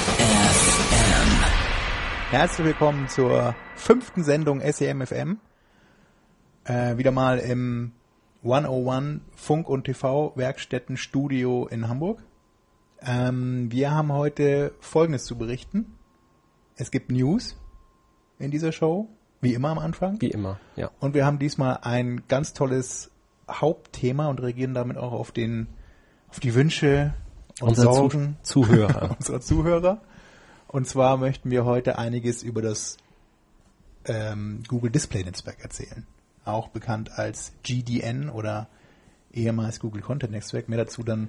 FM. Herzlich willkommen zur fünften Sendung SEMFM. Äh, wieder mal im 101 Funk und TV Werkstättenstudio in Hamburg. Ähm, wir haben heute Folgendes zu berichten. Es gibt News in dieser Show, wie immer am Anfang. Wie immer, ja. Und wir haben diesmal ein ganz tolles Hauptthema und reagieren damit auch auf den, auf die Wünsche und Unser Zu Zuhörer. unserer Zuhörer. Und zwar möchten wir heute einiges über das ähm, Google Display Netzwerk erzählen. Auch bekannt als GDN oder ehemals Google Content Netzwerk. Mehr dazu dann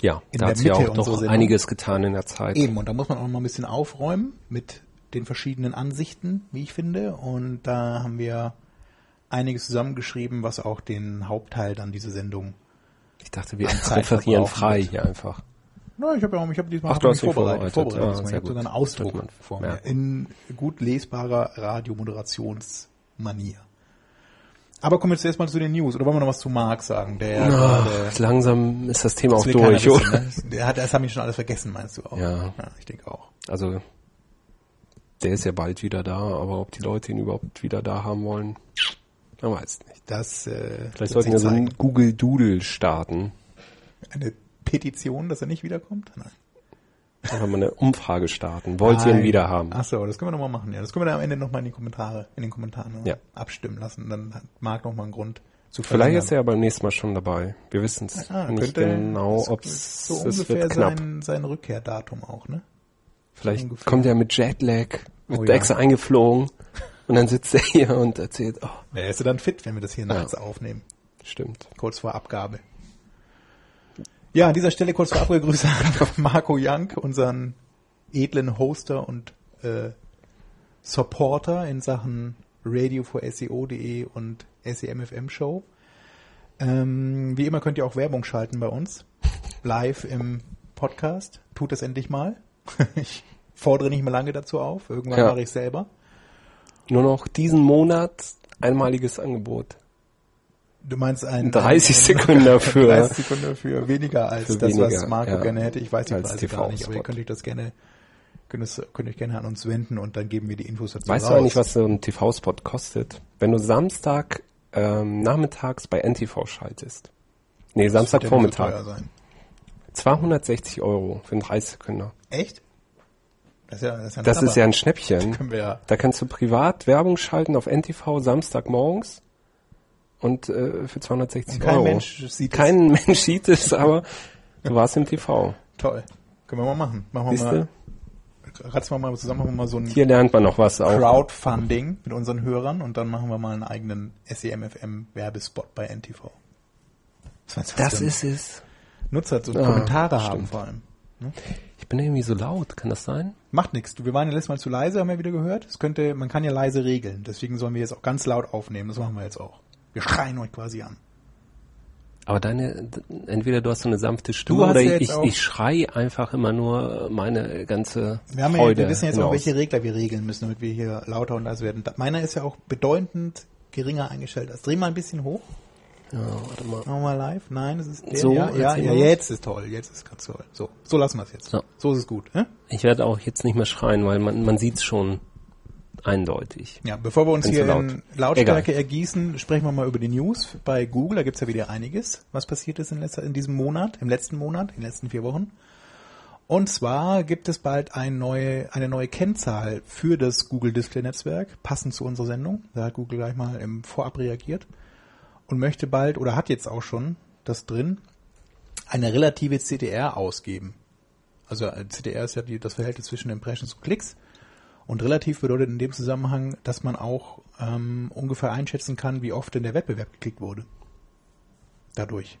Ja, In da der hat ja Mitte auch unserer doch Sendung. einiges getan in der Zeit. eben. Und da muss man auch mal ein bisschen aufräumen mit den verschiedenen Ansichten, wie ich finde. Und da haben wir einiges zusammengeschrieben, was auch den Hauptteil dann dieser Sendung Ich dachte, wir referieren frei wird. hier einfach. Na, ich habe ja auch, ich habe diesmal Ach, hast mich vorbereitet. vorbereitet. vorbereitet. Ah, ich habe sogar einen Ausdruck vor mir in gut lesbarer Radiomoderationsmanier. Aber kommen wir zuerst mal zu den News. Oder wollen wir noch was zu Marc sagen? Der Ach, gerade langsam ist das Thema das auch durch, wissen, oder? ne? Der hat, das haben wir schon alles vergessen, meinst du auch? Ja. ich denke auch. Also, der ist ja bald wieder da, aber ob die Leute ihn überhaupt wieder da haben wollen, man weiß nicht. Das, äh, Vielleicht sollten wir so einen. Google Doodle starten. eine Petition, dass er nicht wiederkommt? Nein. Einfach mal eine Umfrage starten. Wollt ihr ihn wieder haben? Ach so, das können wir noch mal machen. Ja, das können wir dann am Ende noch mal in die Kommentare, in den Kommentaren Ja. abstimmen lassen. Dann hat Marc noch mal einen Grund zu Vielleicht verlängern. ist er ja beim nächsten Mal schon dabei. Wir wissen es Ah, nicht könnte genau, das ob ist es so es ungefähr wird knapp. sein, sein Rückkehrdatum auch, ne? Vielleicht ungefähr. kommt er mit Jetlag, mit Oh ja. extra eingeflogen und dann sitzt er hier und erzählt, oh, Er ist ja dann fit, wenn wir das hier nachts aufnehmen, stimmt. kurz vor Abgabe. Ja, an dieser Stelle kurz vor Abgabe Grüße an Marco Young, unseren edlen Hoster und äh, Supporter in Sachen Radio for SEO.de und SEMFM Show. Ähm, wie immer könnt ihr auch Werbung schalten bei uns. Live im Podcast. Tut es endlich mal. ich fordere nicht mehr lange dazu auf. Irgendwann Ja. mache ich selber. Nur noch diesen Monat einmaliges Angebot. Du meinst ein 30 ein- Sekunden dafür. 30 Sekunden dafür weniger als Für das, was weniger, Marco ja. gerne hätte. Ich weiß die Preise gar nicht, aber ihr könnt euch das gerne, könnt, es, könnt euch gerne an uns wenden und dann geben wir die Infos dazu Weißt raus. du eigentlich, was so ein TV-Spot kostet? Wenn du Samstag ähm, nachmittags bei NTV schaltest. Nee, so Samstagvormittag. sein. 260 Euro für einen 30 Sekunden. Echt? Das ist ja, das ist ja ein Das ist ja ein Schnäppchen. Wir ja. Da kannst du privat Werbung schalten auf NTV Samstagmorgens und äh, für 260 Und kein Euro. Mensch sieht es. kein Mensch sieht es, aber du warst im TV. Toll. Können wir mal machen. Machen wir Siehste? mal, ratzen wir mal zusammen, machen wir mal so ein Hier lernt man noch was auch. Crowdfunding mit unseren Hörern und dann machen wir mal einen eigenen SEMFM Werbespot bei NTV. Was Das ist es. Nutzer so Ah, Kommentare haben stimmt. vor allem. Ich bin irgendwie so laut, kann das sein? Macht nichts. Wir waren ja letztes Mal zu leise, haben wir wieder gehört. Es könnte, man kann ja leise regeln. Deswegen sollen wir jetzt auch ganz laut aufnehmen. Das machen wir jetzt auch. Wir schreien euch quasi an. Aber deine, entweder du hast so eine sanfte Stimme oder ja ich, ich, schrei einfach immer nur meine ganze Wir, haben ja, Freude wir wissen jetzt auch, welche Regler wir regeln müssen, damit wir hier lauter und leise werden. Meiner ist ja auch bedeutend geringer eingestellt. Das dreh mal ein bisschen hoch. Ja, warte mal. Machen wir mal live. Nein, das ist der. So, ja, ja, ja, jetzt ist toll. Jetzt ist ganz toll. So, so lassen wir es jetzt. So. So ist es gut. Hä? Ich werde auch jetzt nicht mehr schreien, weil man, man sieht es schon eindeutig. Ja, bevor wir uns hier laut. in Lautstärke Egal. ergießen, sprechen wir mal über die News. Bei Google, da gibt's ja wieder einiges, was passiert ist in, letzter, in diesem Monat, im letzten Monat, in den letzten vier Wochen. Und zwar gibt es bald ein neue, eine neue Kennzahl für das Google Display Netzwerk, passend zu unserer Sendung. Da hat Google gleich mal im Vorab reagiert und möchte bald oder hat jetzt auch schon das drin, eine relative CTR ausgeben. Also äh, CTR ist ja die, das Verhältnis zwischen Impressions und Klicks. Und relativ bedeutet in dem Zusammenhang, dass man auch ähm, ungefähr einschätzen kann, wie oft denn der Wettbewerb geklickt wurde. Dadurch.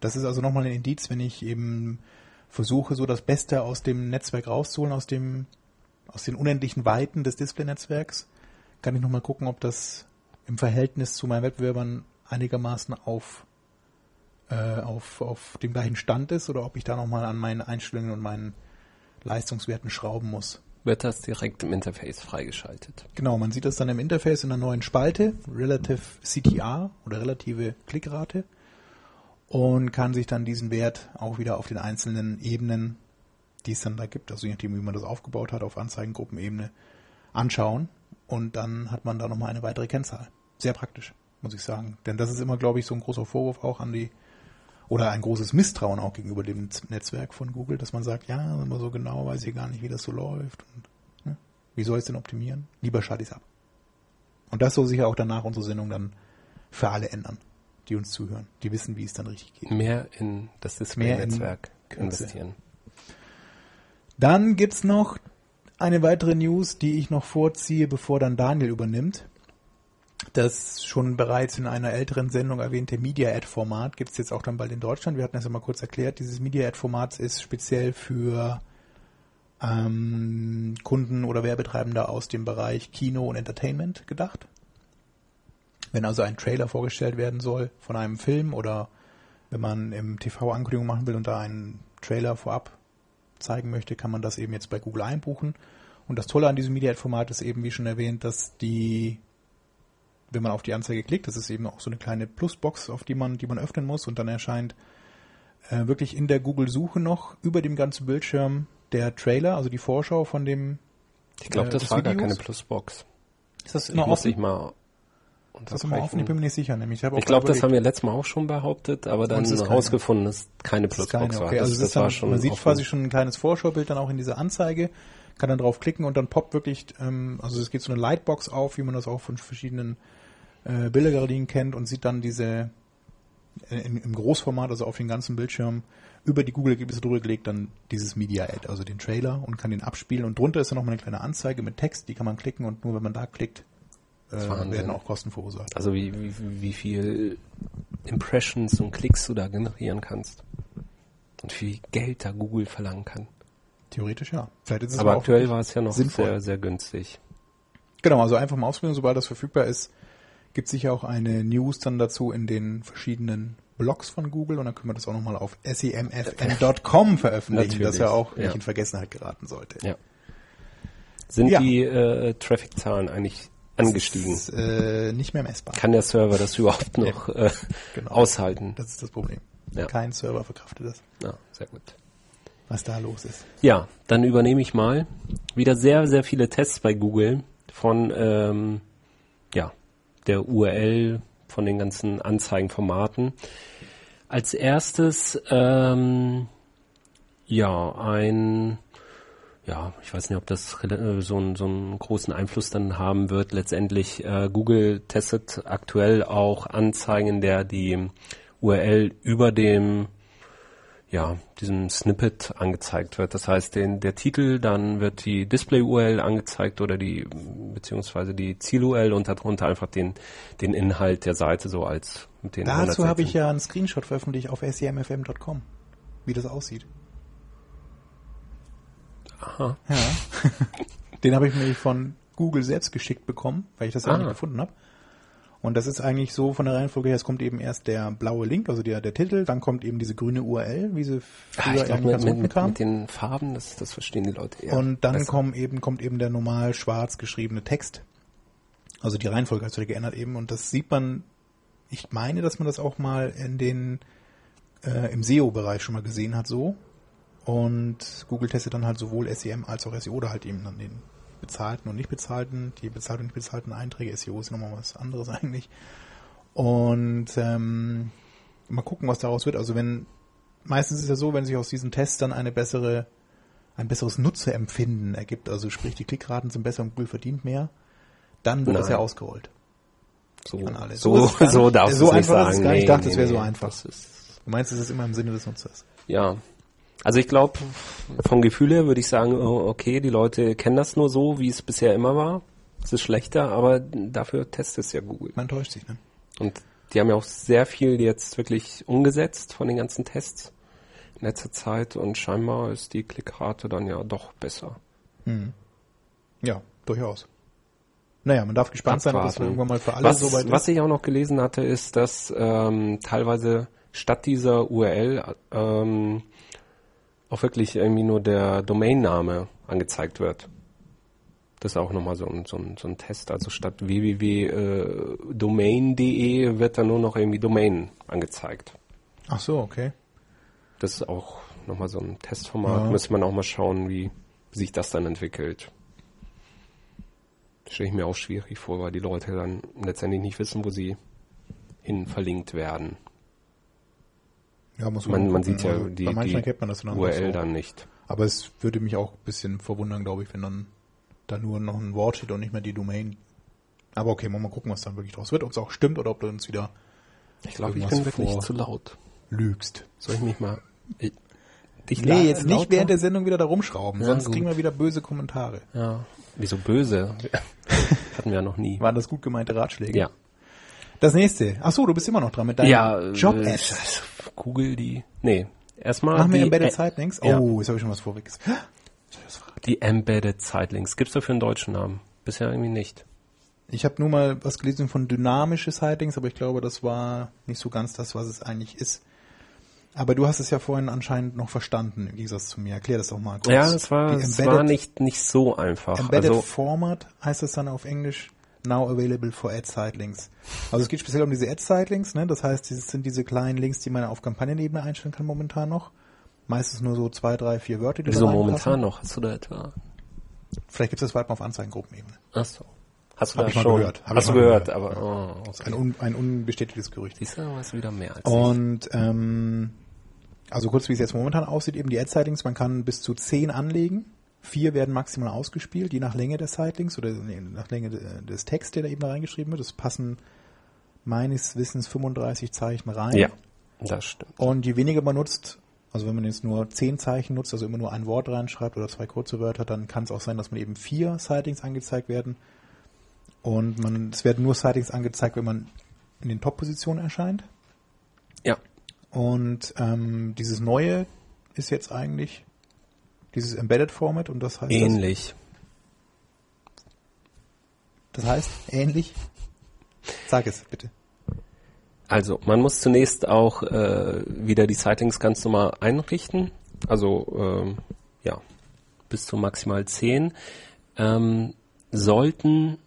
Das ist also nochmal ein Indiz, wenn ich eben versuche so das Beste aus dem Netzwerk rauszuholen, aus dem, aus den unendlichen Weiten des Display-Netzwerks. Kann ich nochmal gucken, ob das im Verhältnis zu meinen Wettbewerbern einigermaßen auf, äh, auf, auf dem gleichen Stand ist oder ob ich da nochmal an meinen Einstellungen und meinen Leistungswerten schrauben muss. Wird das direkt im Interface freigeschaltet? Genau, man sieht das dann im Interface in der neuen Spalte, Relative CTR oder relative Klickrate und kann sich dann diesen Wert auch wieder auf den einzelnen Ebenen, die es dann da gibt, also je nachdem, wie man das aufgebaut hat, auf Anzeigengruppenebene, anschauen und dann hat man da nochmal eine weitere Kennzahl. Sehr praktisch, muss ich sagen. Denn das ist immer, glaube ich, so ein großer Vorwurf auch an die, oder ein großes Misstrauen auch gegenüber dem Netzwerk von Google, dass man sagt, ja, immer so genau weiß ich gar nicht, wie das so läuft und ne, wie soll ich es denn optimieren? Lieber schalte ich es ab. Und das soll sich ja auch danach unsere Sendung dann für alle ändern, die uns zuhören. Die wissen, wie es dann richtig geht. Mehr in das in Display-Netzwerk investieren. Dann gibt's noch eine weitere News, die ich noch vorziehe, bevor dann Daniel übernimmt. Das schon bereits in einer älteren Sendung erwähnte Media-Ad-Format gibt's jetzt auch dann bald in Deutschland. Wir hatten das ja mal kurz erklärt. Dieses Media-Ad-Format ist speziell für ähm, Kunden oder Werbetreibende aus dem Bereich Kino und Entertainment gedacht. Wenn also ein Trailer vorgestellt werden soll von einem Film oder wenn man im TV Ankündigung machen will und da einen Trailer vorab zeigen möchte, kann man das eben jetzt bei Google einbuchen. Und das Tolle an diesem Media Ad Format ist eben, wie schon erwähnt, dass die, wenn man auf die Anzeige klickt, das ist eben auch so eine kleine Plusbox, auf die man, die man öffnen muss und dann erscheint äh, wirklich in der Google Suche noch über dem ganzen Bildschirm der Trailer, also die Vorschau von dem. Ich glaube, äh, das war gar Videos. keine Plusbox. Ist das Ich immer muss offen? dich mal Ist das immer offen? Ich bin mir nicht sicher. Nämlich ich Ich glaube, das haben wir letztes Mal auch schon behauptet, aber dann ist herausgefunden, dass keine Das ist Plusbox keine, war. okay. Das, also das ist dann, war schon man sieht offen. quasi schon ein kleines Vorschaubild dann auch in dieser Anzeige, kann dann drauf klicken und dann poppt wirklich, ähm, also es geht so eine Lightbox auf, wie man das auch von verschiedenen äh, Bildergalerie kennt und sieht dann diese äh, im, Großformat, also auf den ganzen Bildschirm, über die Google-Ergebnisse drüber gelegt, dann dieses Media-Ad, also den Trailer und kann den abspielen und drunter ist dann nochmal eine kleine Anzeige mit Text, die kann man klicken und nur wenn man da klickt, äh, werden auch Kosten verursacht. Also wie, wie, wie viel Impressions und Klicks du da generieren kannst. Und wie viel Geld da Google verlangen kann. Theoretisch ja. Vielleicht ist es Aber auch aktuell war es ja noch sinnvoll. sehr, sehr günstig. Genau, also einfach mal ausprobieren, sobald das verfügbar ist, gibt sicher auch eine News dann dazu in den verschiedenen Blogs von Google und dann können wir das auch nochmal auf semfn.com veröffentlichen, Natürlich, das ja auch ja. nicht in Vergessenheit geraten sollte. Ja. Sind Ja. die äh, Traffic-Zahlen eigentlich angestiegen? Das ist, äh, nicht mehr messbar. Kann der Server das überhaupt noch äh, Genau. aushalten? Das ist das Problem. Ja. Kein Server verkraftet das, Ja, sehr gut. was da los ist. Ja, dann übernehme ich mal wieder sehr, sehr viele Tests bei Google von ähm, der URL, von den ganzen Anzeigenformaten. Als erstes ähm, ja ein ja, ich weiß nicht, ob das äh, so, einen, so einen großen Einfluss dann haben wird. Letztendlich, äh, Google testet aktuell auch Anzeigen, in der die URL über dem ja, diesem Snippet angezeigt wird. Das heißt, den, der Titel, dann wird die Display-URL angezeigt oder die, beziehungsweise die Ziel-URL und darunter einfach den, den Inhalt der Seite so als mit den Dazu 116. habe ich ja einen Screenshot veröffentlicht auf semfm.com, wie das aussieht. Aha. Ja. Den habe ich mir von Google selbst geschickt bekommen, weil ich das ja Ah. nicht gefunden habe. Und das ist eigentlich so von der Reihenfolge her, es kommt eben erst der blaue Link, also der, der Titel, dann kommt eben diese grüne URL, wie sie Ah, früher mit, ganz mit, kam. mit den Farben, das, das verstehen die Leute eher. und dann kommen eben, kommt eben der normal schwarz geschriebene Text. Also die Reihenfolge hat sich geändert eben und das sieht man, ich meine, dass man das auch mal in den, äh, im SEO-Bereich schon mal gesehen hat so. Und Google testet dann halt sowohl SEM als auch SEO oder halt eben dann den bezahlten und nicht bezahlten, die bezahlten und nicht bezahlten Einträge. SEO ist nochmal was anderes eigentlich. Und ähm, mal gucken, was daraus wird. Also wenn, meistens ist ja so, wenn sich aus diesen Tests dann eine bessere, ein besseres Nutzerempfinden ergibt, also sprich die Klickraten sind besser und Google verdient mehr, dann wird das Nein. ja ausgerollt. so, an alle. so, So so darfst so du nicht einfach ist es sagen. gar nicht. Ich Nee, dachte, nee, es wäre so nee, einfach. Das ist, Du meinst, es ist immer im Sinne des Nutzers. Ja. Also ich glaube, vom Gefühl her würde ich sagen, oh, okay, die Leute kennen das nur so, wie es bisher immer war. Es ist schlechter, aber dafür testet es ja Google. Man täuscht sich, ne? Und die haben ja auch sehr viel jetzt wirklich umgesetzt von den ganzen Tests. letzter Zeit und scheinbar ist die Klickrate dann ja doch besser. Ja, durchaus. Naja, man darf gespannt sein, ob das Abwarten. irgendwann mal für alle was, soweit was ist. ich auch noch gelesen hatte, ist, dass ähm, teilweise statt dieser URL ähm, auch wirklich irgendwie nur der Domainname angezeigt wird. Das ist auch nochmal so ein, so, ein, so ein Test. Also statt www.domain.de wird dann nur noch irgendwie Domain angezeigt. Ach so, okay. Das ist auch nochmal so ein Testformat. Ja. Müsste man auch mal schauen, wie sich das dann entwickelt. Stelle ich mir auch schwierig vor, weil die Leute dann letztendlich nicht wissen, wo sie hin verlinkt werden. Ja, muss Man, man gucken. sieht ja die, bei die erkennt man das dann URL so. dann nicht. Aber es würde mich auch ein bisschen verwundern, glaube ich, wenn dann da nur noch ein Wort steht und nicht mehr die Domain. Aber okay, mal, mal gucken, was dann wirklich draus wird, ob es auch stimmt oder ob du uns wieder Ich glaube, ich bin wirklich zu laut. lügst. Soll ich mich mal... Ich, dich Nee, jetzt nicht während der Sendung wieder da rumschrauben, Ja, sonst gut. kriegen wir wieder böse Kommentare. Ja. Wieso böse? Hatten wir ja noch nie. Waren das gut gemeinte Ratschläge? Ja. Das nächste. Ach so, du bist immer noch dran mit deinen Ja, Job-Apps. äh, Google die... Nee, erstmal Machen wir. Embedded Sightlinks? ja. Oh, jetzt habe ich schon was vorweg. Soll ich das verraten? Die Embedded Sightlinks. Gibt's dafür einen deutschen Namen? Bisher irgendwie nicht. Ich habe nur mal was gelesen von dynamische Sightings, aber ich glaube, das war nicht so ganz das, was es eigentlich ist. Aber du hast es ja vorhin anscheinend noch verstanden, im Gegensatz zu mir. Erklär das doch mal kurz. Ja, es war, es war nicht, nicht so einfach. Embedded Also, Format heißt es dann auf Englisch. Now available for Ad Sightlinks. Also es geht speziell um diese Ad Sightlinks, ne? Das heißt, das sind diese kleinen Links, die man auf Kampagnenebene einstellen kann momentan noch. Meistens nur so zwei, drei, vier Wörter, die wieso momentan noch? Hast du da etwa? Vielleicht gibt es das bald mal auf Anzeigengruppenebene. Ach so. Hast du Hab da ich mal schon? gehört. Hab Hast ich du gehört, gehört. aber, oh, okay. Ein, un, ein unbestätigtes Gerücht. Siehst du, du wieder mehr als ich. Und ähm, also kurz, wie es jetzt momentan aussieht, eben die Ad-Sightings, man kann bis zu zehn anlegen. Vier werden maximal ausgespielt, je nach Länge der Sightlinks oder nee, nach Länge de- des Texts, der da eben reingeschrieben wird. Das passen meines Wissens 35 Zeichen rein. Ja, das stimmt. Und je weniger man nutzt, also wenn man jetzt nur zehn Zeichen nutzt, also immer nur ein Wort reinschreibt oder zwei kurze Wörter, dann kann es auch sein, dass man eben vier Sightings angezeigt werden. Und man, es werden nur Sightings angezeigt, wenn man in den Top-Positionen erscheint. Ja, Und ähm, dieses neue ist jetzt eigentlich dieses Embedded Format und das heißt ähnlich. Das, das heißt ähnlich. Sag es bitte. Also, man muss zunächst auch äh, wieder die Sightings ganz normal einrichten. Also, ähm, ja, bis zu maximal 10. Ähm, sollten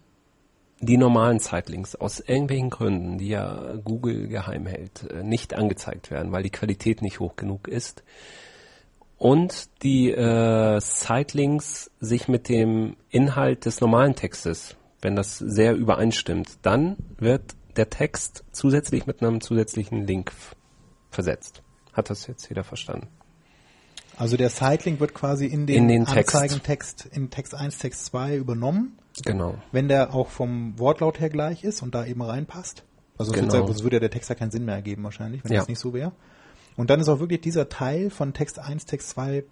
die normalen Sightlinks aus irgendwelchen Gründen, die ja Google geheim hält, äh, nicht angezeigt werden, weil die Qualität nicht hoch genug ist und die äh, Sightlinks sich mit dem Inhalt des normalen Textes, wenn das sehr übereinstimmt, dann wird der Text zusätzlich mit einem zusätzlichen Link versetzt. Hat das jetzt jeder verstanden? Also der Sidelink wird quasi in den, In den Text. Anzeigentext in Text 1, Text 2 übernommen, Genau. wenn der auch vom Wortlaut her gleich ist und da eben reinpasst. Also sonst Genau. würde, sonst würde der Text ja keinen Sinn mehr ergeben wahrscheinlich, wenn Ja. das nicht so wäre. Und dann ist auch wirklich dieser Teil von Text 1, Text 2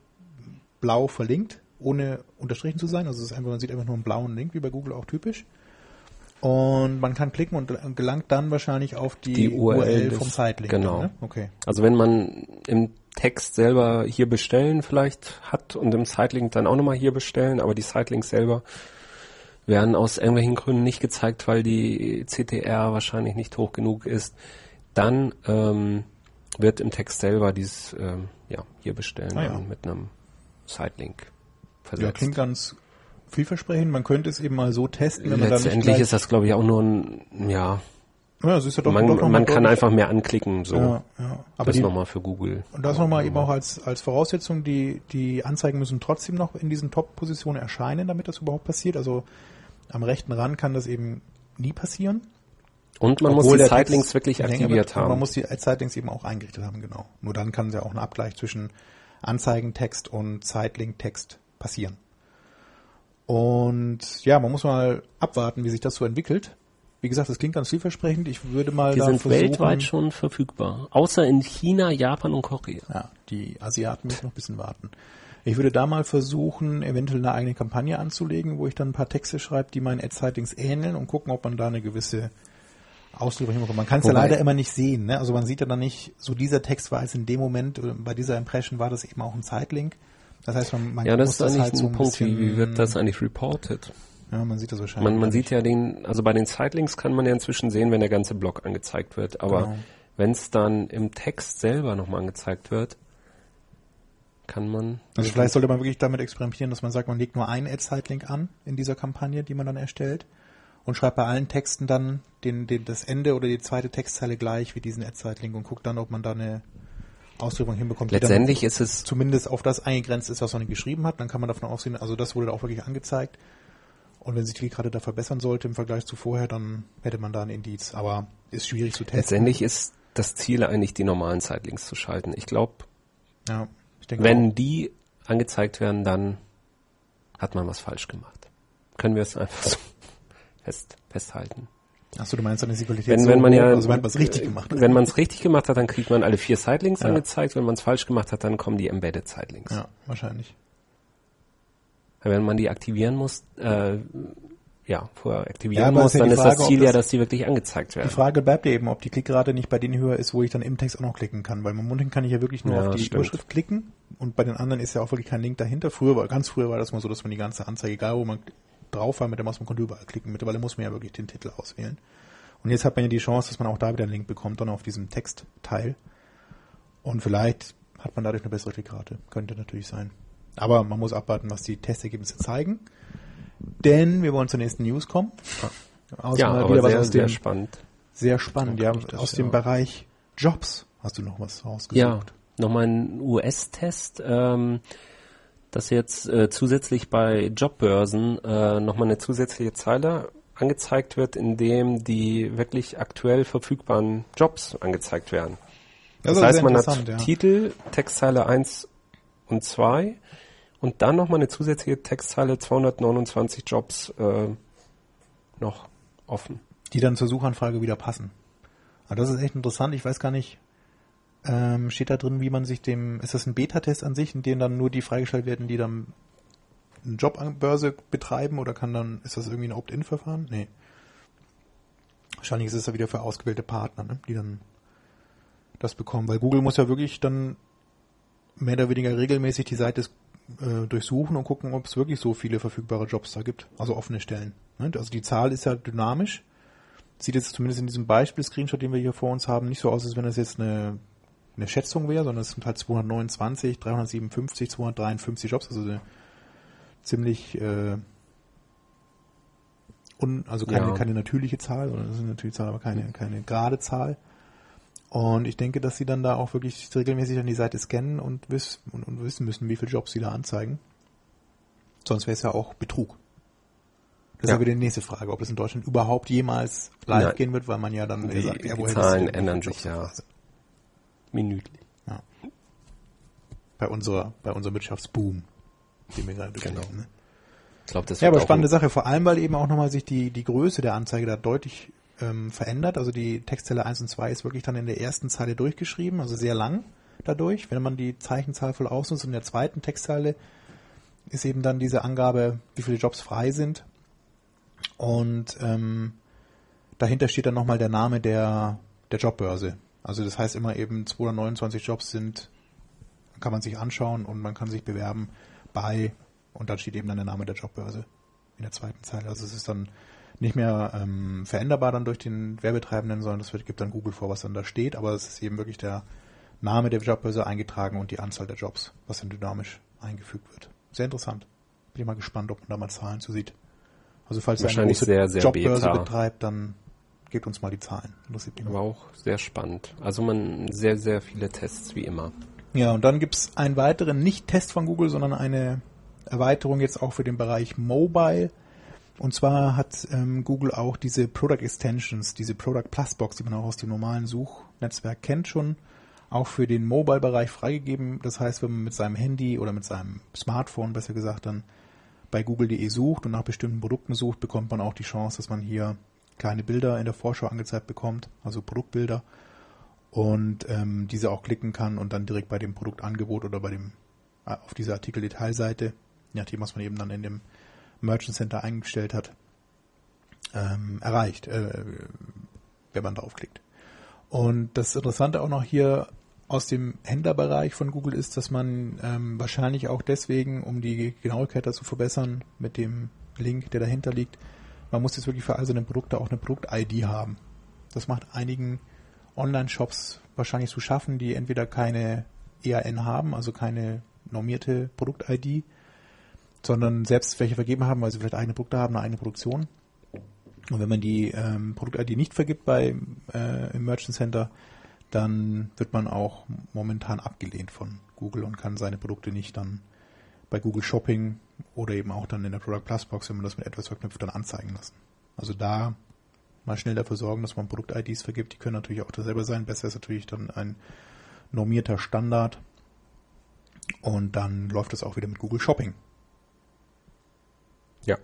blau verlinkt, ohne unterstrichen zu sein. Also es ist einfach, man sieht einfach nur einen blauen Link, wie bei Google auch typisch. Und man kann klicken und gelangt dann wahrscheinlich auf die, Die URL URL, vom Sidelink. genau. Ne? Okay. Also wenn man im Text selber hier bestellen vielleicht hat und im Sidelink dann auch nochmal hier bestellen, aber die Sidelinks selber werden aus irgendwelchen Gründen nicht gezeigt, weil die CTR wahrscheinlich nicht hoch genug ist, dann ähm, wird im Text selber dieses ähm, ja, hier bestellen Ah ja. mit einem Sidelink Ja, versetzt. klingt ganz vielversprechend. Man könnte es eben mal so testen, wenn man dann Letztendlich ist das, glaube ich, auch nur ein, ja, ja, es ist ja doch, man, doch noch man kann einfach mehr anklicken, so. Ja, ja. Aber das nochmal für Google. und das nochmal eben auch als, als Voraussetzung, die, die Anzeigen müssen trotzdem noch in diesen Top-Positionen erscheinen, damit das überhaupt passiert. Also am rechten Rand kann das eben nie passieren. Und man Obwohl muss die Sidelinks wirklich aktiviert haben. Man muss die Sidelinks eben auch eingerichtet haben, genau. Nur dann kann ja auch ein Abgleich zwischen Anzeigentext und Sidelink-Text passieren. Und ja, man muss mal abwarten, wie sich das so entwickelt. Wie gesagt, das klingt ganz vielversprechend. Ich würde mal Die da sind versuchen, weltweit schon verfügbar. Außer in China, Japan und Korea. Ja, die Asiaten müssen noch ein bisschen warten. Ich würde da mal versuchen, eventuell eine eigene Kampagne anzulegen, wo ich dann ein paar Texte schreibe, die meinen Ad-Sightings ähneln und gucken, ob man da eine gewisse Ausdrücke hinbekommen. Man kann es ja leider immer nicht sehen. Ne? Also man sieht ja dann nicht, so dieser Text war es in dem Moment, bei dieser Impression war das eben auch ein Zeitlink. Das heißt, man, man Ja, das ist eigentlich halt ein so ein Punkt, wie, wie bisschen- wird das eigentlich reported? Ja, man sieht das wahrscheinlich. Man, man sieht ja den, also bei den Sightlinks kann man ja inzwischen sehen, wenn der ganze Block angezeigt wird. Aber Genau. wenn es dann im Text selber nochmal angezeigt wird, kann man. Also vielleicht sollte man wirklich damit experimentieren, dass man sagt, man legt nur einen Ad-Site-Link an in dieser Kampagne, die man dann erstellt und schreibt bei allen Texten dann den, den, das Ende oder die zweite Textzeile gleich wie diesen Ad-Site-Link und guckt dann, ob man da eine Ausdrückung hinbekommt, Letztendlich ist es zumindest auf das eingegrenzt ist, was man geschrieben hat. Dann kann man davon ausgehen, also das wurde da auch wirklich angezeigt. Und wenn sich die gerade da verbessern sollte im Vergleich zu vorher, dann hätte man da ein Indiz. Aber ist schwierig zu testen. letztendlich ist das Ziel eigentlich, die normalen Sightlinks zu schalten. Ich glaube, Ja, wenn auch. die angezeigt werden, dann hat man was falsch gemacht. Können wir es einfach so fest, festhalten. Achso, du meinst, die Qualität Wenn, so wenn man hoch, ja, also wenn man es richtig gemacht hat. wenn man es richtig gemacht hat, dann kriegt man alle vier Sightlinks Ja. angezeigt. Wenn man es falsch gemacht hat, dann kommen die Embedded Sightlinks. Ja, wahrscheinlich. Wenn man die aktivieren muss, äh, ja, vorher Ja, aktivieren aber muss, ist ja dann die ist Frage, das Ziel ja, das- dass die wirklich angezeigt Die werden. Frage bleibt eben, ob die Klickrate nicht bei denen höher ist, wo ich dann im Text auch noch klicken kann. Weil momentan kann ich ja wirklich nur Ja, auf die stimmt. Überschrift klicken und bei den anderen ist ja auch wirklich kein Link dahinter. Früher war, ganz früher war das mal so, dass man die ganze Anzeige, egal wo man drauf war, mit der Maus, man konnte überall klicken. Mittlerweile muss man ja wirklich den Titel auswählen. Und jetzt hat man ja die Chance, dass man auch da wieder einen Link bekommt, dann auf diesem Textteil. Und vielleicht hat man dadurch eine bessere Klickrate. Könnte natürlich sein. Aber man muss abwarten, was die Testergebnisse zeigen. Denn wir wollen zur nächsten News kommen. Aus ja, aber wieder was sehr, aus sehr dem spannend. sehr spannend, ja. Aus ja. dem Bereich Jobs hast du noch was Ja, rausgesucht. nochmal ein US-Test, ähm, dass jetzt äh, zusätzlich bei Jobbörsen äh, nochmal eine zusätzliche Zeile angezeigt wird, in dem die wirklich aktuell verfügbaren Jobs angezeigt werden. Das, ist heißt, man hat ja. Titel, Textzeile 1 und 2 und dann nochmal eine zusätzliche Textzeile 229 Jobs äh, noch offen. die dann zur Suchanfrage wieder passen. Aber das ist echt interessant. Ich weiß gar nicht, ähm, steht da drin, wie man sich dem, ist das ein Beta-Test an sich, in dem dann nur die freigeschaltet werden, die dann eine Jobbörse betreiben oder kann dann, ist das irgendwie ein Opt-in-Verfahren? Nee. Wahrscheinlich ist es ja wieder für ausgewählte Partner, ne, die dann das bekommen, weil Google muss ja wirklich dann mehr oder weniger regelmäßig die Seite äh, durchsuchen und gucken, ob es wirklich so viele verfügbare Jobs da gibt, also offene Stellen. Ne? Also die Zahl ist ja dynamisch. Sieht jetzt zumindest in diesem Beispiel-Screenshot, den wir hier vor uns haben, nicht so aus, als wenn das jetzt eine, eine Schätzung wäre, sondern es sind halt 229, 357, 253 Jobs, also eine ziemlich äh, un, also keine, Ja. keine natürliche Zahl, sondern das ist eine natürliche Zahl, aber keine, keine gerade Zahl. Und ich denke, dass sie dann da auch wirklich regelmäßig an die Seite scannen und, wiss, und, und wissen müssen, wie viele Jobs sie da anzeigen. Sonst wäre es ja auch Betrug. Das Ja. ist ja wieder die nächste Frage, ob es in Deutschland überhaupt jemals live Nein. gehen wird, weil man ja dann Die- sagt, ja, die Zahlen wie ändern sich, ja. Minütlich. Bei unserer, bei unserem Wirtschaftsboom, den wir gerade Genau. Ne? Ich glaube, das Ja, aber spannende Sache, vor allem, weil eben auch nochmal sich die, die Größe der Anzeige da deutlich ähm, verändert. Also die Textzeile 1 und 2 ist wirklich dann in der ersten Zeile durchgeschrieben, also sehr lang dadurch. Wenn man die Zeichenzahl voll ausnutzt und in der zweiten Textzeile ist eben dann diese Angabe, wie viele Jobs frei sind. Und ähm, dahinter steht dann nochmal der Name der, der Jobbörse. Also das heißt immer eben 229 Jobs sind, kann man sich anschauen und man kann sich bewerben bei, und dann steht eben dann der Name der Jobbörse in der zweiten Zeile. Also es ist dann nicht mehr ähm, veränderbar dann durch den Werbetreibenden, sondern das wird, gibt dann Google vor, was dann da steht, aber es ist eben wirklich der Name der Jobbörse eingetragen und die Anzahl der Jobs, was dann dynamisch eingefügt wird. Sehr interessant. Bin ich mal gespannt, ob man da mal Zahlen zu sieht. Also falls ihr eine große Jobbörse beta. betreibt, dann gebt uns mal die Zahlen. Mich mal. Aber auch sehr spannend. Also man sehr, sehr viele Tests wie immer. Ja, und dann gibt's einen weiteren, nicht Test von Google, sondern eine Erweiterung jetzt auch für den Bereich Mobile. Und zwar hat ähm, Google auch diese Product Extensions, diese Product Plus Box, die man auch aus dem normalen Suchnetzwerk kennt schon, auch für den Mobile-Bereich freigegeben. Das heißt, wenn man mit seinem Handy oder mit seinem Smartphone, besser gesagt, dann bei google.de sucht und nach bestimmten Produkten sucht, bekommt man auch die Chance, dass man hier kleine Bilder in der Vorschau angezeigt bekommt, also Produktbilder und ähm, diese auch klicken kann und dann direkt bei dem Produktangebot oder bei dem äh, auf dieser Artikeldetailseite, nachdem, was man eben dann in dem Merchant Center eingestellt hat, ähm, erreicht, äh, wenn man draufklickt. Und das Interessante auch noch hier aus dem Händlerbereich von Google ist, dass man ähm, wahrscheinlich auch deswegen, um die Genauigkeit dazu verbessern, mit dem Link, der dahinter liegt, man muss jetzt wirklich für all seine Produkte auch eine Produkt-ID haben. Das macht einigen Online-Shops wahrscheinlich zu schaffen, die entweder keine EAN haben, also keine normierte Produkt-ID, sondern selbst welche vergeben haben, weil sie vielleicht eigene Produkte haben, eine eigene Produktion. Und wenn man die ähm, Produkt-ID nicht vergibt bei äh, im Merchant Center, dann wird man auch momentan abgelehnt von Google und kann seine Produkte nicht dann bei Google Shopping oder eben auch dann in der Product Plus Box, wenn man das mit etwas verknüpft, dann anzeigen lassen. Also da mal schnell dafür sorgen, dass man Produkt-IDs vergibt. Die können natürlich auch dasselbe sein. Besser ist natürlich dann ein normierter Standard. Und dann läuft das auch wieder mit Google Shopping. Ja.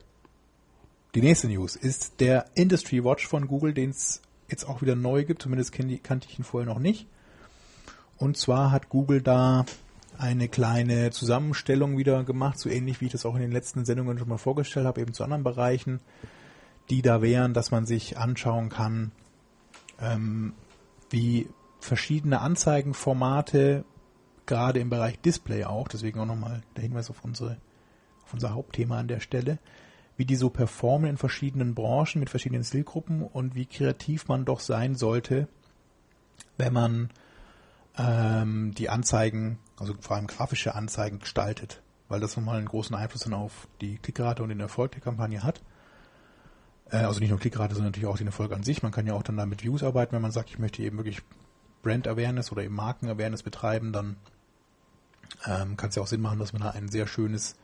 Die nächste News ist der Industry Watch von Google, den es jetzt auch wieder neu gibt. Zumindest kannte ich ihn vorher noch nicht. Und zwar hat Google da eine kleine Zusammenstellung wieder gemacht, so ähnlich wie ich das auch in den letzten Sendungen schon mal vorgestellt habe, eben zu anderen Bereichen, die da wären, dass man sich anschauen kann, ähm, wie verschiedene Anzeigenformate, gerade im Bereich Display auch, deswegen auch nochmal der Hinweis auf unsere, auf unser Hauptthema an der Stelle, wie die so performen in verschiedenen Branchen mit verschiedenen Zielgruppen und wie kreativ man doch sein sollte, wenn man ähm, die Anzeigen, also vor allem grafische Anzeigen gestaltet, weil das nochmal einen großen Einfluss dann auf die Klickrate und den Erfolg der Kampagne hat. Äh, also nicht nur Klickrate, sondern natürlich auch den Erfolg an sich. Man kann ja auch dann da mit Views arbeiten, wenn man sagt, ich möchte eben wirklich Brand Awareness oder eben Marken Awareness betreiben, dann ähm, kann es ja auch Sinn machen, dass man da ein sehr schönes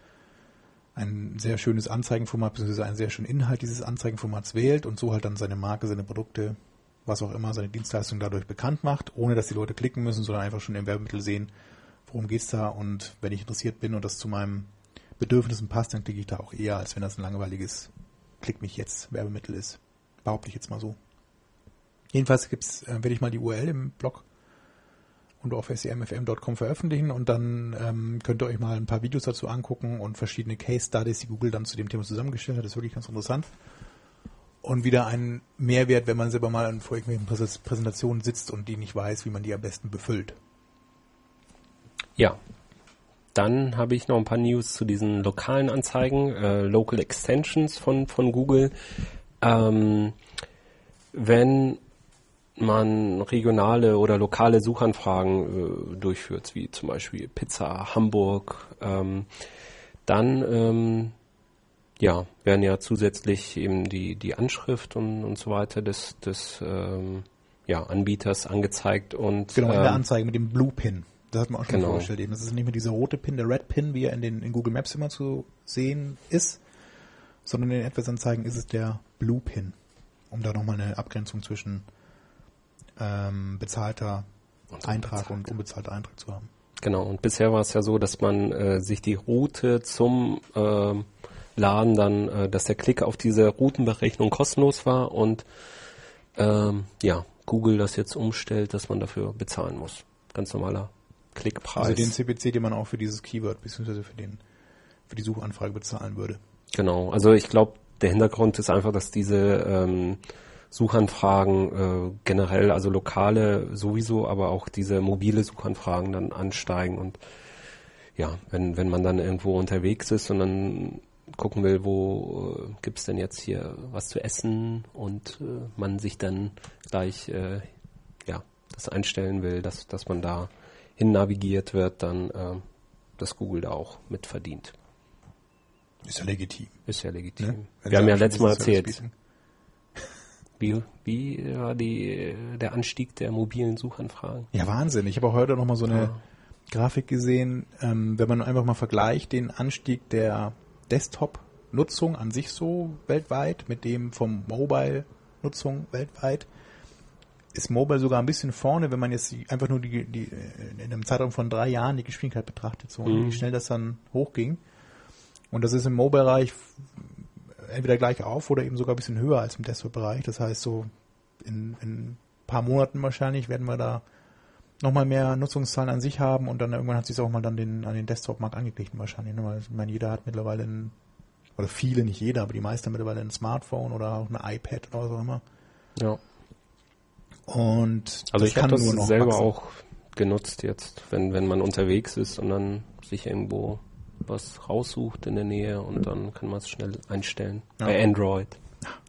ein sehr schönes Anzeigenformat bzw. einen sehr schönen Inhalt dieses Anzeigenformats wählt und so halt dann seine Marke, seine Produkte, was auch immer, seine Dienstleistung dadurch bekannt macht, ohne dass die Leute klicken müssen, sondern einfach schon im Werbemittel sehen, worum geht's da und wenn ich interessiert bin und das zu meinen Bedürfnissen passt, dann klicke ich da auch eher, als wenn das ein langweiliges Klick mich jetzt Werbemittel ist. Behaupte ich jetzt mal so. Jedenfalls gibt's, äh, werde ich mal die URL im Blog und auf semfm.com veröffentlichen und dann ähm, könnt ihr euch mal ein paar Videos dazu angucken und verschiedene Case Studies, die Google dann zu dem Thema zusammengestellt hat. Das ist wirklich ganz interessant. Und wieder ein Mehrwert, wenn man selber mal an vor irgendwelchen Präsentationen sitzt und die nicht weiß, wie man die am besten befüllt. Ja. Dann habe ich noch ein paar News zu diesen lokalen Anzeigen, äh, Local Extensions von, von Google. Ähm, wenn man regionale oder lokale Suchanfragen äh, durchführt, wie zum Beispiel Pizza Hamburg, ähm, dann ähm, ja, werden ja zusätzlich eben die, die Anschrift und, und so weiter des, des ähm, ja, Anbieters angezeigt und genau in ähm, der Anzeige mit dem Blue Pin. Das hat man auch schon Genau. vorgestellt eben. Das ist nicht mehr dieser rote Pin, der Red Pin, wie er in den in Google Maps immer zu sehen ist, sondern in den AdWords-Anzeigen ist es der Blue Pin, um da nochmal eine Abgrenzung zwischen ähm, bezahlter Und Eintrag und unbezahlter Eintrag zu haben. Genau, und bisher war es ja so, dass man äh, sich die Route zum ähm, Laden dann, äh, dass der Klick auf diese Routenberechnung kostenlos war und ähm, ja, Google das jetzt umstellt, dass man dafür bezahlen muss. Ganz normaler Klickpreis. Also den CPC, den man auch für dieses Keyword bzw. für den für die Suchanfrage bezahlen würde. Genau, also ich glaube, der Hintergrund ist einfach, dass diese ähm, Suchanfragen äh, generell, also lokale sowieso, aber auch diese mobile Suchanfragen dann ansteigen und ja, wenn, wenn man dann irgendwo unterwegs ist und dann gucken will, wo äh, gibt's denn jetzt hier was zu essen und äh, man sich dann gleich äh, ja das einstellen will, dass, dass man da hin navigiert wird, dann äh, dass Google da auch mit verdient. Ist ja legitim. Ist ja legitim. Ne? Wir haben ja letztes Mal erzählt, wie, wie war die, der Anstieg der mobilen Suchanfragen? Ja, Wahnsinn. Ich habe auch heute noch mal so eine Ja. Grafik gesehen, ähm, wenn man einfach mal vergleicht den Anstieg der Desktop-Nutzung an sich so weltweit mit dem vom Mobile-Nutzung weltweit, ist Mobile sogar ein bisschen vorne, wenn man jetzt einfach nur die, die äh, in einem Zeitraum von drei Jahren die Geschwindigkeit betrachtet, so Mhm. wie schnell das dann hochging. Und das ist im Mobile-Bereich entweder gleich auf oder eben sogar ein bisschen höher als im Desktop-Bereich. Das heißt, so in, in ein paar Monaten wahrscheinlich werden wir da nochmal mehr Nutzungszahlen an sich haben und dann irgendwann hat sich auch mal dann den, an den Desktop-Markt angeglichen wahrscheinlich. Ne? Weil ich meine, jeder hat mittlerweile ein, oder viele, nicht jeder, aber die meisten mittlerweile ein Smartphone oder auch ein iPad oder was auch immer. Ja. Und Also ich habe das selber wachsen. auch genutzt jetzt, wenn, wenn man unterwegs ist und dann sich irgendwo was raussucht in der Nähe und dann kann man es schnell einstellen. Ja. Bei Android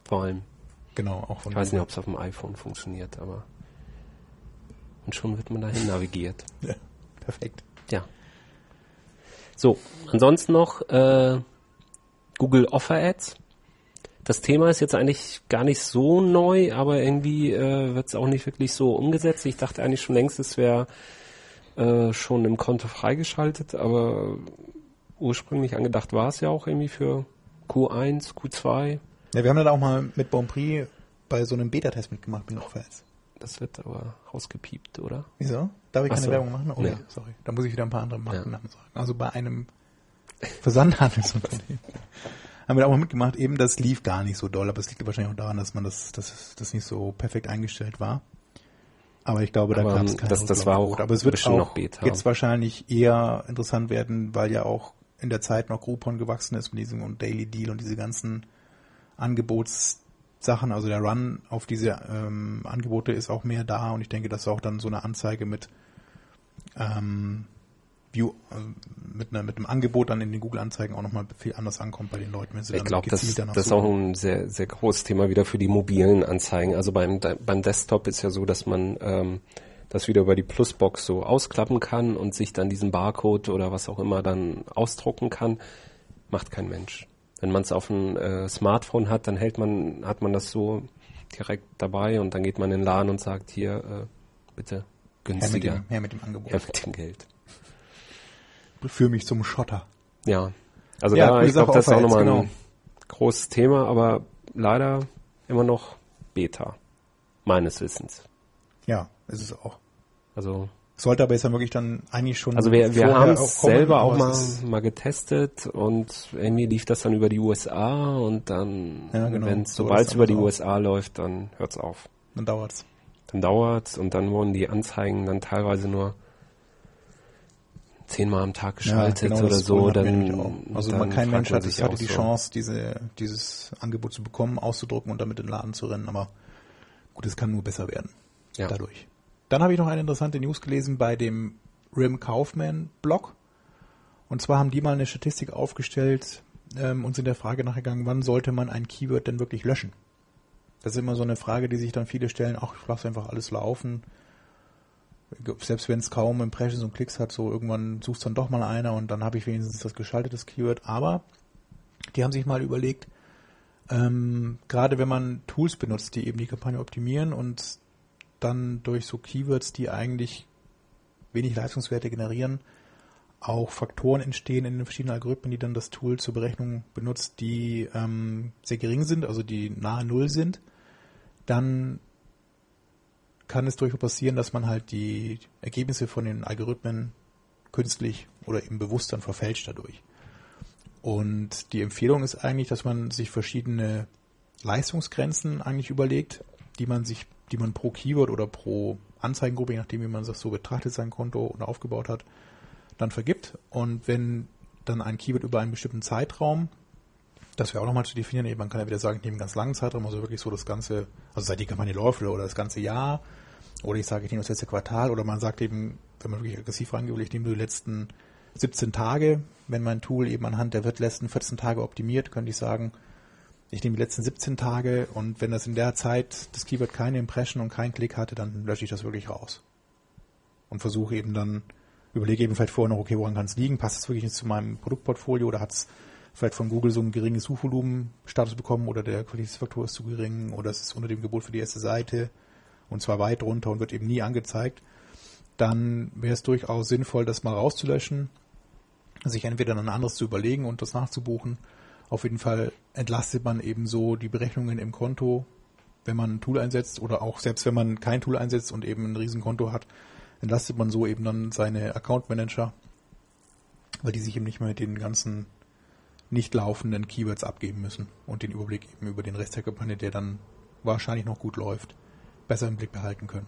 vor allem. Genau, auch von Ich weiß nicht, ob es auf dem iPhone funktioniert, aber und schon wird man dahin navigiert. Ja, perfekt. Ja. So, ansonsten noch äh, Google Offer Ads. Das Thema ist jetzt eigentlich gar nicht so neu, aber irgendwie äh, wird es auch nicht wirklich so umgesetzt. Ich dachte eigentlich schon längst, es wäre äh, schon im Konto freigeschaltet, aber ursprünglich angedacht war es ja auch irgendwie für Q1, Q2. Ja, wir haben dann auch mal mit Bonprix bei so einem Beta-Test mitgemacht mit Offerts. Das wird aber rausgepiept, oder? Wieso? Darf ich Ach keine so. Werbung machen? Oh, Nee. ja, sorry. Da muss ich wieder ein paar andere Markennamen sagen. Also bei einem Versandhandelsunternehmen haben wir da auch mal mitgemacht. Eben, das lief gar nicht so doll, aber es liegt wahrscheinlich auch daran, dass man das, das, das nicht so perfekt eingestellt war. Aber ich glaube, da gab es ähm, kein das- das war auch Aber es wird auch jetzt wahrscheinlich eher interessant werden, weil ja auch in der Zeit noch Groupon gewachsen ist mit diesem und Daily Deal und diese ganzen Angebotssachen. Also der Run auf diese ähm, Angebote ist auch mehr da und ich denke, dass auch dann so eine Anzeige mit ähm, View, also mit, einer, mit einem Angebot dann in den Google-Anzeigen auch nochmal viel anders ankommt bei den Leuten, wenn sie Ich dann glaube, das, das ist auch ein sehr, sehr großes Thema wieder für die mobilen Anzeigen. Also beim, beim Desktop ist ja so, dass man ähm, das wieder über die Plusbox so ausklappen kann und sich dann diesen Barcode oder was auch immer dann ausdrucken kann. Macht kein Mensch. Wenn man es auf dem äh, Smartphone hat, dann hält man, hat man das so direkt dabei und dann geht man in den Laden und sagt, hier, äh, bitte her mit, günstiger. dem, her mit dem Angebot. Ja, mit dem Geld. Für mich zum Schotter. Ja. Also Ja, da, ich glaube, das ist auch nochmal jetzt, ein großes Thema, aber leider immer noch Beta. Meines Wissens. Ja, ist es auch. Also, Sollte aber jetzt dann wirklich dann eigentlich schon. also wir, wir haben es selber auch es mal, mal getestet und irgendwie lief das dann über die USA und dann, Ja, genau. sobald es über die auch. USA läuft, dann hört's auf. Dann dauert's. Dann dauert's und dann wurden die Anzeigen dann teilweise nur zehnmal am Tag geschaltet genau, oder so. Dann. Also dann man, kein Mensch hatte, sich hatte die so. Chance, diese, dieses Angebot zu bekommen, auszudrucken und damit in den Laden zu rennen. Aber gut, es kann nur besser werden. Ja. Dadurch. Dann habe ich noch eine interessante News gelesen bei dem Rim Kaufman Blog. Und zwar haben die mal eine Statistik aufgestellt ähm, und sind der Frage nachgegangen, wann sollte man ein Keyword denn wirklich löschen? Das ist immer so eine Frage, die sich dann viele stellen, ach, ich lasse einfach alles laufen. Selbst wenn es kaum Impressions und Klicks hat, so irgendwann sucht dann doch mal einer und dann habe ich wenigstens das geschaltetes Keyword. Aber die haben sich mal überlegt, ähm, gerade wenn man Tools benutzt, die eben die Kampagne optimieren und dann durch so Keywords, die eigentlich wenig Leistungswerte generieren, auch Faktoren entstehen in den verschiedenen Algorithmen, die dann das Tool zur Berechnung benutzt, die ähm, sehr gering sind, also die nahe Null sind, dann kann es durchaus passieren, dass man halt die Ergebnisse von den Algorithmen künstlich oder eben bewusst dann verfälscht dadurch. Und die Empfehlung ist eigentlich, dass man sich verschiedene Leistungsgrenzen eigentlich überlegt, die man sich, die man pro Keyword oder pro Anzeigengruppe, je nachdem wie man das so betrachtet, sein Konto oder aufgebaut hat, dann vergibt. Und wenn dann ein Keyword über einen bestimmten Zeitraum, das wäre auch nochmal zu definieren, eben man kann ja wieder sagen, ich nehme einen ganz langen Zeitraum, also wirklich so das ganze, also seit die Kampagne läuft oder das ganze Jahr, oder ich sage, ich nehme das letzte Quartal, oder man sagt eben, wenn man wirklich aggressiv rangeht, will, ich nehme nur die letzten 17 Tage, wenn mein Tool eben anhand der letzten 14 Tage optimiert, könnte ich sagen, ich nehme die letzten 17 Tage und wenn das in der Zeit das Keyword keine Impression und keinen Klick hatte, dann lösche ich das wirklich raus. Und versuche eben dann, überlege eben vielleicht vorher noch, okay, woran kann es liegen? Passt es wirklich nicht zu meinem Produktportfolio oder hat es vielleicht von Google so ein geringes Suchvolumen-Status bekommen oder der Qualitätsfaktor ist zu gering oder es ist unter dem Gebot für die erste Seite und zwar weit runter und wird eben nie angezeigt, dann wäre es durchaus sinnvoll, das mal rauszulöschen, sich entweder ein anderes zu überlegen und das nachzubuchen. Auf jeden Fall entlastet man eben so die Berechnungen im Konto, wenn man ein Tool einsetzt oder auch selbst wenn man kein Tool einsetzt und eben ein Riesenkonto hat, entlastet man so eben dann seine Account Manager, weil die sich eben nicht mehr mit den ganzen nicht laufenden Keywords abgeben müssen und den Überblick eben über den Rest der Kampagne, der dann wahrscheinlich noch gut läuft, besser im Blick behalten können.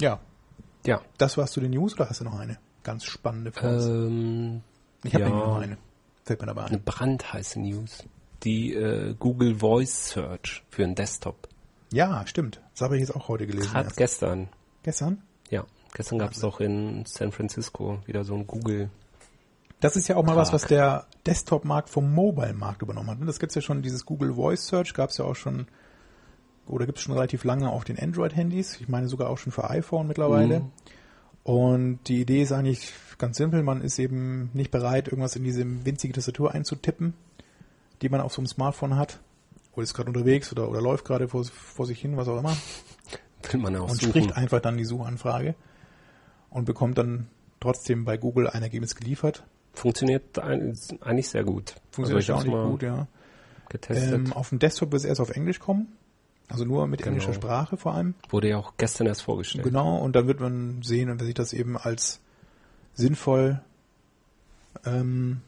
Ja, Ja. das war's zu den News oder hast du noch eine ganz spannende für? Ähm, ich habe ja. noch eine. Fällt mir dabei eine ein. brandheiße News. Die äh, Google Voice Search für einen Desktop. Ja, stimmt. Das habe ich jetzt auch heute gelesen. Gerade erst. gestern. Gestern? Ja, gestern gab es doch in San Francisco wieder so ein Google. Das ist ja auch mal was, Tag. was der Desktop-Markt vom Mobile-Markt übernommen hat. ne? Das gibt's ja schon, dieses Google Voice Search gab's ja auch schon, oder gibt's schon relativ lange auf den Android-Handys. Ich meine sogar auch schon für iPhone mittlerweile. Mhm. Und die Idee ist eigentlich ganz simpel. Man ist eben nicht bereit, irgendwas in diese winzige Tastatur einzutippen, die man auf so einem Smartphone hat. Oder ist gerade unterwegs oder, oder läuft gerade vor, vor sich hin, was auch immer. Will man auch und suchen. spricht einfach dann die Suchanfrage und bekommt dann trotzdem bei Google ein Ergebnis geliefert. Funktioniert eigentlich sehr gut. Funktioniert also mal gut, ja. getestet. Ähm, auf dem Desktop wird es erst auf Englisch kommen. Also nur mit Genau. englischer Sprache vor allem. Wurde ja auch gestern erst vorgestellt. Genau, und dann wird man sehen, wer sich das eben als sinnvoll ähm,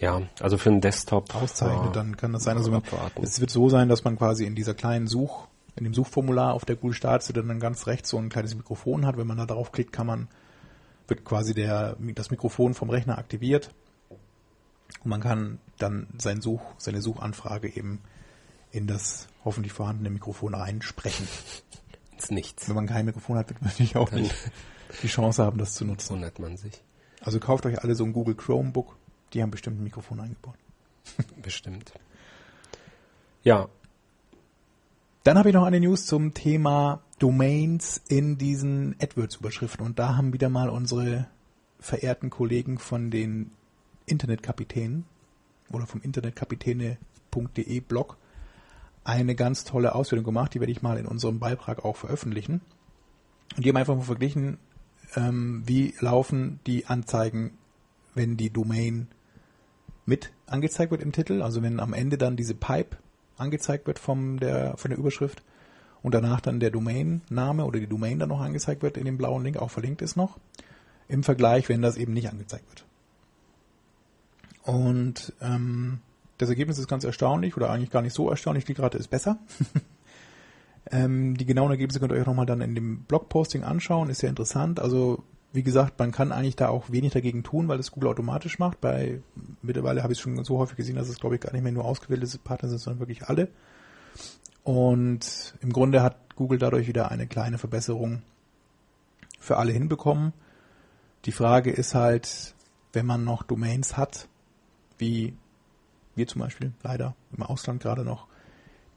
Ja, also für einen Desktop. auszeichnet, ja, dann kann das sein. Also man, es wird so sein, dass man quasi in dieser kleinen Such, in dem Suchformular auf der Google Startseite dann ganz rechts so ein kleines Mikrofon hat. Wenn man da drauf klickt, kann man, wird quasi der, das Mikrofon vom Rechner aktiviert. Und man kann dann sein Such, seine Suchanfrage eben in das hoffentlich vorhandene Mikrofon reinsprechen. ins Nichts. Wenn man kein Mikrofon hat, wird man natürlich auch Dann nicht die Chance haben, das zu nutzen. wundert man sich. Also kauft euch alle so ein Google Chromebook, die haben bestimmt ein Mikrofon eingebaut. Bestimmt. Ja, Dann habe ich noch eine News zum Thema Domains in diesen AdWords-Überschriften. Und da haben wieder mal unsere verehrten Kollegen von den Internetkapitänen oder vom internetkapitäne.de Blog eine ganz tolle Auswertung gemacht. Die werde ich mal in unserem Beitrag auch veröffentlichen. Und die haben einfach mal verglichen, ähm, wie laufen die Anzeigen, wenn die Domain mit angezeigt wird im Titel, also wenn am Ende dann diese Pipe angezeigt wird vom der, von der Überschrift und danach dann der Domain-Name oder die Domain dann noch angezeigt wird in dem blauen Link, auch verlinkt ist noch, im Vergleich, wenn das eben nicht angezeigt wird. Und ähm, das Ergebnis ist ganz erstaunlich oder eigentlich gar nicht so erstaunlich, die gerade ist besser. ähm, die genauen Ergebnisse könnt ihr euch nochmal dann in dem Blogposting anschauen, ist sehr interessant. Also wie gesagt, man kann eigentlich da auch wenig dagegen tun, weil das Google automatisch macht. Bei mittlerweile habe ich es schon so häufig gesehen, dass es glaube ich gar nicht mehr nur ausgewählte Partner sind, sondern wirklich alle. Und im Grunde hat Google dadurch wieder eine kleine Verbesserung für alle hinbekommen. Die Frage ist halt, wenn man noch Domains hat, wie wir zum Beispiel leider im Ausland gerade noch,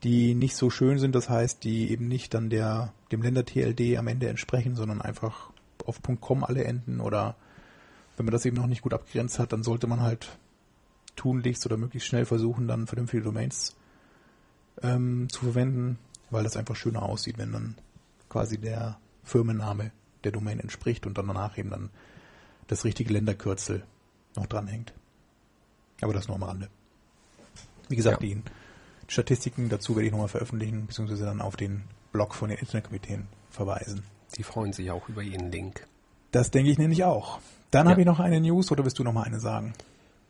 die nicht so schön sind, das heißt, die eben nicht dann der dem Länder TLD am Ende entsprechen, sondern einfach auf .com alle enden oder wenn man das eben noch nicht gut abgegrenzt hat, dann sollte man halt tunlichst oder möglichst schnell versuchen, dann vernünftige Domains ähm, zu verwenden, weil das einfach schöner aussieht, wenn dann quasi der Firmenname der Domain entspricht und dann danach eben dann das richtige Länderkürzel noch dranhängt. Aber das nur am Rande. Wie gesagt, Ja. die Statistiken dazu werde ich nochmal veröffentlichen, beziehungsweise dann auf den Blog von den Internetkomiteen verweisen. die freuen sich auch über jeden Link. Das denke ich nämlich auch. Dann Ja. habe ich noch eine News oder willst du noch mal eine sagen?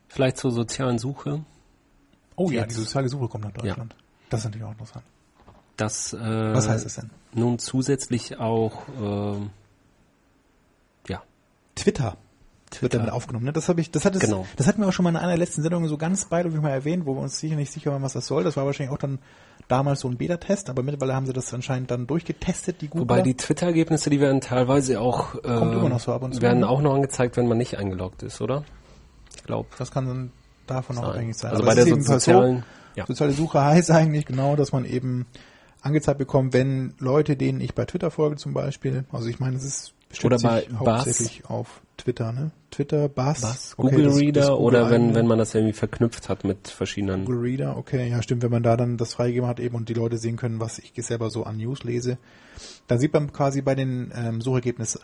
Vielleicht zur sozialen Suche. Oh ja, Jetzt. die soziale Suche kommt nach Deutschland. Das ist natürlich auch interessant. Das, äh, Was heißt das denn? Nun zusätzlich auch, ähm, ja, Twitter. Wird damit aufgenommen. Ne? Das habe ich, das hat es, Genau. das hatten wir auch schon mal in einer der letzten Sendungen so ganz beiläufig mal erwähnt, wo wir uns sicher nicht sicher waren, was das soll. Das war wahrscheinlich auch dann damals so ein Beta-Test, aber mittlerweile haben sie das anscheinend dann durchgetestet, die Google. Wobei die Twitter-Ergebnisse, die werden teilweise auch, äh, so ab und zu, werden auch noch angezeigt, wenn man nicht eingeloggt ist, oder? Ich glaube. das kann dann davon auch Sein. abhängig sein. Also Aber bei der sozialen, ja. Soziale Suche heißt eigentlich genau, dass man eben angezeigt bekommt, wenn Leute, denen ich bei Twitter folge zum Beispiel, also ich meine, es ist bestimmt Oder bei hauptsächlich auf Twitter, ne? Twitter, Bass, Was? okay, Google das- das Reader Google oder wenn, wenn man das irgendwie verknüpft hat mit verschiedenen. Google Reader, okay, ja stimmt, wenn man da dann das freigegeben hat eben und die Leute sehen können, was ich selber so an News lese, dann sieht man quasi bei den ähm, Suchergebnissen,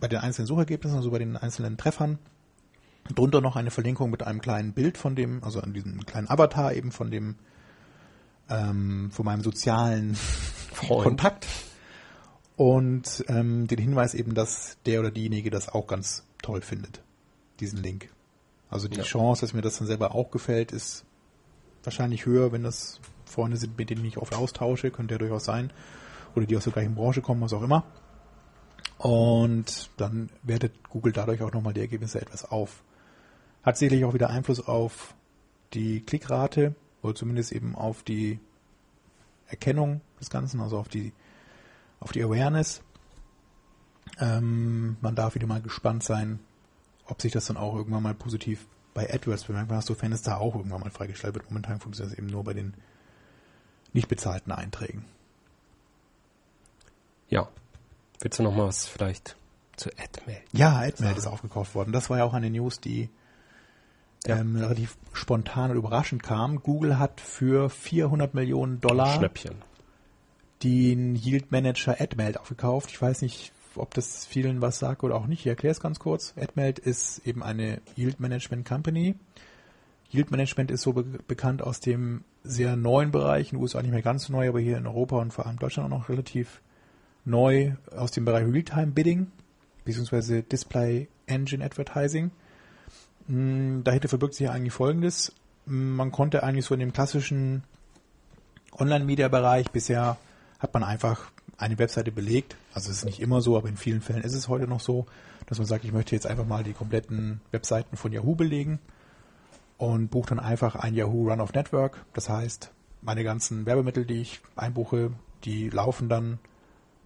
bei den einzelnen Suchergebnissen, also bei den einzelnen Treffern, drunter noch eine Verlinkung mit einem kleinen Bild von dem, also an diesem kleinen Avatar eben von dem, ähm, von meinem sozialen Freund. Kontakt und ähm, den Hinweis eben, dass der oder diejenige das auch ganz toll findet, diesen Link. Also die Ja. Chance, dass mir das dann selber auch gefällt, ist wahrscheinlich höher, wenn das Freunde sind, mit denen ich oft austausche, könnte ja durchaus sein. Oder die aus der gleichen Branche kommen, was auch immer. Und dann wertet Google dadurch auch nochmal die Ergebnisse etwas auf. Hat sicherlich auch wieder Einfluss auf die Klickrate oder zumindest eben auf die Erkennung des Ganzen, also auf die, auf die Awareness. Ähm, man darf wieder mal gespannt sein, ob sich das dann auch irgendwann mal positiv bei AdWords bemerkt, weil sofern es da auch irgendwann mal freigestellt wird. Momentan funktioniert es eben nur bei den nicht bezahlten Einträgen. Ja. Willst du noch mal was vielleicht zu AdMail? Ja, AdMail ist aufgekauft worden. Das war ja auch eine News, die Ja. ähm, relativ spontan und überraschend kam. Google hat für 400 Millionen Dollar Schnäppchen. Den Yield Manager AdMeld aufgekauft. Ich weiß nicht, ob das vielen was sagt oder auch nicht. Ich erkläre es ganz kurz. AdMeld ist eben eine Yield Management Company. Yield Management ist so be bekannt aus dem sehr neuen Bereich, in den USA nicht mehr ganz so neu, aber hier in Europa und vor allem Deutschland auch noch relativ neu aus dem Bereich Realtime Bidding beziehungsweise Display Engine Advertising. Mm, Dahinter verbirgt sich eigentlich Folgendes. Mm, Man konnte eigentlich so in dem klassischen Online-Media-Bereich bisher hat man einfach eine Webseite belegt. Also es ist nicht immer so, aber in vielen Fällen ist es heute noch so, dass man sagt, ich möchte jetzt einfach mal die kompletten Webseiten von Yahoo belegen und buche dann einfach ein Yahoo Run of Network. Das heißt, meine ganzen Werbemittel, die ich einbuche, die laufen dann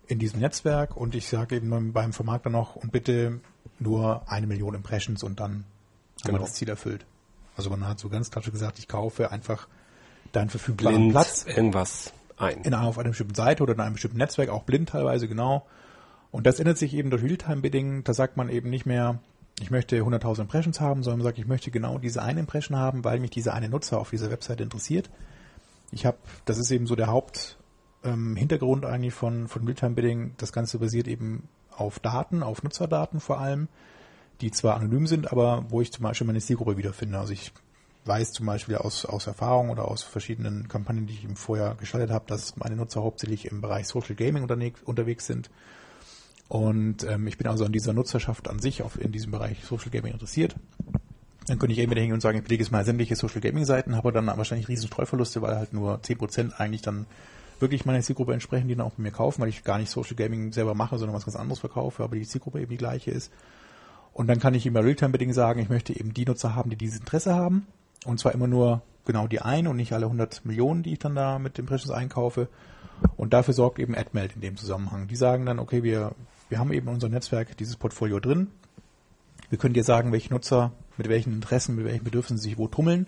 in diesem Netzwerk und ich sage eben beim Vermarkter noch und bitte nur eine Million Impressions und dann haben wir Genau. das Ziel erfüllt. Also man hat so ganz klassisch gesagt, ich kaufe einfach deinen verfügbaren Blind Platz irgendwas ein. in, auf einer bestimmten Seite oder in einem bestimmten Netzwerk, auch blind teilweise, genau. Und das ändert sich eben durch Realtime-Bidding. Da sagt man eben nicht mehr, ich möchte 100.000 Impressions haben, sondern man sagt, ich möchte genau diese eine Impression haben, weil mich dieser eine Nutzer auf dieser Webseite interessiert. Ich habe, das ist eben so der Haupt ähm, eigentlich von, von Realtime-Bidding. Das Ganze basiert eben auf Daten, auf Nutzerdaten vor allem, die zwar anonym sind, aber wo ich zum Beispiel meine Zielgruppe wiederfinde. Also ich weiß zum Beispiel aus, aus Erfahrung oder aus verschiedenen Kampagnen, die ich eben vorher gestaltet habe, dass meine Nutzer hauptsächlich im Bereich Social Gaming unterwegs sind. Und ähm, ich bin also an dieser Nutzerschaft an sich auf, in diesem Bereich Social Gaming interessiert. Dann könnte ich eben wieder hingehen und sagen, ich belege jetzt mal sämtliche Social Gaming Seiten, habe dann wahrscheinlich riesen Streuverluste, weil halt nur 10% eigentlich dann wirklich meiner Zielgruppe entsprechen, die dann auch bei mir kaufen, weil ich gar nicht Social Gaming selber mache, sondern was ganz anderes verkaufe, aber die Zielgruppe eben die gleiche ist. Und dann kann ich immer Realtime-Bidding sagen, ich möchte eben die Nutzer haben, die dieses Interesse haben. Und zwar immer nur genau die ein und nicht alle 100 Millionen, die ich dann da mit Impressions einkaufe. Und dafür sorgt eben AdMeld in dem Zusammenhang. Die sagen dann, okay, wir, wir haben eben in unserem Netzwerk dieses Portfolio drin. Wir können dir sagen, welche Nutzer mit welchen Interessen, mit welchen Bedürfnissen sich wo tummeln.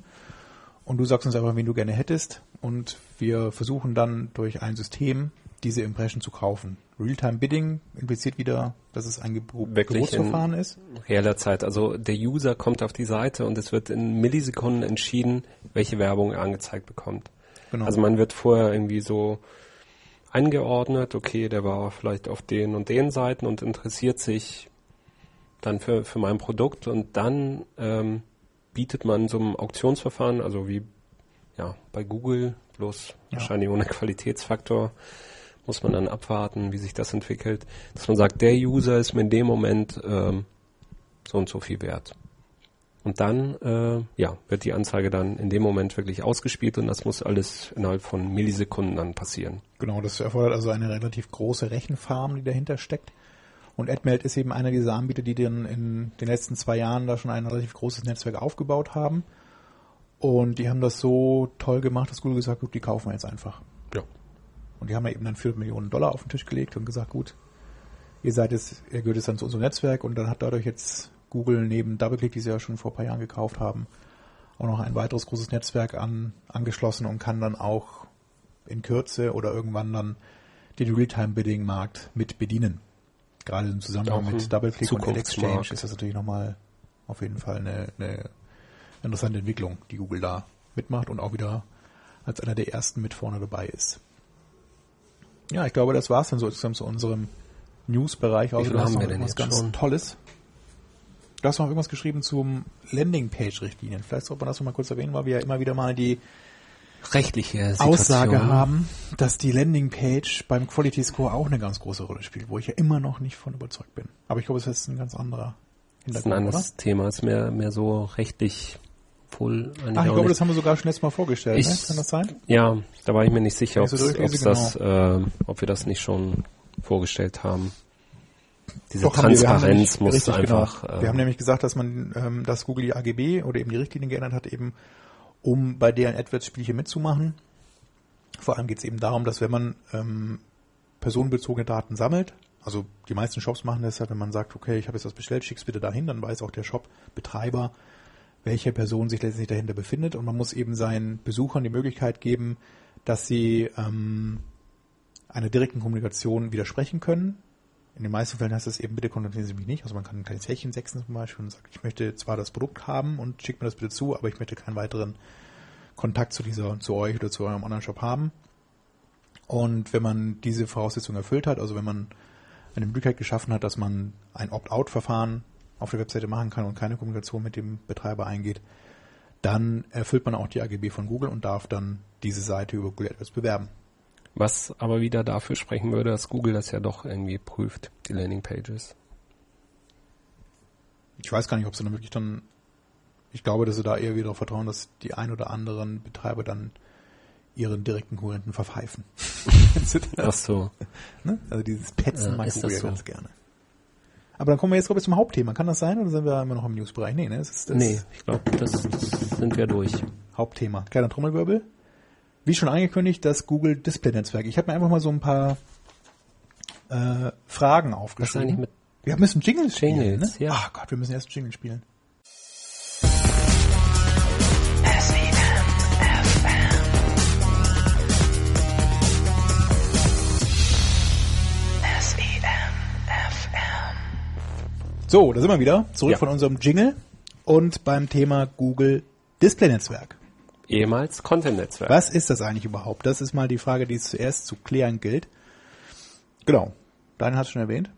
Und du sagst uns einfach, wen du gerne hättest. Und wir versuchen dann durch ein System diese Impression zu kaufen. Realtime Bidding impliziert wieder, dass es ein Gebot- Gebotsverfahren ist. reeller Zeit. Also der User kommt auf die Seite und es wird in Millisekunden entschieden, welche Werbung er angezeigt bekommt. Genau. Also man wird vorher irgendwie so eingeordnet, okay, der war vielleicht auf den und den Seiten und interessiert sich dann für, für mein Produkt und dann ähm, bietet man so ein Auktionsverfahren, also wie ja bei Google, bloß Ja. wahrscheinlich ohne Qualitätsfaktor, muss man dann abwarten, wie sich das entwickelt, dass man sagt, der User ist mir in dem Moment ähm, so und so viel wert. Und dann äh, ja, wird die Anzeige dann in dem Moment wirklich ausgespielt und das muss alles innerhalb von Millisekunden dann passieren. Genau, das erfordert also eine relativ große Rechenfarm, die dahinter steckt. Und AdMeld ist eben einer dieser Anbieter, die dann in den letzten zwei Jahren da schon ein relativ großes Netzwerk aufgebaut haben. Und die haben das so toll gemacht, dass Google gesagt hat, gut, die kaufen wir jetzt einfach. Ja. Und die haben ja eben dann 4 Millionen Dollar auf den Tisch gelegt und gesagt, gut, ihr seid jetzt, ihr gehört jetzt dann zu unserem Netzwerk und dann hat dadurch jetzt Google neben DoubleClick, die sie ja schon vor ein paar Jahren gekauft haben, auch noch ein weiteres großes Netzwerk an, angeschlossen und kann dann auch in Kürze oder irgendwann dann den Realtime-Bidding-Markt mit bedienen. Gerade im Zusammenhang mit DoubleClick und. Exchange ist das natürlich nochmal auf jeden Fall eine, eine interessante Entwicklung, die Google da mitmacht und auch wieder als einer der ersten mit vorne dabei ist. Ja, ich glaube, das war's dann so insgesamt zu unserem News-Bereich. Also hast haben wir denn jetzt ganz schon? Tolles. Du hast noch irgendwas geschrieben zum Landingpage-Richtlinien. Vielleicht sollte man das noch mal kurz erwähnen, weil wir ja immer wieder mal die Rechtliche Situation. Aussage haben, dass die Landingpage beim Quality Score auch eine ganz große Rolle spielt, wo ich ja immer noch nicht von überzeugt bin. Aber ich glaube, es ist ein ganz anderer Das ist ein Hintergrund, oder? anderes Thema, ist mehr, mehr so rechtlich eigentlich Ach, ich glaube, das haben wir sogar schon letztes Mal vorgestellt. Ich- ne? Kann das sein? Ja, da war ich mir nicht sicher, ob so das, äh, ob wir das nicht schon vorgestellt haben. Diese Doch, haben wir. Wir Transparenz muss richtig, einfach. Genau. äh, Wir haben nämlich gesagt, dass man, ähm, dass Google die AGB oder eben die Richtlinien geändert hat, eben um bei deren AdWords-Spielchen mitzumachen. Vor allem geht es eben darum, dass wenn man ähm, personenbezogene Daten sammelt, also die meisten Shops machen das ja, wenn man sagt, okay, ich habe jetzt was bestellt, schick's bitte dahin, dann weiß auch der Shop-Betreiber, welche Person sich letztendlich dahinter befindet und man muss eben seinen Besuchern die Möglichkeit geben, dass sie ähm, einer direkten Kommunikation widersprechen können. In den meisten Fällen heißt es eben, bitte kontaktieren Sie mich nicht. Also man kann ein kleines Häkchen setzen zum Beispiel und sagt, ich möchte zwar das Produkt haben und schickt mir das bitte zu, aber ich möchte keinen weiteren Kontakt zu dieser, zu euch oder zu eurem Online-Shop haben. Und wenn man diese Voraussetzung erfüllt hat, also wenn man eine Möglichkeit geschaffen hat, dass man ein Opt-out-Verfahren auf der Webseite machen kann und keine Kommunikation mit dem Betreiber eingeht, dann erfüllt man auch die AGB von Google und darf dann diese Seite über Google AdWords bewerben. Was aber wieder dafür sprechen würde, dass Google das ja doch irgendwie prüft, die Landingpages. Ich weiß gar nicht, ob sie dann wirklich dann, ich glaube, dass sie da eher wieder darauf vertrauen, dass die ein oder anderen Betreiber dann ihren direkten Konkurrenten verpfeifen. Ach so. Ne? Also dieses Petzen Ja, mag Google ja so? ganz gerne. Aber dann kommen wir jetzt, glaube ich, zum Hauptthema. Kann das sein oder sind wir immer noch im Newsbereich? Nee, ne? Das ist das Nee, ich glaube, das, das sind wir durch. Hauptthema. Kleiner Trommelwirbel. Wie schon angekündigt, das Google Display Netzwerk. Ich habe mir einfach mal so ein paar äh, Fragen Was aufgeschrieben. eigentlich mit wir müssen Jingles spielen, Jingles, ne? ja. Ach Gott, wir müssen erst Jingle spielen. So, da sind wir wieder. Zurück Ja. von unserem Jingle und beim Thema Google Display Netzwerk. ehemals Content-Netzwerk? Was ist das eigentlich überhaupt? Das ist mal die Frage, die es zuerst zu klären gilt. Genau. Daniel hat es schon erwähnt.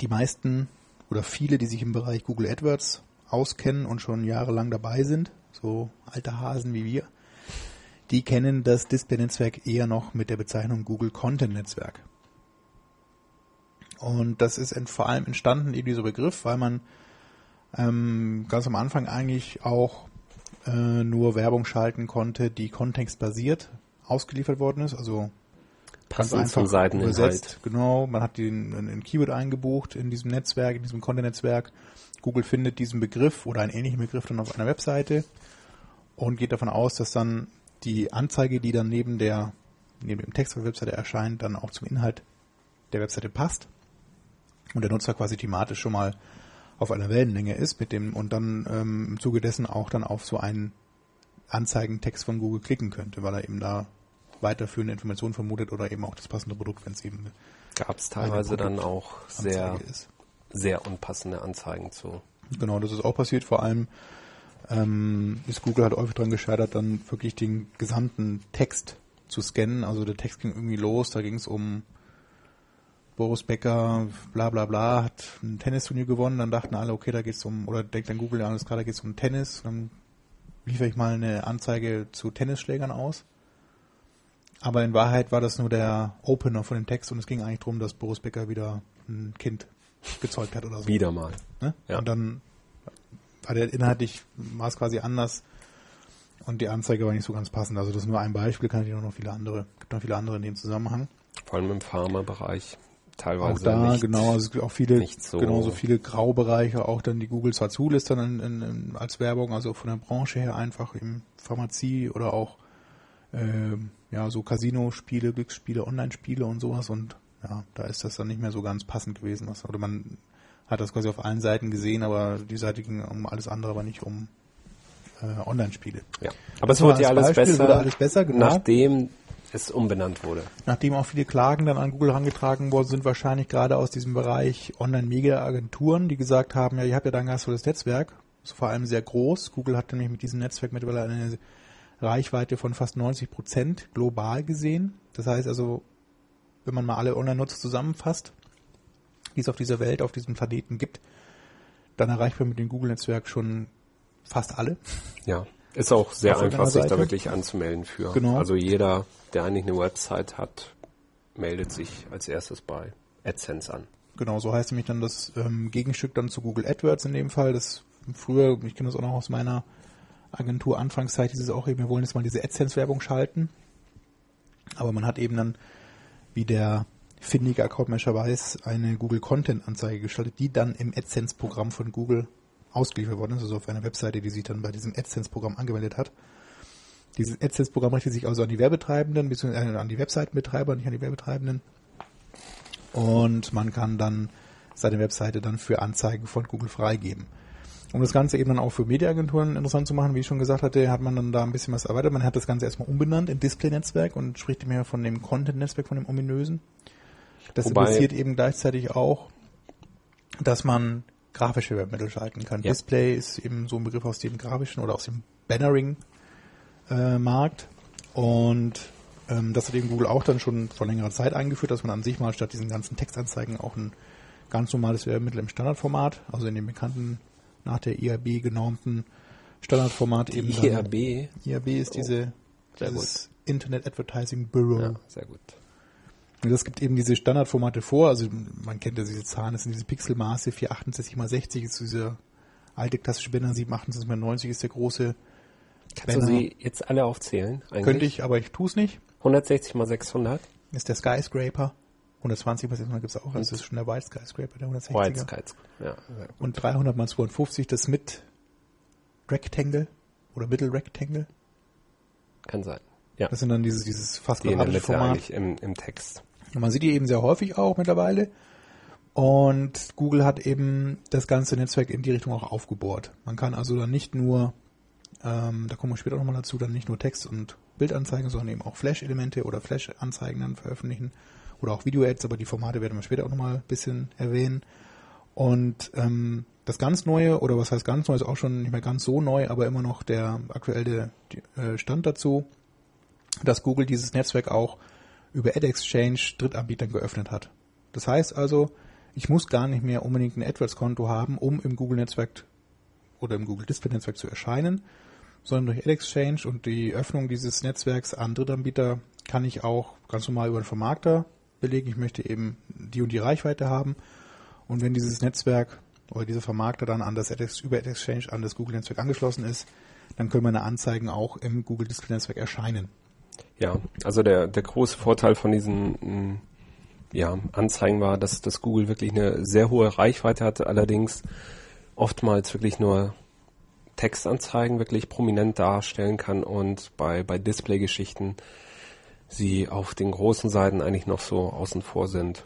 Die meisten oder viele, die sich im Bereich Google AdWords auskennen und schon jahrelang dabei sind, so alte Hasen wie wir, die kennen das Display-Netzwerk eher noch mit der Bezeichnung Google Content Netzwerk. Und das ist vor allem entstanden, eben dieser Begriff, weil man ähm, ganz am Anfang eigentlich auch äh, nur Werbung schalten konnte, die kontextbasiert ausgeliefert worden ist, also ganz Passend zum Seiteninhalt. übersetzt. Genau, man hat den ein ein Keyword eingebucht in diesem Netzwerk, in diesem Content-Netzwerk. Google findet diesen Begriff oder einen ähnlichen Begriff dann auf einer Webseite und geht davon aus, dass dann die Anzeige, die dann neben der neben dem Text auf der Webseite erscheint, dann auch zum Inhalt der Webseite passt und der Nutzer quasi thematisch schon mal auf einer Wellenlänge ist mit dem und dann ähm, im Zuge dessen auch dann auf so einen Anzeigentext von Google klicken könnte, weil er eben da weiterführende Informationen vermutet oder eben auch das passende Produkt, wenn es eben Gab es teilweise dann auch sehr, ist. sehr unpassende Anzeigen zu. Genau, das ist auch passiert. Vor allem ähm, ist Google halt häufig dran gescheitert, dann wirklich den gesamten Text zu scannen. Also der Text ging irgendwie los, da ging es um Boris Becker, bla bla bla, hat ein Tennisturnier gewonnen, dann dachten alle, okay, da geht's um, oder denkt dann Google, ja, alles klar, da geht's um Tennis, dann liefere ich mal eine Anzeige zu Tennisschlägern aus. Aber in Wahrheit war das nur der Opener von dem Text und es ging eigentlich darum, dass Boris Becker wieder ein Kind gezeugt hat oder so. Wieder mal. Ne? Ja. Und dann war der inhaltlich war es quasi anders und die Anzeige war nicht so ganz passend. Also das ist nur ein Beispiel, kann ich noch viele andere, gibt noch viele andere in dem Zusammenhang. Vor allem im Pharmabereich. Teilweise auch da, nicht. genau, also es gibt auch viele, so- genauso viele Graubereiche, auch dann die Google zwar zulässt dann in, in, als Werbung, also von der Branche her einfach im Pharmazie oder auch ähm, ja so Casino-Spiele, Glücksspiele, Online-Spiele und sowas und ja, da ist das dann nicht mehr so ganz passend gewesen. Was, oder man hat das quasi auf allen Seiten gesehen, aber die Seite ging um alles andere, aber nicht um äh, Online-Spiele. Ja. Aber es wurde ja alles Beispiel besser, alles besser, genau. nachdem es umbenannt wurde. Nachdem auch viele Klagen dann an Google herangetragen worden sind, wahrscheinlich gerade aus diesem Bereich Online-Media-Agenturen, die gesagt haben, ja, ihr habt ja da ein ganz tolles Netzwerk, ist vor allem sehr groß. Google hat nämlich mit diesem Netzwerk mittlerweile eine Reichweite von fast 90 Prozent global gesehen. Das heißt also, wenn man mal alle Online-Nutzer zusammenfasst, die es auf dieser Welt, auf diesem Planeten gibt, dann erreicht man mit dem Google-Netzwerk schon fast alle. Ja. Ist auch sehr einfach, sich da wirklich anzumelden für. Genau. Also jeder, der eigentlich eine Website hat, meldet sich als erstes bei AdSense an. Genau, so heißt nämlich dann das ähm, Gegenstück dann zu Google AdWords in dem Fall. Das früher, ich kenne das auch noch aus meiner Agentur Anfangszeit, dieses auch eben, wir wollen jetzt mal diese AdSense-Werbung schalten. Aber man hat eben dann, wie der findige Accountmanager weiß, eine Google Content-Anzeige gestaltet, die dann im AdSense-Programm von Google ausgeliefert worden ist, also auf einer Webseite, die sich dann bei diesem AdSense-Programm angemeldet hat. Dieses AdSense-Programm richtet sich also an die Werbetreibenden, beziehungsweise an die Webseitenbetreiber, nicht an die Werbetreibenden. Und man kann dann seine Webseite dann für Anzeigen von Google freigeben. Um das Ganze eben dann auch für Mediaagenturen interessant zu machen, wie ich schon gesagt hatte, hat man dann da ein bisschen was erweitert. Man hat das Ganze erstmal umbenannt in Display-Netzwerk und spricht mehr von dem Content-Netzwerk, von dem ominösen. Das Wobei- impliziert eben gleichzeitig auch, dass man grafische Webmittel schalten kann. Ja. Display ist eben so ein Begriff aus dem grafischen oder aus dem Bannering-Markt. und ähm, das hat eben Google auch dann schon vor längerer Zeit eingeführt, dass man an sich mal statt diesen ganzen Textanzeigen auch ein ganz normales Werbemittel im Standardformat, also in dem bekannten, nach der IAB genormten Standardformat eben dann- IAB. IAB ist diese Oh, dieses Internet Advertising Bureau. Ja, sehr gut. Das gibt eben diese Standardformate vor, also man kennt ja diese Zahlen, das sind diese Pixelmaße, 468 mal 60 ist diese alte klassische Banner, 728 mal 90 ist der große Kannst du sie jetzt alle aufzählen? Eigentlich? Könnte ich, aber ich tue es nicht. 160 mal 600. ist der Skyscraper. 120 mal 600 gibt es auch, also das ist schon der White Skyscraper, der 160er. White Skies. Ja. Und 300 mal 250 das mit Rectangle oder Middle Rectangle. Kann sein. Ja, Das sind dann dieses, dieses fast die quadratische Format. eigentlich im, im Text. Und man sieht die eben sehr häufig auch mittlerweile. Und Google hat eben das ganze Netzwerk in die Richtung auch aufgebohrt. Man kann also dann nicht nur, ähm, da kommen wir später nochmal dazu, dann nicht nur Text und Bildanzeigen, sondern eben auch Flash-Elemente oder Flash-Anzeigen dann veröffentlichen oder auch Video-Ads, aber die Formate werden wir später auch nochmal ein bisschen erwähnen. Und ähm, das ganz Neue, oder was heißt ganz neu, ist auch schon nicht mehr ganz so neu, aber immer noch der aktuelle äh, Stand dazu, dass Google dieses Netzwerk auch über AdExchange Drittanbietern geöffnet hat. Das heißt also, ich muss gar nicht mehr unbedingt ein AdWords-Konto haben, um im Google-Netzwerk oder im Google Display-Netzwerk zu erscheinen, sondern durch AdExchange und die Öffnung dieses Netzwerks an Drittanbieter kann ich auch ganz normal über den Vermarkter belegen. Ich möchte eben die und die Reichweite haben. Und wenn dieses Netzwerk oder dieser Vermarkter dann an das AdEx, über AdExchange an das Google-Netzwerk angeschlossen ist, dann können meine Anzeigen auch im Google Display-Netzwerk erscheinen. Ja, also der, der große Vorteil von diesen mh, ja, Anzeigen war, dass, dass Google wirklich eine sehr hohe Reichweite hatte, allerdings oftmals wirklich nur Textanzeigen wirklich prominent darstellen kann und bei, bei Display-Geschichten sie auf den großen Seiten eigentlich noch so außen vor sind.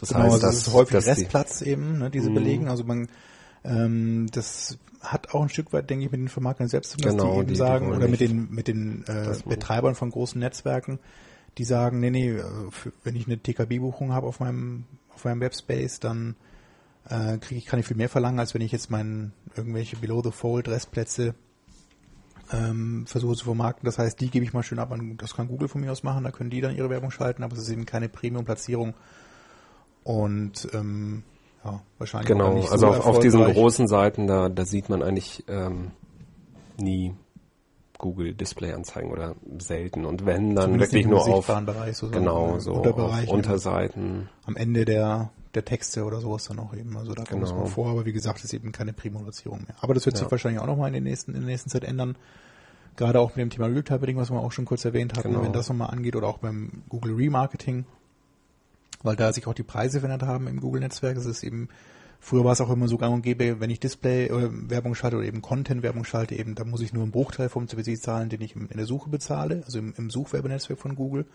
Das Genau, also dass, das ist häufig dass die- Restplatz eben, ne, diese Mhm. belegen. Also man, ähm, das hat auch ein Stück weit, denke ich, mit den Vermarktern selbst zu tun, dass Genau, die eben die- die sagen, wollen oder mit den, mit den äh, dass Betreibern von großen Netzwerken, die sagen, nee, nee, äh, für, wenn ich eine TKB-Buchung habe auf meinem, auf meinem Webspace, dann äh, kriege ich, kann ich viel mehr verlangen, als wenn ich jetzt meinen irgendwelche Below-the-Fold-Restplätze ähm, versuche zu vermarkten. Das heißt, die gebe ich mal schön ab an, das kann Google von mir aus machen, da können die dann ihre Werbung schalten, aber es ist eben keine Premium-Platzierung. Und ähm, ja, wahrscheinlich auch Genau, nicht also so auf, auf diesen großen Seiten, da, da sieht man eigentlich ähm, nie Google Display Anzeigen oder selten. Und wenn, dann Zumindest wirklich nur auf Bereich, so genau so auf Unterseiten. am Ende der, der Texte oder sowas dann auch eben. Also da kommt es Genau. mal vor, aber wie gesagt, ist eben keine Primo-Platzierung mehr. Aber das wird sich Ja. wahrscheinlich auch nochmal in, den nächsten, in der nächsten Zeit ändern. Gerade auch mit dem Thema Real-Time-Bidding, was wir auch schon kurz erwähnt hatten, Genau. wenn das nochmal angeht, oder auch beim Google Remarketing, weil da sich auch die Preise verändert haben im Google-Netzwerk. Es ist eben, früher war es auch immer so gang und gäbe, wenn ich Display oder Werbung schalte oder eben Content-Werbung schalte, eben, da muss ich nur einen Bruchteil vom CPC zahlen, den ich in der Suche bezahle, also im, im Suchwerbenetzwerk von Google.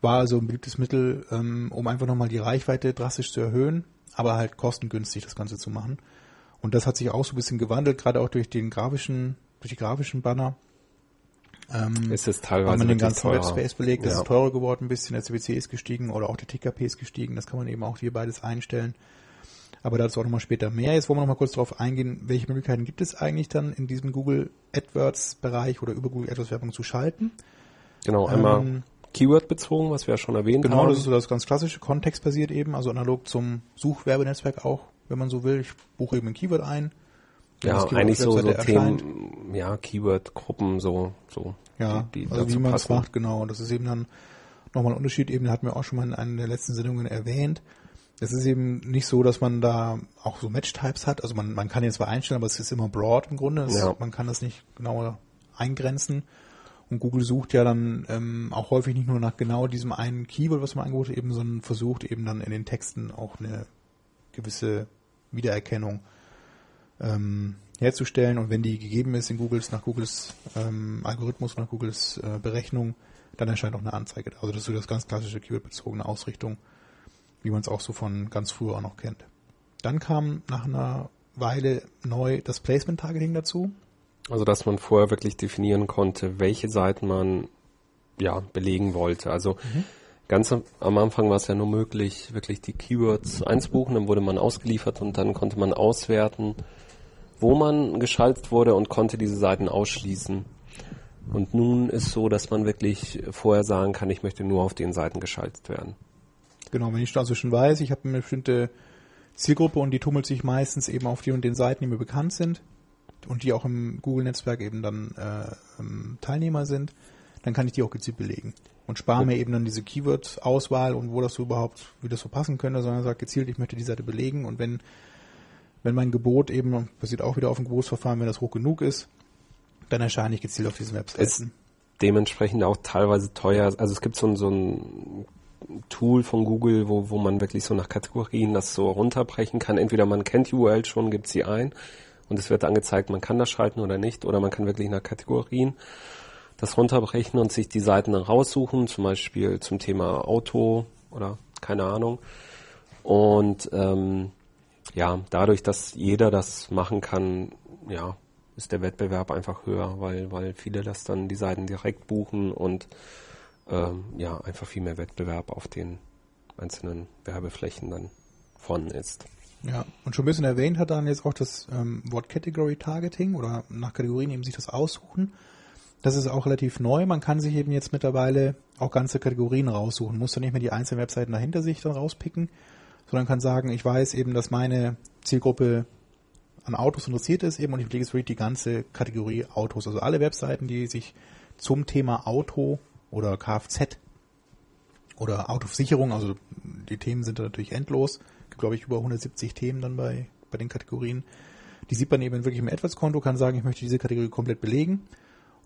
War also ein beliebtes Mittel, ähm, um einfach nochmal die Reichweite drastisch zu erhöhen, aber halt kostengünstig das Ganze zu machen. Und das hat sich auch so ein bisschen gewandelt, gerade auch durch den grafischen, durch die grafischen Banner. Ähm, Ist es teilweise man den ganzen teurer. Webspace belegt, Ja. ist teurer geworden ein bisschen, der CPC ist gestiegen oder auch der TKP ist gestiegen, das kann man eben auch hier beides einstellen. Aber dazu auch nochmal später mehr. Jetzt wollen wir nochmal kurz darauf eingehen, welche Möglichkeiten gibt es eigentlich dann in diesem Google AdWords Bereich oder über Google AdWords Werbung zu schalten. Genau, einmal Ähm, Keyword bezogen, was wir ja schon erwähnt Genau, haben. das ist so das ganz klassische, kontextbasiert eben, also analog zum Suchwerbenetzwerk auch, wenn man so will. Ich buche eben ein Keyword ein. Ja, eigentlich so, der so. Themen, ja, Keyword-Gruppen, so, so. Ja, die, die also wie man es macht, genau. Das ist eben dann nochmal ein Unterschied, eben hatten wir auch schon mal in einer der letzten Sendungen erwähnt. Es ist eben nicht so, dass man da auch so Match-Types hat. Also man, man kann jetzt zwar einstellen, aber es ist immer broad im Grunde. Es, Ja. Man kann das nicht genauer eingrenzen. Und Google sucht ja dann ähm, auch häufig nicht nur nach genau diesem einen Keyword, was man angeboten eben, sondern versucht eben dann in den Texten auch eine gewisse Wiedererkennung ähm, herzustellen und wenn die gegeben ist in Googles, nach Googles ähm, Algorithmus, nach Googles äh, Berechnung, dann erscheint auch eine Anzeige. Also das ist so das ganz klassische Keyword-bezogene Ausrichtung, wie man es auch so von ganz früher auch noch kennt. Dann kam nach einer Weile neu das Placement-Targeting dazu. Also dass man vorher wirklich definieren konnte, welche Seiten man ja belegen wollte. Also mhm. ganz am Anfang war es ja nur möglich, wirklich die Keywords einzubuchen, dann wurde man ausgeliefert und dann konnte man auswerten, wo man geschaltet wurde und konnte diese Seiten ausschließen. Und nun ist so, dass man wirklich vorher sagen kann, ich möchte nur auf den Seiten geschaltet werden. Genau, wenn ich also schon weiß, ich habe eine bestimmte Zielgruppe und die tummelt sich meistens eben auf die und den Seiten, die mir bekannt sind und die auch im Google-Netzwerk eben dann äh, Teilnehmer sind, dann kann ich die auch gezielt belegen und spare mir eben dann diese Keyword-Auswahl und wo das so überhaupt, wie das so passen könnte, sondern sage gezielt, ich möchte die Seite belegen und wenn wenn mein Gebot eben, basiert auch wieder auf dem Gebotsverfahren, wenn das hoch genug ist, dann erscheine ich gezielt auf diesen Webseiten. Ist dementsprechend auch teilweise teuer. Also es gibt so ein, so ein Tool von Google, wo, wo man wirklich so nach Kategorien das so runterbrechen kann. Entweder man kennt die URL schon, gibt sie ein und es wird angezeigt, man kann das schalten oder nicht, oder man kann wirklich nach Kategorien das runterbrechen und sich die Seiten dann raussuchen, zum Beispiel zum Thema Auto oder keine Ahnung. Und ähm, ja, dadurch, dass jeder das machen kann, ja, ist der Wettbewerb einfach höher, weil, weil viele das dann die Seiten direkt buchen und ähm, ja, einfach viel mehr Wettbewerb auf den einzelnen Werbeflächen dann vorhanden ist. Ja, und schon ein bisschen erwähnt hat dann jetzt auch das ähm, Wort Category Targeting oder nach Kategorien eben sich das aussuchen. Das ist auch relativ neu. Man kann sich eben jetzt mittlerweile auch ganze Kategorien raussuchen, muss dann nicht mehr die einzelnen Webseiten dahinter sich dann rauspicken, sondern kann sagen, ich weiß eben, dass meine Zielgruppe an Autos interessiert ist eben und ich lege jetzt wirklich die ganze Kategorie Autos. Also alle Webseiten, die sich zum Thema Auto oder Kfz oder Autoversicherung, also die Themen sind natürlich endlos. Gibt, glaube ich, über 170 Themen dann bei, bei den Kategorien. Die sieht man eben wirklich im AdWords-Konto, kann sagen, ich möchte diese Kategorie komplett belegen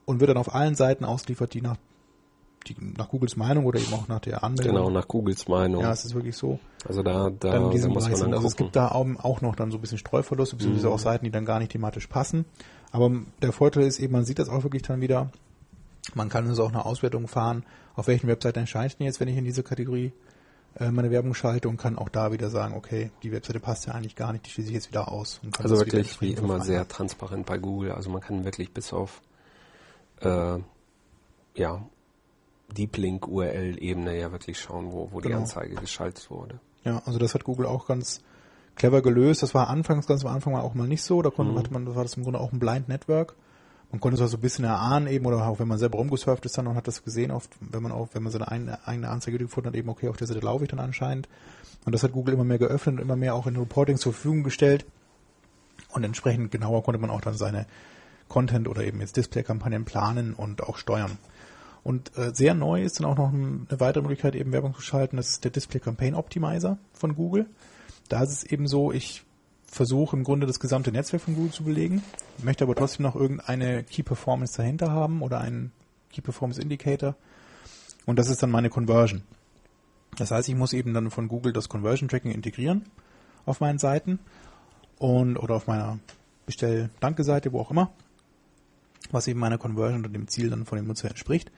und wird dann auf allen Seiten ausgeliefert, die nach die, nach Googles Meinung oder eben auch nach der Anmeldung. Genau, nach Googles Meinung. Ja, es ist wirklich so. Also da, da, dann da muss man dann Also es gibt da auch noch dann so ein bisschen Streuverlust, beziehungsweise mhm. auch Seiten, die dann gar nicht thematisch passen. Aber der Vorteil ist eben, man sieht das auch wirklich dann wieder. Man kann also auch eine Auswertung fahren, auf welchen Webseiten erscheint denn jetzt, wenn ich in diese Kategorie äh, meine Werbung schalte und kann auch da wieder sagen, okay, die Webseite passt ja eigentlich gar nicht, die schließe ich jetzt wieder aus. also wirklich wie immer sehr transparent bei Google. Also man kann wirklich bis auf äh, ja, Deep Link URL-Ebene ja wirklich schauen, wo, wo die genau. Anzeige geschaltet wurde. Ja, also das hat Google auch ganz clever gelöst. Das war anfangs, ganz am Anfang mal auch mal nicht so. Da konnte, mhm. hatte man, das war das im Grunde auch ein Blind Network. Man konnte es auch so ein bisschen erahnen eben, oder auch wenn man selber rumgesurft ist dann und hat das gesehen, oft, wenn man auch, wenn man seine eigene Anzeige gefunden hat, eben, okay, auf der Seite laufe ich dann anscheinend. Und das hat Google immer mehr geöffnet und immer mehr auch in Reporting zur Verfügung gestellt. Und entsprechend genauer konnte man auch dann seine Content oder eben jetzt Display-Kampagnen planen und auch steuern. Und äh, sehr neu ist dann auch noch eine weitere Möglichkeit, eben Werbung zu schalten. Das ist der Display Campaign Optimizer von Google. Da ist es eben so, ich versuche im Grunde das gesamte Netzwerk von Google zu belegen, möchte aber trotzdem noch irgendeine Key Performance dahinter haben oder einen Key Performance Indicator. Und das ist dann meine Conversion. Das heißt, ich muss eben dann von Google das Conversion Tracking integrieren auf meinen Seiten und oder auf meiner Bestell-Danke-Seite, wo auch immer, was eben meiner Conversion und dem Ziel dann von dem Nutzer entspricht.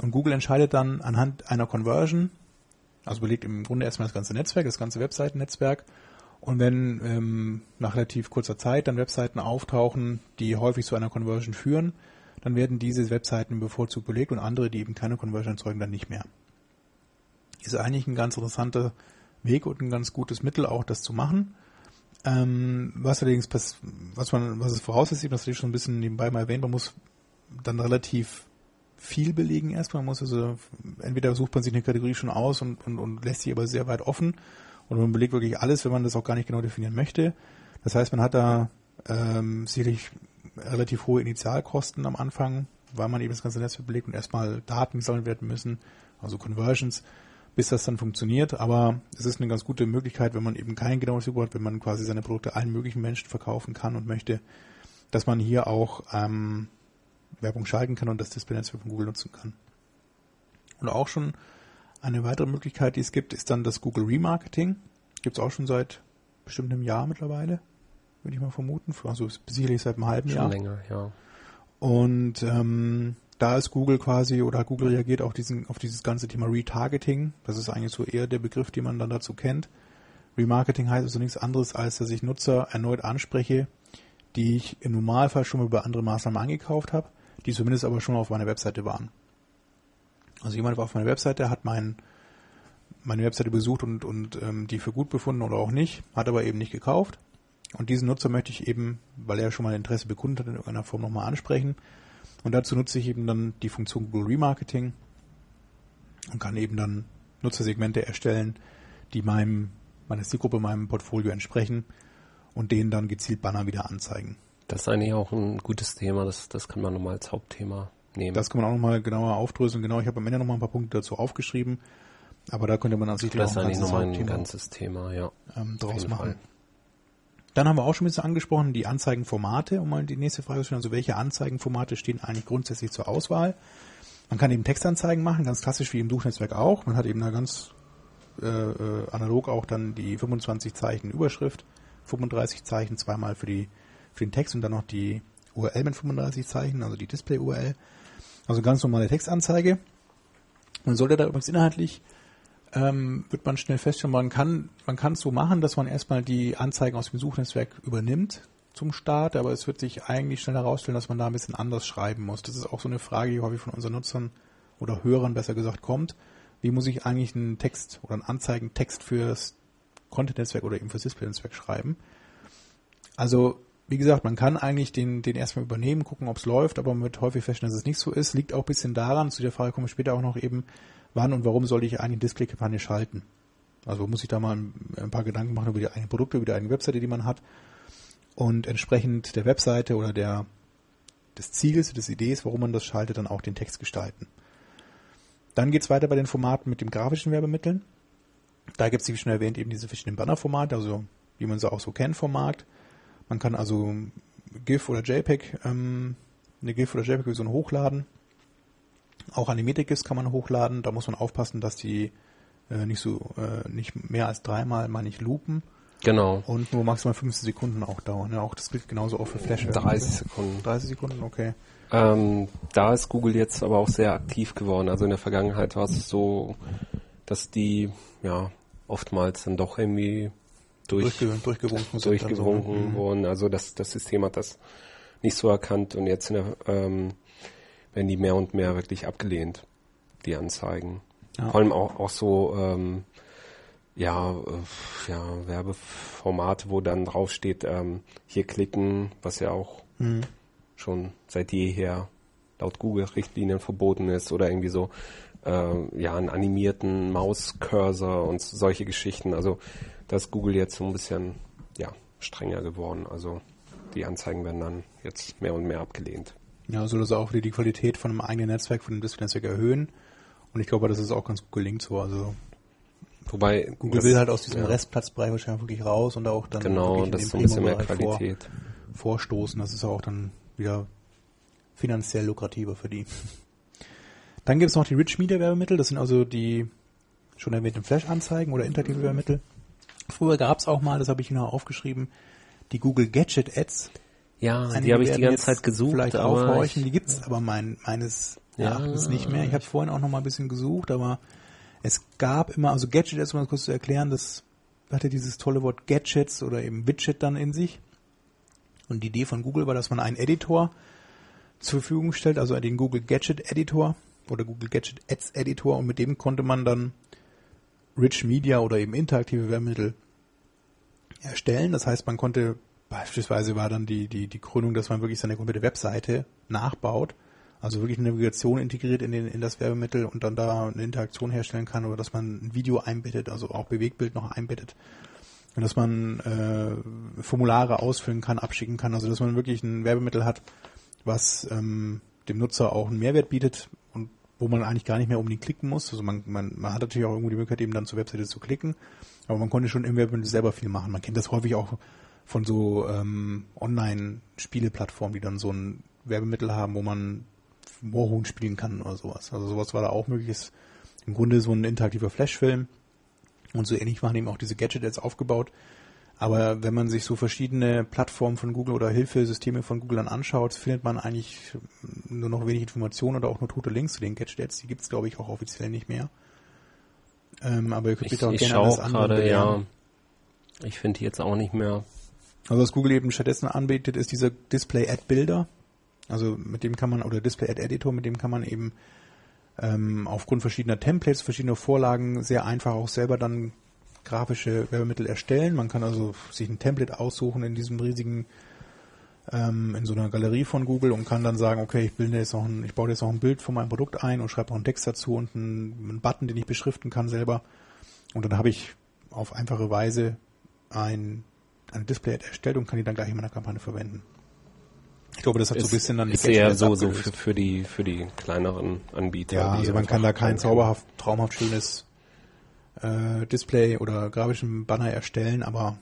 Und Google entscheidet dann anhand einer Conversion, also belegt im Grunde erstmal das ganze Netzwerk, das ganze Webseitennetzwerk. Und wenn ähm, nach relativ kurzer Zeit dann Webseiten auftauchen, die häufig zu einer Conversion führen, dann werden diese Webseiten bevorzugt belegt und andere, die eben keine Conversion erzeugen, dann nicht mehr. Ist eigentlich ein ganz interessanter Weg und ein ganz gutes Mittel auch, das zu machen. Ähm, was allerdings, was man, was es voraussetzt, das hatte ich schon ein bisschen nebenbei mal erwähnt, man muss dann relativ viel belegen erstmal. Man muss also, entweder sucht man sich eine Kategorie schon aus und, und, und lässt sie aber sehr weit offen oder man belegt wirklich alles, wenn man das auch gar nicht genau definieren möchte. Das heißt, man hat da ähm, sicherlich relativ hohe Initialkosten am Anfang, weil man eben das ganze Netzwerk belegt und erstmal Daten gesammelt werden müssen, also Conversions, bis das dann funktioniert. Aber es ist eine ganz gute Möglichkeit, wenn man eben kein genaues Überblick hat, wenn man quasi seine Produkte allen möglichen Menschen verkaufen kann und möchte, dass man hier auch ähm, Werbung schalten kann und das Display-Netzwerk von Google nutzen kann. Und auch schon eine weitere Möglichkeit, die es gibt, ist dann das Google Remarketing. Gibt es auch schon seit bestimmt einem Jahr mittlerweile, würde ich mal vermuten. Also sicherlich seit einem halben Schon Jahr. länger, ja. Und ähm, da ist Google quasi oder Google reagiert auf diesen auf dieses ganze Thema Retargeting. Das ist eigentlich so eher der Begriff, den man dann dazu kennt. Remarketing heißt also nichts anderes, als dass ich Nutzer erneut anspreche, die ich im Normalfall schon über andere Maßnahmen angekauft habe, die zumindest aber schon auf meiner Webseite waren. Also jemand war auf meiner Webseite, hat mein, meine Webseite besucht und, und ähm, die für gut befunden oder auch nicht, hat aber eben nicht gekauft. Und diesen Nutzer möchte ich eben, weil er schon mal Interesse bekundet hat, in irgendeiner Form nochmal ansprechen. Und dazu nutze ich eben dann die Funktion Google Remarketing und kann eben dann Nutzersegmente erstellen, die meiner Zielgruppe, meinem Portfolio entsprechen und denen dann gezielt Banner wieder anzeigen. Das ist eigentlich auch ein gutes Thema, das, das kann man nochmal als Hauptthema nehmen. Das kann man auch nochmal genauer aufdröseln. Genau, ich habe am Ende nochmal ein paar Punkte dazu aufgeschrieben. Aber da könnte man an sich das ist auch ein ganzes nochmal ein ganzes Thema, ja. ähm, draus machen. Fall. Dann haben wir auch schon ein bisschen angesprochen, die Anzeigenformate, um mal die nächste Frage zu stellen. Also welche Anzeigenformate stehen eigentlich grundsätzlich zur Auswahl? Man kann eben Textanzeigen machen, ganz klassisch wie im Suchnetzwerk auch. Man hat eben da ganz äh, äh, analog auch dann die 25 Zeichen Überschrift, 35 Zeichen zweimal für die für den Text und dann noch die URL mit 35 Zeichen, also die Display-URL. Also ganz normale Textanzeige. Man sollte da übrigens inhaltlich ähm, wird man schnell feststellen, man kann man kann es so machen, dass man erstmal die Anzeigen aus dem Suchnetzwerk übernimmt zum Start, aber es wird sich eigentlich schnell herausstellen, dass man da ein bisschen anders schreiben muss. Das ist auch so eine Frage, die häufig von unseren Nutzern oder Hörern besser gesagt kommt. Wie muss ich eigentlich einen Text oder einen Anzeigentext fürs Content-Netzwerk oder eben fürs Display-Netzwerk schreiben? Also, wie gesagt, man kann eigentlich den, den erstmal übernehmen, gucken, ob es läuft, aber man wird häufig feststellen, dass es nicht so ist. Liegt auch ein bisschen daran, zu der Frage komme ich später auch noch eben, wann und warum soll ich eigentlich eine Display-Kampagne schalten? Also muss ich da mal ein, paar Gedanken machen über die eigenen Produkte, über die eigene Webseite, die man hat. Und entsprechend der Webseite oder der, des Ziels, des Idees, warum man das schaltet, dann auch den Text gestalten. Dann geht's weiter bei den Formaten mit dem grafischen Werbemitteln. Da gibt's wie schon erwähnt, eben diese verschiedenen Bannerformate, also wie man sie auch so kennt vom Markt. Man kann also GIF oder JPEG, ähm, eine GIF oder JPEG-Version hochladen. Auch animierte GIFs kann man hochladen. Da muss man aufpassen, dass die äh, nicht so äh, nicht mehr als dreimal mal nicht loopen Genau. und nur maximal 15 Sekunden auch dauern. Ja, auch das gilt genauso auch für Flash. 30 Sekunden. 30 Sekunden, okay. Ähm, da ist Google jetzt aber auch sehr aktiv geworden. Also in der Vergangenheit war es so, dass die ja oftmals dann doch irgendwie durch, Durchge durchgewunken sind. durchgewunken so. Mhm. wurden. Also das, das System hat das nicht so erkannt und jetzt der, ähm, werden die mehr und mehr wirklich abgelehnt, die Anzeigen. Ja. Vor allem auch, auch so ähm, ja, äh, ja, Werbeformate, wo dann draufsteht, ähm, hier klicken, was ja auch Mhm. schon seit jeher laut Google-Richtlinien verboten ist oder irgendwie so äh, ja einen animierten Mauscursor und solche Geschichten. Also da ist Google jetzt so ein bisschen ja strenger geworden. Also die Anzeigen werden dann jetzt mehr und mehr abgelehnt. Ja, soll das auch wieder die Qualität von einem eigenen Netzwerk, von dem Display-Netzwerk erhöhen. Und ich glaube, das ist auch ganz gut gelingt so. Also Wobei Google das- will halt aus diesem ja, Restplatzbereich wahrscheinlich wirklich raus und da auch dann genau wirklich das so ein bisschen mehr Premium-Bereich vor- Qualität. vorstoßen. Das ist auch dann wieder finanziell lukrativer für die. Dann gibt es noch die Rich Media Werbemittel. Das sind also die schon erwähnten Flash-Anzeigen oder interaktive Werbemittel. Früher gab es auch mal, das habe ich hier noch aufgeschrieben, die Google Gadget Ads. Ja, Einige die habe ich die ganze Zeit gesucht, Vielleicht aber aufhorchen, die gibt's aber mein, meines Ja. Erachtens nicht mehr. Ich habe vorhin auch noch mal ein bisschen gesucht, aber es gab immer, also Gadget Ads, um das kurz zu erklären, das hatte dieses tolle Wort Gadgets oder eben Widget dann in sich. Und die Idee von Google war, dass man einen Editor zur Verfügung stellt, also den Google Gadget Editor oder Google Gadget Ads Editor und mit dem konnte man dann Rich Media oder eben interaktive Werbemittel erstellen. Das heißt, man konnte beispielsweise war dann die, die, die Krönung, dass man wirklich seine komplette Webseite nachbaut. Also wirklich eine Navigation integriert in, den, in das Werbemittel und dann da eine Interaktion herstellen kann oder dass man ein Video einbettet, also auch Bewegtbild noch einbettet. Und dass man äh, Formulare ausfüllen kann, abschicken kann. Also dass man wirklich ein Werbemittel hat, was ähm, dem Nutzer auch einen Mehrwert bietet wo man eigentlich gar nicht mehr unbedingt klicken muss. Also man, man, man hat natürlich auch irgendwo die Möglichkeit, eben dann zur Webseite zu klicken, aber man konnte schon im Werbemittel selber viel machen. Man kennt das häufig auch von so ähm, Online-Spieleplattformen, die dann so ein Werbemittel haben, wo man Moorhuhn spielen kann oder sowas. Also sowas war da auch möglich. Ist im Grunde so ein interaktiver Flashfilm. Und so ähnlich waren eben auch diese Gadget-Ads aufgebaut. Aber wenn man sich so verschiedene Plattformen von Google oder Hilfesysteme von Google dann anschaut, findet man eigentlich nur noch wenig Informationen oder auch nur tote Links zu den Gadgets. Die gibt's glaube ich, auch offiziell nicht mehr. Ähm, aber ihr könnt Ich, bitte auch ich gerne alles andere gerade, ja. Ich finde die jetzt auch nicht mehr. Also was Google eben stattdessen anbietet, ist dieser Display Ad Builder. Also mit dem kann man, oder Display Ad Editor, mit dem kann man eben ähm, aufgrund verschiedener Templates, verschiedener Vorlagen sehr einfach auch selber dann grafische Werbemittel erstellen. Man kann also sich ein Template aussuchen in diesem riesigen, ähm, in so einer Galerie von Google und kann dann sagen, okay, ich bilde jetzt noch ein, ich baue jetzt noch ein Bild von meinem Produkt ein und schreibe noch einen Text dazu und einen, einen Button, den ich beschriften kann selber. Und dann habe ich auf einfache Weise ein, eine Display-Ad erstellt und kann die dann gleich in meiner Kampagne verwenden. Ich glaube, das hat so ein bisschen dann die ist eher so, so für, für die für die kleineren Anbieter. Ja, also man kann da kein zauberhaft, traumhaft schönes äh, Display oder grafischen Banner erstellen, aber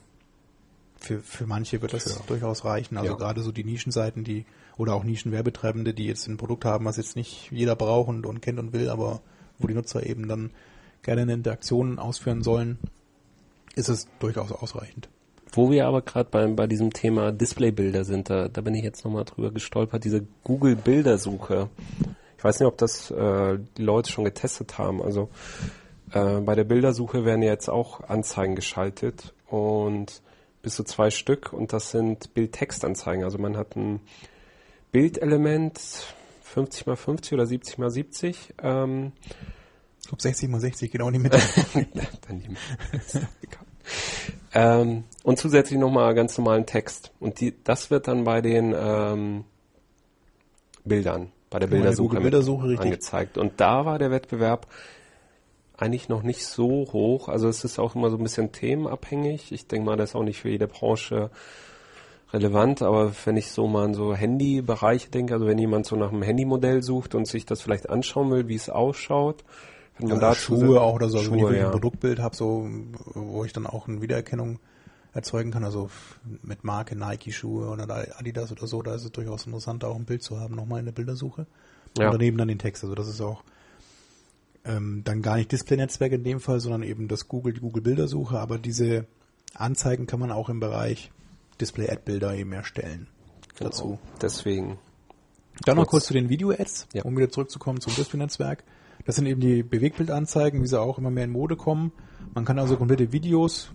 für, für manche wird das Für- durchaus reichen. Also Ja. gerade so die Nischenseiten, die oder auch Nischenwerbetreibende, die jetzt ein Produkt haben, was jetzt nicht jeder braucht und, und kennt und will, aber wo die Nutzer eben dann gerne eine Interaktion ausführen sollen, ist es durchaus ausreichend. Wo wir aber gerade bei, bei diesem Thema Displaybilder sind, da, da bin ich jetzt nochmal drüber gestolpert, diese Google-Bildersuche. Ich weiß nicht, ob das äh, die Leute schon getestet haben. Also äh, bei der Bildersuche werden jetzt auch Anzeigen geschaltet und bis zu zwei Stück und das sind Bild-Text-Anzeigen. Also man hat ein Bildelement 50 mal 50 oder 70 mal 70 ähm, Ich glaube 60 mal 60 genau in die Mitte. egal. ähm, und zusätzlich nochmal ganz normalen Text. Und die, das wird dann bei den ähm, Bildern, bei der Bildersuche, Bildersuche, angezeigt. Und da war der Wettbewerb eigentlich noch nicht so hoch. Also es ist auch immer so ein bisschen themenabhängig. Ich denke mal, das ist auch nicht für jede Branche relevant, aber wenn ich so mal an so Handybereiche denke, also wenn jemand so nach einem Handymodell sucht und sich das vielleicht anschauen will, wie es ausschaut, wenn man Oder dazu Schuhe auch oder so, also wenn ich Schuhe, ja. ein Produktbild habe, so, wo ich dann auch eine Wiedererkennung erzeugen kann, also mit Marke Nike-Schuhe oder Adidas oder so, da ist es durchaus interessant, auch ein Bild zu haben, nochmal in der Bildersuche. Ja. Und daneben dann den Text, also das ist auch ähm, dann gar nicht Display-Netzwerk in dem Fall, sondern eben das Google, die Google-Bildersuche, aber diese Anzeigen kann man auch im Bereich Display-Ad-Bilder eben erstellen. Genau. Dazu. Deswegen. Dann noch Kurz. zu den Video-Ads, Ja. um wieder zurückzukommen zum Display-Netzwerk. Das sind eben die Bewegtbildanzeigen, wie sie auch immer mehr in Mode kommen. Man kann also komplette Videos,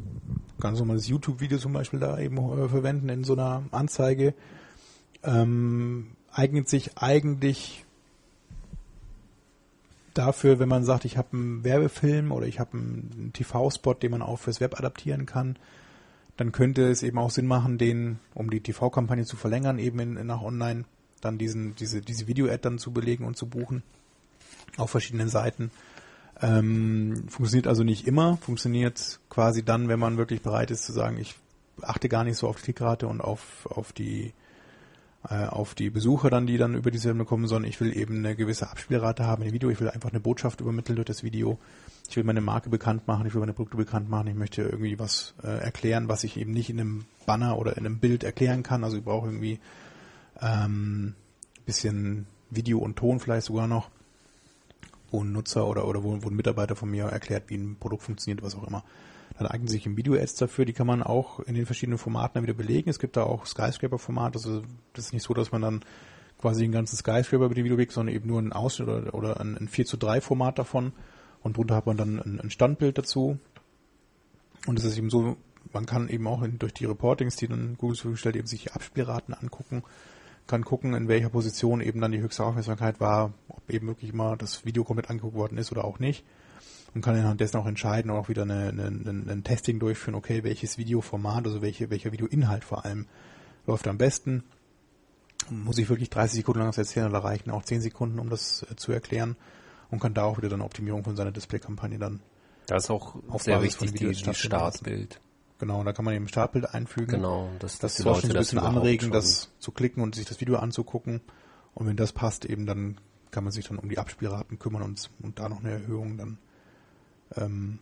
ganz normales YouTube-Video zum Beispiel da eben äh, verwenden in so einer Anzeige. Ähm, eignet sich eigentlich dafür, wenn man sagt, ich habe einen Werbefilm oder ich habe einen TV-Spot, den man auch fürs Web adaptieren kann, dann könnte es eben auch Sinn machen, den, um die TV-Kampagne zu verlängern, eben in, nach online, dann diesen, diese, diese Video-Ad dann zu belegen und zu buchen auf verschiedenen Seiten. Ähm, funktioniert also nicht immer, funktioniert quasi dann, wenn man wirklich bereit ist zu sagen, ich achte gar nicht so auf die Klickrate und auf, auf die auf die Besucher dann, die dann über die Sendung kommen, sondern ich will eben eine gewisse Abspielrate haben im Video, ich will einfach eine Botschaft übermitteln durch das Video, ich will meine Marke bekannt machen, ich will meine Produkte bekannt machen, ich möchte irgendwie was äh, erklären, was ich eben nicht in einem Banner oder in einem Bild erklären kann, also ich brauche irgendwie ähm, bisschen Video und Ton vielleicht sogar noch, wo ein Nutzer oder, oder wo, wo ein Mitarbeiter von mir erklärt, wie ein Produkt funktioniert, was auch immer. Dann eignen sich im Video-Ads dafür, die kann man auch in den verschiedenen Formaten dann wieder belegen. Es gibt da auch Skyscraper-Format, also das ist nicht so, dass man dann quasi den ganzen Skyscraper über die Video legt, sondern eben nur einen Ausschnitt oder, oder ein, ein 4 zu 3 Format davon und drunter hat man dann ein, ein Standbild dazu. Und es ist eben so, man kann eben auch in, durch die Reportings, die dann Google zur Verfügung stellt, eben sich Abspielraten angucken, kann gucken, in welcher Position eben dann die höchste Aufmerksamkeit war, ob eben wirklich mal das Video komplett angeguckt worden ist oder auch nicht. Und kann anhand dessen auch entscheiden und auch wieder eine, eine, eine, ein Testing durchführen, okay, welches Videoformat, also welche, welcher Videoinhalt vor allem läuft am besten. Muss ich wirklich 30 Sekunden lang das erzählen oder reichen auch 10 Sekunden, um das äh, zu erklären und kann da auch wieder dann Optimierung von seiner Display-Kampagne dann Da ist auch Auf sehr Basis von wichtig die, Videos die lassen. Startbild. Genau, und da kann man eben ein Startbild einfügen. Genau, Das dass die Leute ein das bisschen überhaupt anregen, schon- das zu klicken und sich das Video anzugucken. Und wenn das passt, eben dann kann man sich dann um die Abspielraten kümmern und, und da noch eine Erhöhung dann ähm,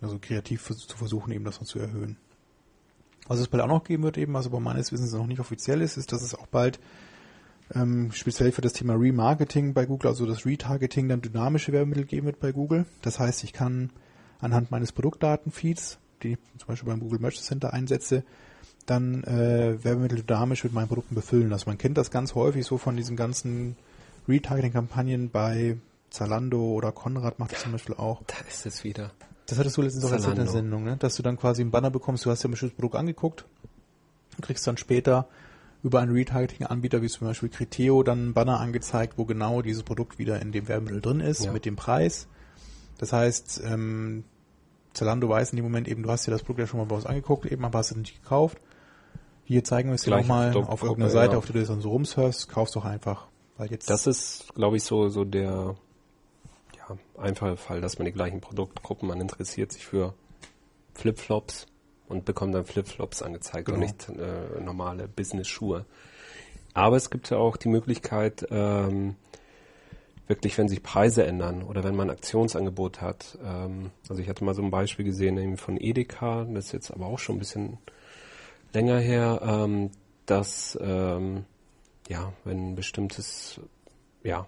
also kreativ zu versuchen, eben das noch zu erhöhen. Was es bald auch noch geben wird, eben, was aber meines Wissens noch nicht offiziell ist, ist, dass es auch bald ähm, speziell für das Thema Remarketing bei Google, also das Retargeting, dann dynamische Werbemittel geben wird bei Google. Das heißt, ich kann anhand meines Produktdatenfeeds die ich zum Beispiel beim Google Merchant Center einsetze, dann äh, Werbemittel dynamisch mit meinen Produkten befüllen lassen. Man kennt das ganz häufig so von diesen ganzen Retargeting-Kampagnen bei Zalando oder Konrad macht das zum Beispiel auch. Da ist es wieder. Das hattest du letztens auch in der. Sendung, ne? dass du dann quasi einen Banner bekommst, du hast ja ein bestimmtes Produkt angeguckt und kriegst dann später über einen Retargeting-Anbieter wie zum Beispiel Criteo dann einen Banner angezeigt, wo genau dieses Produkt wieder in dem Werbemittel drin ist, Ja. mit dem Preis. Das heißt, ähm, Zalando weiß in dem Moment eben, du hast dir das Produkt ja schon mal bei uns angeguckt, eben aber hast du nicht gekauft. Hier zeigen wir es dir nochmal auf irgendeiner ja. Seite, auf der du das dann so rumsurfst, kaufst doch einfach. Weil jetzt Das ist, glaube ich, so, so der ja, einfache Fall, dass man die gleichen Produktgruppen, man interessiert sich für Flipflops und bekommt dann Flipflops angezeigt und Genau. nicht äh, normale Business-Schuhe. Aber es gibt ja auch die Möglichkeit, ähm, wirklich, wenn sich Preise ändern oder wenn man ein Aktionsangebot hat. Ähm, also ich hatte mal so ein Beispiel gesehen eben von Edeka, das ist jetzt aber auch schon ein bisschen länger her, ähm, dass ähm, ja, wenn ein bestimmtes ja,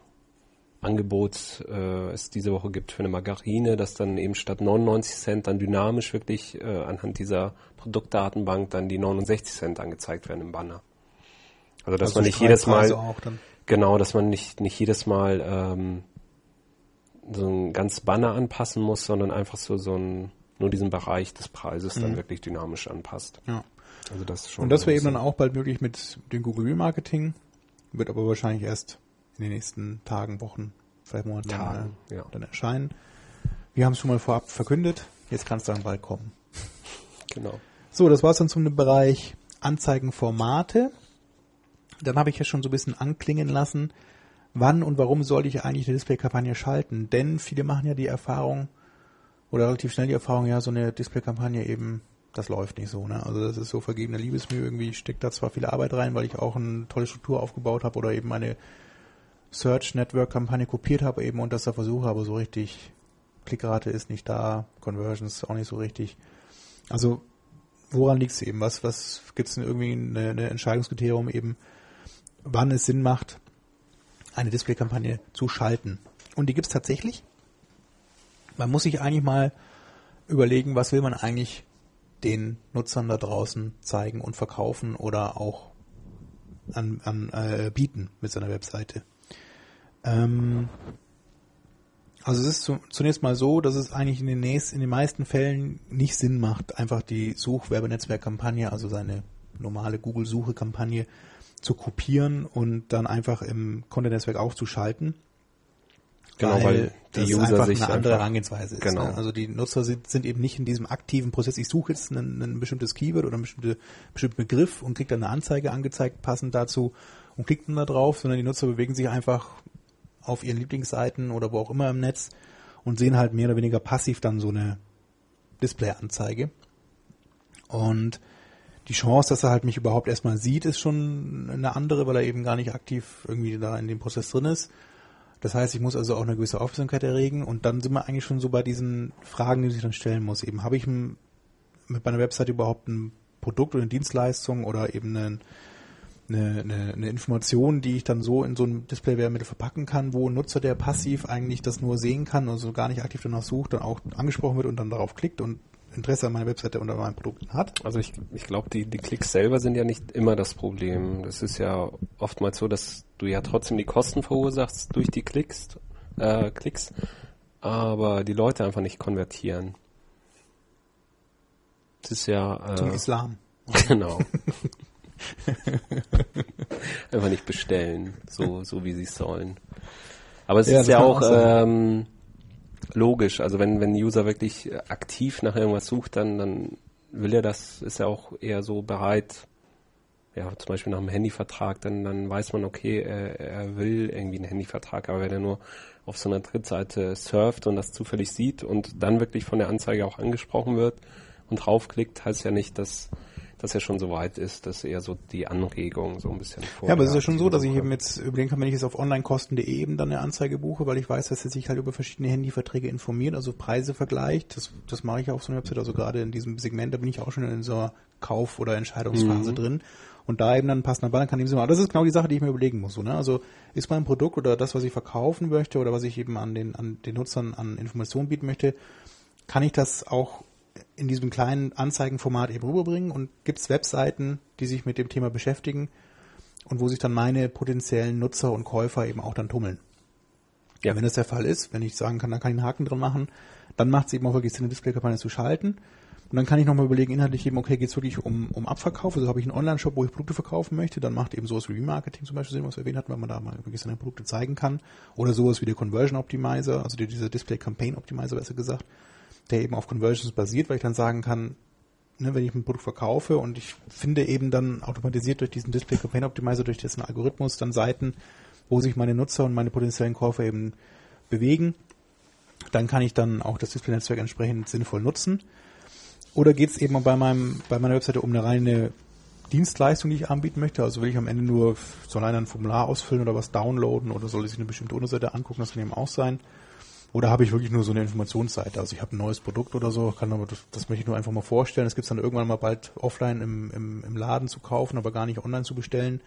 Angebot äh, es diese Woche gibt für eine Margarine, dass dann eben statt 99 Cent dann dynamisch wirklich äh, anhand dieser Produktdatenbank dann die 69 Cent angezeigt werden im Banner. Also dass also man nicht jedes Mal. Genau, dass man nicht, nicht jedes Mal ähm, so ein ganz Banner anpassen muss, sondern einfach so, so ein, nur diesen Bereich des Preises dann wirklich dynamisch anpasst. Ja. Also das ist schon Und das wäre eben dann auch bald möglich mit dem Google Remarketing, wird aber wahrscheinlich erst in den nächsten Tagen, Wochen, vielleicht Monaten Tagen, äh, ja. dann erscheinen. Wir haben es schon mal vorab verkündet, jetzt kann es dann bald kommen. Genau. So, das war's dann zum Bereich Anzeigenformate. Dann habe ich ja schon so ein bisschen anklingen lassen, wann und warum sollte ich eigentlich eine Displaykampagne schalten? Denn viele machen ja die Erfahrung oder relativ schnell die Erfahrung, ja, so eine Displaykampagne eben, das läuft nicht so. Ne? Also das ist so vergebene Liebesmühe. Irgendwie Ich stecke da zwar viel Arbeit rein, weil ich auch eine tolle Struktur aufgebaut habe oder eben eine Search Network Kampagne kopiert habe eben und das da versuche, aber so richtig Klickrate ist nicht da, Conversions auch nicht so richtig. Also woran liegt es eben? Was, was gibt es denn irgendwie eine, eine Entscheidungskriterium eben, wann es Sinn macht, eine Displaykampagne zu schalten? Und die gibt es tatsächlich. Man muss sich eigentlich mal überlegen, was will man eigentlich den Nutzern da draußen zeigen und verkaufen oder auch an, an äh, bieten mit seiner Webseite. Ähm, also es ist zu, zunächst mal so, dass es eigentlich in den, nächsten, in den meisten Fällen nicht Sinn macht, einfach die Suchwerbenetzwerkkampagne, also seine normale Google-Suche-Kampagne zu kopieren und dann einfach im Content-Netzwerk aufzuschalten. Genau, weil die das User einfach sich eine andere einfach- Herangehensweise ist. Genau. Ne? Also die Nutzer sind, sind eben nicht in diesem aktiven Prozess, ich suche jetzt ein, ein bestimmtes Keyword oder einen bestimmte, bestimmten Begriff und kriege dann eine Anzeige angezeigt, passend dazu und klickt dann da drauf, sondern die Nutzer bewegen sich einfach auf ihren Lieblingsseiten oder wo auch immer im Netz und sehen halt mehr oder weniger passiv dann so eine Display-Anzeige. Und die Chance, dass er halt mich überhaupt erstmal sieht, ist schon eine andere, weil er eben gar nicht aktiv irgendwie da in dem Prozess drin ist. Das heißt, ich muss also auch eine gewisse Aufmerksamkeit erregen und dann sind wir eigentlich schon so bei diesen Fragen, die sich dann stellen muss. Eben, habe ich mit meiner Website überhaupt ein Produkt oder eine Dienstleistung oder eben eine, eine, eine, eine Information, die ich dann so in so ein Display-Werbemittel verpacken kann, wo ein Nutzer, der passiv eigentlich das nur sehen kann, also gar nicht aktiv danach sucht, dann auch angesprochen wird und dann darauf klickt und Interesse an meiner Webseite und an meinen Produkten hat. Also ich, ich glaube, die, die Klicks selber sind ja nicht immer das Problem. Das ist ja oftmals so, dass du ja trotzdem die Kosten verursachst durch die Klicks, äh, Klicks, aber die Leute einfach nicht konvertieren. Das ist ja Zum äh, Islam. genau. einfach nicht bestellen, so so wie sie es sollen. Aber es Ja, ist ja auch ähm, logisch. Also wenn wenn ein User wirklich aktiv nach irgendwas sucht, dann dann will er das, ist er auch eher so bereit. Ja, zum Beispiel nach einem Handyvertrag, dann dann weiß man, okay, er, er will irgendwie einen Handyvertrag, aber wenn er nur auf so einer Drittseite surft und das zufällig sieht und dann wirklich von der Anzeige auch angesprochen wird und draufklickt, heißt ja nicht, dass dass er schon so weit ist, dass eher so die Anregung so ein bisschen vor. Ja, aber es ist ja schon so, dass ich eben jetzt überlegen kann, wenn ich jetzt auf onlinekosten.de eben dann eine Anzeige buche, weil ich weiß, dass er sich halt über verschiedene Handyverträge informiert, also Preise vergleicht. Das, das mache ich auf so einer Website. Also gerade in diesem Segment, da bin ich auch schon in so einer Kauf- oder Entscheidungsphase drin. Und da eben dann passender Banner kann ich machen. Das ist genau die Sache, die ich mir überlegen muss. So, ne? Also ist mein Produkt oder das, was ich verkaufen möchte oder was ich eben an den, an den Nutzern an Informationen bieten möchte, kann ich das auch in diesem kleinen Anzeigenformat eben rüberbringen und gibt es Webseiten, die sich mit dem Thema beschäftigen und wo sich dann meine potenziellen Nutzer und Käufer eben auch dann tummeln. Ja. Wenn das der Fall ist, wenn ich sagen kann, da kann ich einen Haken dran machen, dann macht es eben auch wirklich Sinn, eine Display-Kampagne zu schalten. Und dann kann ich nochmal überlegen, inhaltlich eben, okay, geht es wirklich um, um Abverkauf? Also habe ich einen Online-Shop, wo ich Produkte verkaufen möchte, dann macht eben sowas wie Remarketing zum Beispiel Sinn, was wir erwähnt hatten, weil man da mal wirklich seine Produkte zeigen kann. Oder sowas wie der Conversion Optimizer, also dieser Display Campaign Optimizer besser gesagt, der eben auf Conversions basiert, weil ich dann sagen kann, ne, wenn ich ein Produkt verkaufe und ich finde eben dann automatisiert durch diesen Display Campaign Optimizer, durch dessen Algorithmus dann Seiten, wo sich meine Nutzer und meine potenziellen Käufer eben bewegen, dann kann ich dann auch das Display-Netzwerk entsprechend sinnvoll nutzen. Oder geht es eben bei meinem, bei meiner Webseite um eine reine Dienstleistung, die ich anbieten möchte? Also will ich am Ende nur, soll einer ein Formular ausfüllen oder was downloaden oder soll ich sich eine bestimmte Unterseite angucken? Das kann eben auch sein. Oder habe ich wirklich nur so eine Informationsseite? Also ich habe ein neues Produkt oder so, kann aber das, das möchte ich nur einfach mal vorstellen. Das gibt es dann irgendwann mal bald offline im, im, im Laden zu kaufen, aber gar nicht online zu bestellen.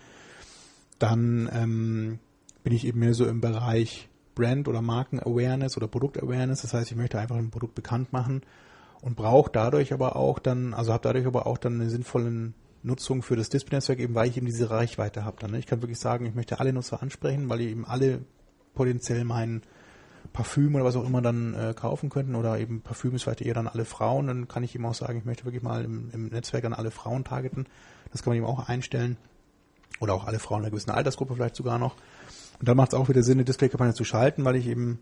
Dann ähm, bin ich eben mehr so im Bereich Brand- oder Marken-Awareness oder Produkt-Awareness. Das heißt, ich möchte einfach ein Produkt bekannt machen und brauche dadurch aber auch dann, also habe dadurch aber auch dann eine sinnvolle Nutzung für das Display-Netzwerk, eben weil ich eben diese Reichweite habe. Dann, ne? Ich kann wirklich sagen, ich möchte alle Nutzer ansprechen, weil die eben alle potenziell mein Parfüm oder was auch immer dann äh, kaufen könnten oder eben Parfüm ist vielleicht eher dann alle Frauen, dann kann ich eben auch sagen, ich möchte wirklich mal im, im Netzwerk an alle Frauen targeten. Das kann man eben auch einstellen. Oder auch alle Frauen einer gewissen Altersgruppe vielleicht sogar noch. Und dann macht es auch wieder Sinn, eine Display-Kampagne zu schalten, weil ich eben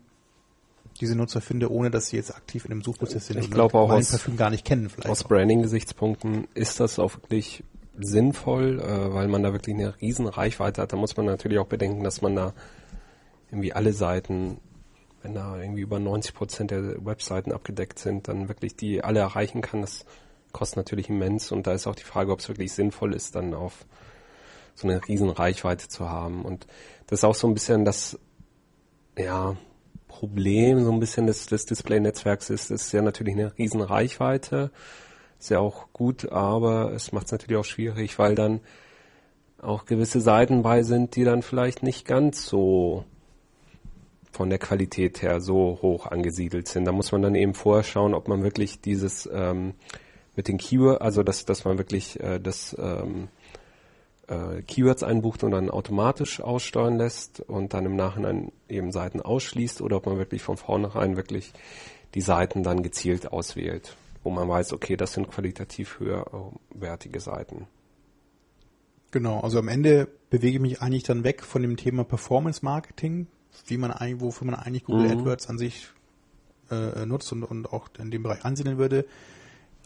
diese Nutzer finde, ohne dass sie jetzt aktiv in einem Suchprozess sind ich glaube auch aus, Parfüm gar nicht kennen. Vielleicht aus Branding-Gesichtspunkten ist das auch wirklich sinnvoll, äh, weil man da wirklich eine riesen Reichweite hat. Da muss man natürlich auch bedenken, dass man da irgendwie alle Seiten, wenn da irgendwie über 90 Prozent der Webseiten abgedeckt sind, dann wirklich die alle erreichen kann. Das kostet natürlich immens und da ist auch die Frage, ob es wirklich sinnvoll ist, dann auf so eine riesen Reichweite zu haben. Und das ist auch so ein bisschen das, ja, Problem so ein bisschen des, des Display-Netzwerks ist, ist ja natürlich eine riesen Reichweite. Ist ja auch gut, aber es macht es natürlich auch schwierig, weil dann auch gewisse Seiten bei sind, die dann vielleicht nicht ganz so von der Qualität her so hoch angesiedelt sind. Da muss man dann eben vorher schauen, ob man wirklich dieses ähm, mit den Keyword, also dass, dass man wirklich äh, das ähm, äh, Keywords einbucht und dann automatisch aussteuern lässt und dann im Nachhinein eben Seiten ausschließt oder ob man wirklich von vornherein wirklich die Seiten dann gezielt auswählt, wo man weiß, okay, das sind qualitativ höherwertige Seiten. Genau, also am Ende bewege ich mich eigentlich dann weg von dem Thema Performance Marketing, wie man eigentlich, wofür man eigentlich Google mhm. AdWords an sich äh, nutzt und, und auch in dem Bereich ansiedeln würde.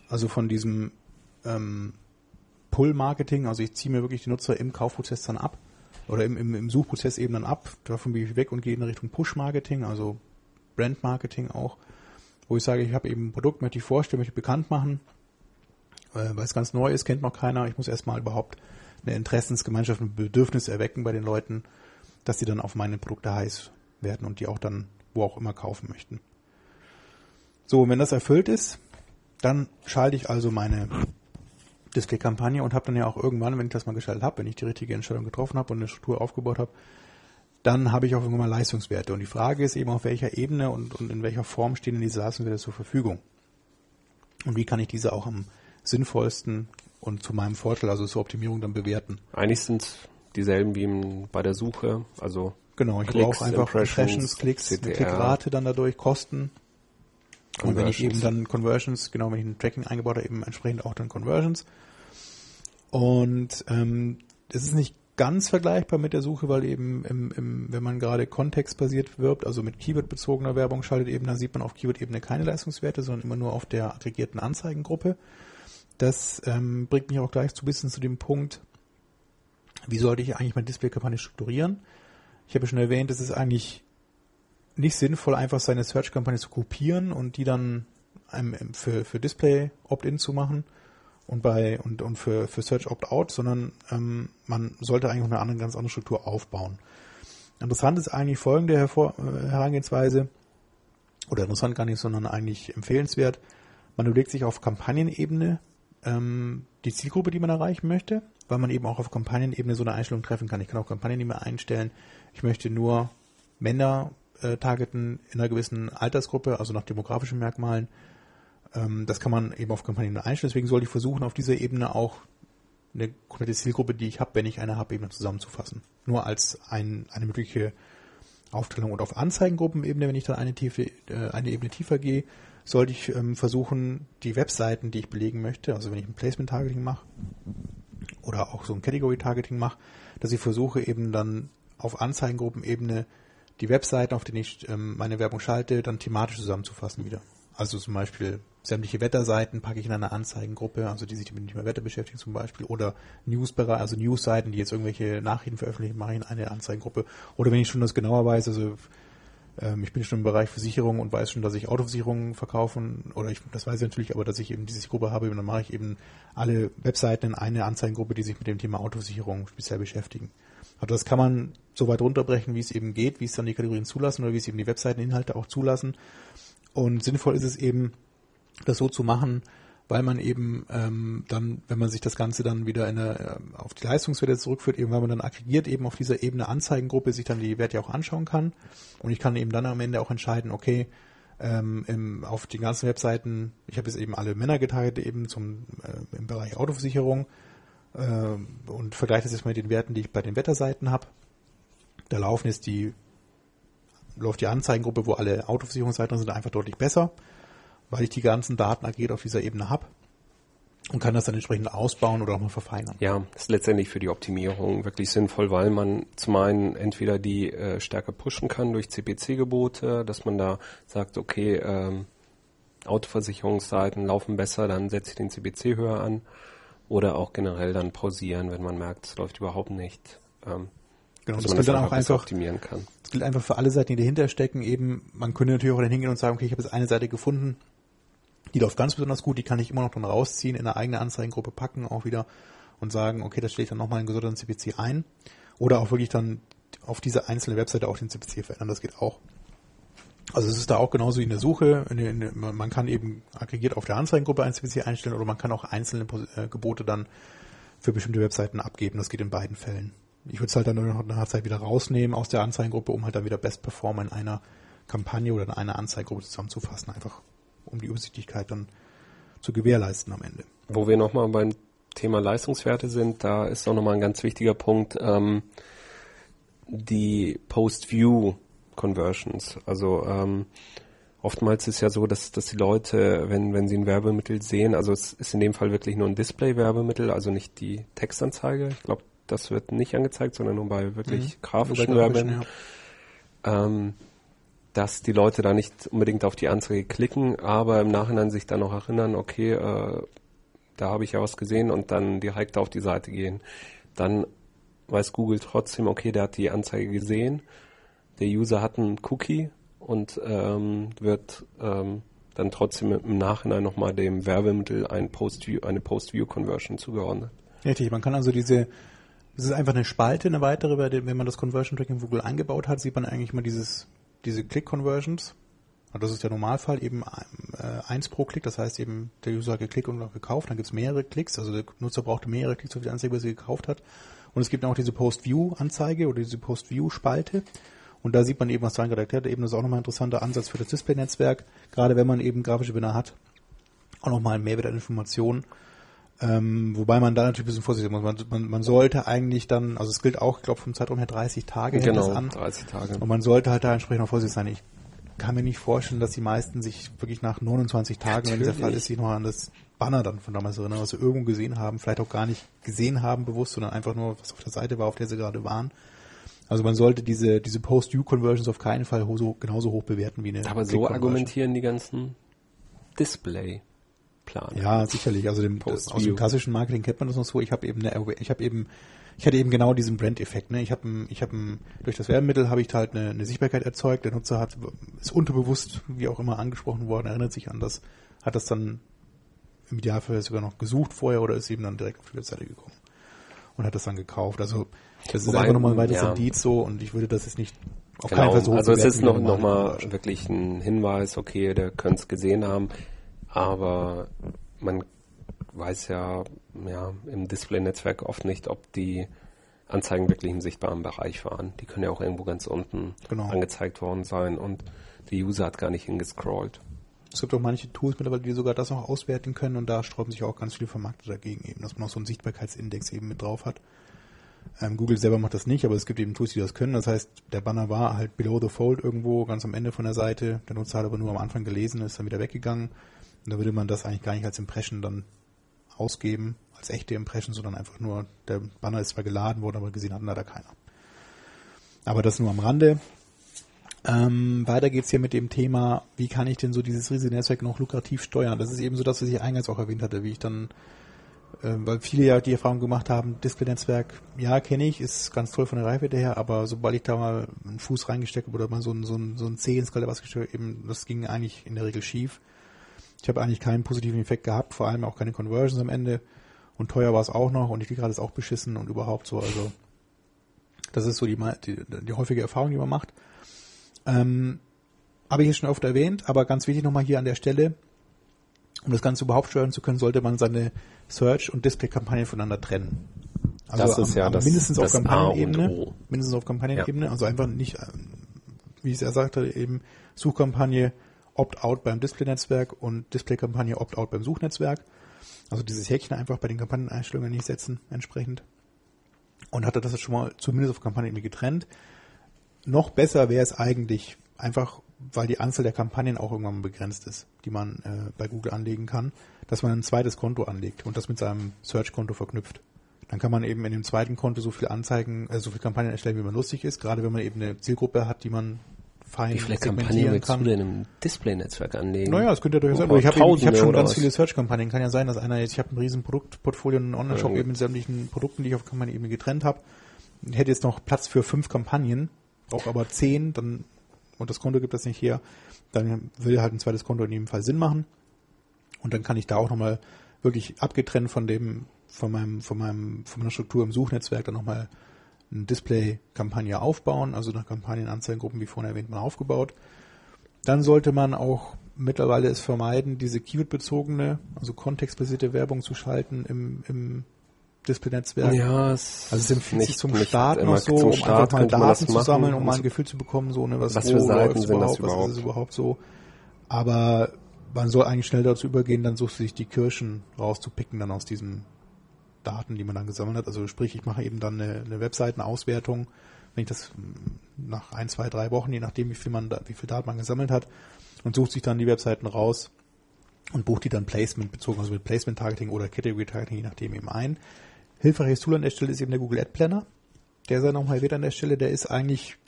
Also von diesem ähm, Pull-Marketing, also ich ziehe mir wirklich die Nutzer im Kaufprozess dann ab oder im, im, im Suchprozess eben dann ab. Davon bin ich weg und gehe in Richtung Push-Marketing, also Brand-Marketing auch, wo ich sage, ich habe eben ein Produkt, möchte ich vorstellen, möchte ich bekannt machen, äh, weil es ganz neu ist, kennt noch keiner. Ich muss erstmal überhaupt eine Interessensgemeinschaft, ein Bedürfnis erwecken bei den Leuten, dass sie dann auf meine Produkte heiß werden und die auch dann wo auch immer kaufen möchten. So, wenn das erfüllt ist, dann schalte ich also meine Display-Kampagne und habe dann ja auch irgendwann, wenn ich das mal geschaltet habe, wenn ich die richtige Entscheidung getroffen habe und eine Struktur aufgebaut habe, dann habe ich auch irgendwann mal Leistungswerte. Und die Frage ist eben, auf welcher Ebene und, und in welcher Form stehen denn diese Leistungswerte zur Verfügung? Und wie kann ich diese auch am sinnvollsten und zu meinem Vorteil, also zur Optimierung dann bewerten? Eigentlich sind dieselben wie bei der Suche, also Genau, ich brauche einfach Impressions, Klicks, CTR. Klickrate dann dadurch, Kosten. Und wenn ich eben dann Conversions, genau, wenn ich ein Tracking eingebaut habe, eben entsprechend auch dann Conversions. Und ähm, das ist nicht ganz vergleichbar mit der Suche, weil eben im, im, wenn man gerade kontextbasiert wirbt, also mit Keyword-bezogener Werbung schaltet eben, dann sieht man auf Keyword-Ebene keine Leistungswerte, sondern immer nur auf der aggregierten Anzeigengruppe. Das ähm, bringt mich auch gleich zu bisschen zu dem Punkt, wie sollte ich eigentlich meine Display-Kampagne strukturieren? Ich habe schon erwähnt, es ist eigentlich nicht sinnvoll, einfach seine Search-Kampagne zu kopieren und die dann für, für Display Opt-in zu machen und bei und, und für, für Search Opt-out, sondern ähm, man sollte eigentlich eine andere, ganz andere Struktur aufbauen. Interessant ist eigentlich folgende Hervor äh, Herangehensweise, oder interessant gar nicht, sondern eigentlich empfehlenswert. Man überlegt sich auf Kampagnenebene ähm, die Zielgruppe, die man erreichen möchte, weil man eben auch auf Kampagnenebene so eine Einstellung treffen kann. Ich kann auch Kampagnenebene einstellen. Ich möchte nur Männer äh, targeten in einer gewissen Altersgruppe, also nach demografischen Merkmalen. Ähm, das kann man eben auf Kampagnen einstellen. Deswegen sollte ich versuchen, auf dieser Ebene auch eine komplette Zielgruppe, die ich habe, wenn ich eine habe, eben zusammenzufassen. Nur als ein, eine mögliche Aufteilung. Und auf Anzeigengruppenebene, wenn ich dann eine, tiefe, äh, eine Ebene tiefer gehe, sollte ich ähm, versuchen, die Webseiten, die ich belegen möchte, also wenn ich ein Placement-Targeting mache oder auch so ein Category-Targeting mache, dass ich versuche eben dann auf Anzeigengruppenebene die Webseiten, auf denen ich ähm, meine Werbung schalte, dann thematisch zusammenzufassen wieder. Also zum Beispiel sämtliche Wetterseiten packe ich in eine Anzeigengruppe, also die sich mit nicht mehr Wetter beschäftigen zum Beispiel, oder Newsbereich, also Newsseiten, die jetzt irgendwelche Nachrichten veröffentlichen, mache ich in eine Anzeigengruppe. Oder wenn ich schon das genauer weiß, also ähm, ich bin schon im Bereich Versicherung und weiß schon, dass ich Autoversicherungen verkaufen, oder ich, das weiß ich natürlich, aber dass ich eben diese Gruppe habe, dann mache ich eben alle Webseiten in eine Anzeigengruppe, die sich mit dem Thema Autoversicherung speziell beschäftigen. Also das kann man so weit runterbrechen, wie es eben geht, wie es dann die Kategorien zulassen oder wie es eben die Webseiteninhalte auch zulassen. Und sinnvoll ist es eben, das so zu machen, weil man eben ähm, dann, wenn man sich das Ganze dann wieder in eine, äh, auf die Leistungswerte zurückführt, eben weil man dann aggregiert eben auf dieser Ebene Anzeigengruppe sich dann die Werte auch anschauen kann. Und ich kann eben dann am Ende auch entscheiden, okay, ähm, im, auf den ganzen Webseiten, ich habe jetzt eben alle Männer getargetet eben zum äh, im Bereich Autoversicherung äh, und vergleiche das jetzt mal mit den Werten, die ich bei den Wetterseiten habe. Da laufen jetzt die läuft die Anzeigengruppe, wo alle Autoversicherungsseiten sind, einfach deutlich besser weil ich die ganzen Daten aggregiert auf dieser Ebene habe und kann das dann entsprechend ausbauen oder auch mal verfeinern. Ja, ist letztendlich für die Optimierung wirklich sinnvoll, weil man zum einen entweder die äh, stärker pushen kann durch CPC-Gebote, dass man da sagt, okay, ähm, Autoversicherungsseiten laufen besser, dann setze ich den CPC höher an oder auch generell dann pausieren, wenn man merkt, es läuft überhaupt nicht. Ähm, Genau, das gilt dann auch einfach optimieren kann. Das gilt einfach für alle Seiten, die dahinter stecken. Eben, man könnte natürlich auch dann hingehen und sagen, okay, ich habe jetzt eine Seite gefunden, die läuft ganz besonders gut, die kann ich immer noch dann rausziehen, in eine eigene Anzeigengruppe packen auch wieder und sagen, okay, das stelle ich dann nochmal in gesonderten CPC ein. Oder auch wirklich dann auf diese einzelne Webseite auch den CPC verändern, das geht auch. Also es ist da auch genauso wie in der Suche. In in man kann eben aggregiert auf der Anzeigengruppe ein CPC einstellen oder man kann auch einzelne äh, Gebote dann für bestimmte Webseiten abgeben. Das geht in beiden Fällen. Ich würde es halt dann nur noch nach Zeit wieder rausnehmen aus der Anzeigengruppe, um halt dann wieder Best Performer in einer Kampagne oder in einer Anzeigengruppe zusammenzufassen. Einfach um die Übersichtlichkeit dann zu gewährleisten am Ende. Wo wir nochmal beim Thema Leistungswerte sind, da ist auch nochmal ein ganz wichtiger Punkt, ähm, die Post-View-Conversions. Also ähm, oftmals ist ja so, dass, dass die Leute, wenn, wenn sie ein Werbemittel sehen, also es ist in dem Fall wirklich nur ein Display-Werbemittel, also nicht die Textanzeige. Ich glaube, das wird nicht angezeigt, sondern nur bei wirklich mhm. grafischen Werbemitteln. Ja. Ähm, dass die Leute da nicht unbedingt auf die Anzeige klicken, aber im Nachhinein sich dann noch erinnern, okay, äh, da habe ich ja was gesehen und dann direkt auf die Seite gehen. Dann weiß Google trotzdem, okay, der hat die Anzeige gesehen, der User hat einen Cookie und ähm, wird ähm, dann trotzdem im Nachhinein nochmal dem Werbemittel ein Post eine Post-View-Conversion zugeordnet. Richtig, man kann also diese, das ist einfach eine Spalte, eine weitere, wenn man das Conversion Tracking Google eingebaut hat, sieht man eigentlich mal dieses diese Click-Conversions, das ist der Normalfall, eben äh, eins pro Klick, das heißt eben, der User hat geklickt und gekauft, dann gibt es mehrere Klicks, also der Nutzer brauchte mehrere Klicks auf die Anzeige, die er gekauft hat. Und es gibt auch diese Post-View-Anzeige oder diese Post-View-Spalte. Und da sieht man eben, was Dran gerade erklärt hat, eben das ist auch nochmal ein interessanter Ansatz für das Display-Netzwerk, gerade wenn man eben grafische Bilder hat, auch nochmal Mehrwert an Informationen. Ähm, wobei man da natürlich ein bisschen vorsichtig muss. Man, man, man sollte eigentlich dann, also es gilt auch, ich glaube vom Zeitraum her 30 Tage genau, an. 30 Tage. Und man sollte halt da entsprechend auch vorsichtig sein. Ich kann mir nicht vorstellen, dass die meisten sich wirklich nach 29 Tagen, Natürlich. wenn dieser Fall ist, sich noch an das Banner dann von damals erinnern, was sie irgendwo gesehen haben, vielleicht auch gar nicht gesehen haben bewusst, sondern einfach nur, was auf der Seite war, auf der sie gerade waren. Also man sollte diese, diese Post-View-Conversions auf keinen Fall so, genauso hoch bewerten wie eine Aber so argumentieren die ganzen Display Plan. Ja, sicherlich. Also dem, aus dem klassischen Marketing kennt man das noch so. Ich habe eben eine, ich habe eben, ich hatte eben genau diesen Brand-Effekt. Ne? Ich habe, ich habe durch das Werbemittel habe ich halt eine, eine Sichtbarkeit erzeugt. Der Nutzer hat ist unterbewusst, wie auch immer, angesprochen worden, erinnert sich an das, hat das dann im Idealfall sogar noch gesucht vorher oder ist eben dann direkt auf die Webseite gekommen und hat das dann gekauft. Also das Wobei, ist einfach nochmal ein weiteres ja. Indiz so und ich würde das jetzt nicht auf genau. keinen Fall so Also es ist noch, noch mal wirklich ein Hinweis, okay, der könnte es gesehen haben. Aber man weiß ja, ja im Display-Netzwerk oft nicht, ob die Anzeigen wirklich im sichtbaren Bereich waren. Die können ja auch irgendwo ganz unten genau. angezeigt worden sein und der User hat gar nicht hingescrollt. Es gibt auch manche Tools mittlerweile, die sogar das noch auswerten können und da sträuben sich auch ganz viele Vermarkter dagegen eben, dass man auch so einen Sichtbarkeitsindex eben mit drauf hat. Ähm, Google selber macht das nicht, aber es gibt eben Tools, die das können. Das heißt, der Banner war halt below the fold irgendwo, ganz am Ende von der Seite. Der Nutzer hat aber nur am Anfang gelesen, ist dann wieder weggegangen. Und da würde man das eigentlich gar nicht als Impression dann ausgeben, als echte Impression, sondern einfach nur, der Banner ist zwar geladen worden, aber gesehen hat leider keiner. Aber das nur am Rande. Ähm, weiter geht's hier mit dem Thema, wie kann ich denn so dieses riesige Netzwerk noch lukrativ steuern? Das ist eben so das, was ich eingangs auch erwähnt hatte, wie ich dann, äh, weil viele ja die Erfahrung gemacht haben, Display-Netzwerk, ja, kenne ich, ist ganz toll von der Reichweite her, aber sobald ich da mal einen Fuß reingesteckt habe oder mal so ein, so ein, so ein C ins kalte gesteckt eben, das ging eigentlich in der Regel schief. Ich habe eigentlich keinen positiven Effekt gehabt, vor allem auch keine Conversions am Ende. Und teuer war es auch noch und die gerade ist auch beschissen und überhaupt so. Also das ist so die, die, die häufige Erfahrung, die man macht. Ähm, habe ich jetzt schon oft erwähnt, aber ganz wichtig nochmal hier an der Stelle, um das Ganze überhaupt steuern zu können, sollte man seine Search- und Display-Kampagnen voneinander trennen. Also Das ist am, ja am das- mindestens das auf Kampagnenebene. Mindestens auf Kampagnenebene, also einfach nicht, ähm, wie es er sagte, eben Suchkampagne Opt-out beim Display-Netzwerk und Display-Kampagne Opt-out beim Suchnetzwerk. Also dieses Häkchen einfach bei den Kampagneneinstellungen nicht setzen, entsprechend. Und hatte das jetzt schon mal zumindest auf Kampagnen irgendwie getrennt. Noch besser wäre es eigentlich einfach, weil die Anzahl der Kampagnen auch irgendwann begrenzt ist, die man äh, bei Google anlegen kann, dass man ein zweites Konto anlegt und das mit seinem Search-Konto verknüpft. Dann kann man eben in dem zweiten Konto so viel Anzeigen, äh, so viel Kampagnen erstellen, wie man lustig ist, gerade wenn man eben eine Zielgruppe hat, die man fein Wie viele Kampagnen willst kann. du denn im Display-Netzwerk anlegen? Naja, es könnte ja durchaus sein. Oh, Aber ich habe hab schon ganz was? viele Search-Kampagnen. Kann ja sein, dass einer jetzt, ich habe ein riesen Produktportfolio, einen Online-Shop Ja. eben mit sämtlichen Produkten, die ich auf Kampagnenebene getrennt habe. Ich hätte jetzt noch Platz für fünf Kampagnen, brauche aber zehn, dann, und das Konto gibt das nicht her, dann würde halt ein zweites Konto in jedem Fall Sinn machen. Und dann kann ich da auch nochmal wirklich abgetrennt von dem, von meinem, von meinem, von meiner Struktur im Suchnetzwerk dann nochmal eine Display-Kampagne aufbauen, also nach Kampagnenanzeigengruppen, wie vorhin erwähnt, mal aufgebaut. Dann sollte man auch mittlerweile es vermeiden, diese Keyword-bezogene, also kontextbasierte Werbung zu schalten im, im Display-Netzwerk. Ja, es Also es empfiehlt sich zum Start noch so, um Start einfach mal Daten zu sammeln, um mal ein Gefühl zu bekommen, so ne, was, Was für Seiten sind das überhaupt, was überhaupt? ist es überhaupt so. Aber man soll eigentlich schnell dazu übergehen, dann sucht sich die Kirschen rauszupicken dann aus diesen Daten, die man dann gesammelt hat. Also sprich, ich mache eben dann eine, eine Webseitenauswertung, wenn ich das mm, nach ein, zwei, drei Wochen, je nachdem, wie viel man, wie viel Daten man gesammelt hat, und sucht sich dann die Webseiten raus und bucht die dann Placement bezogen, also mit Placement Targeting oder Category Targeting, je nachdem eben ein. Hilfreiches Tool an der Stelle ist eben der Google Ad Planner. Der sei nochmal erwähnt an der Stelle, der ist eigentlich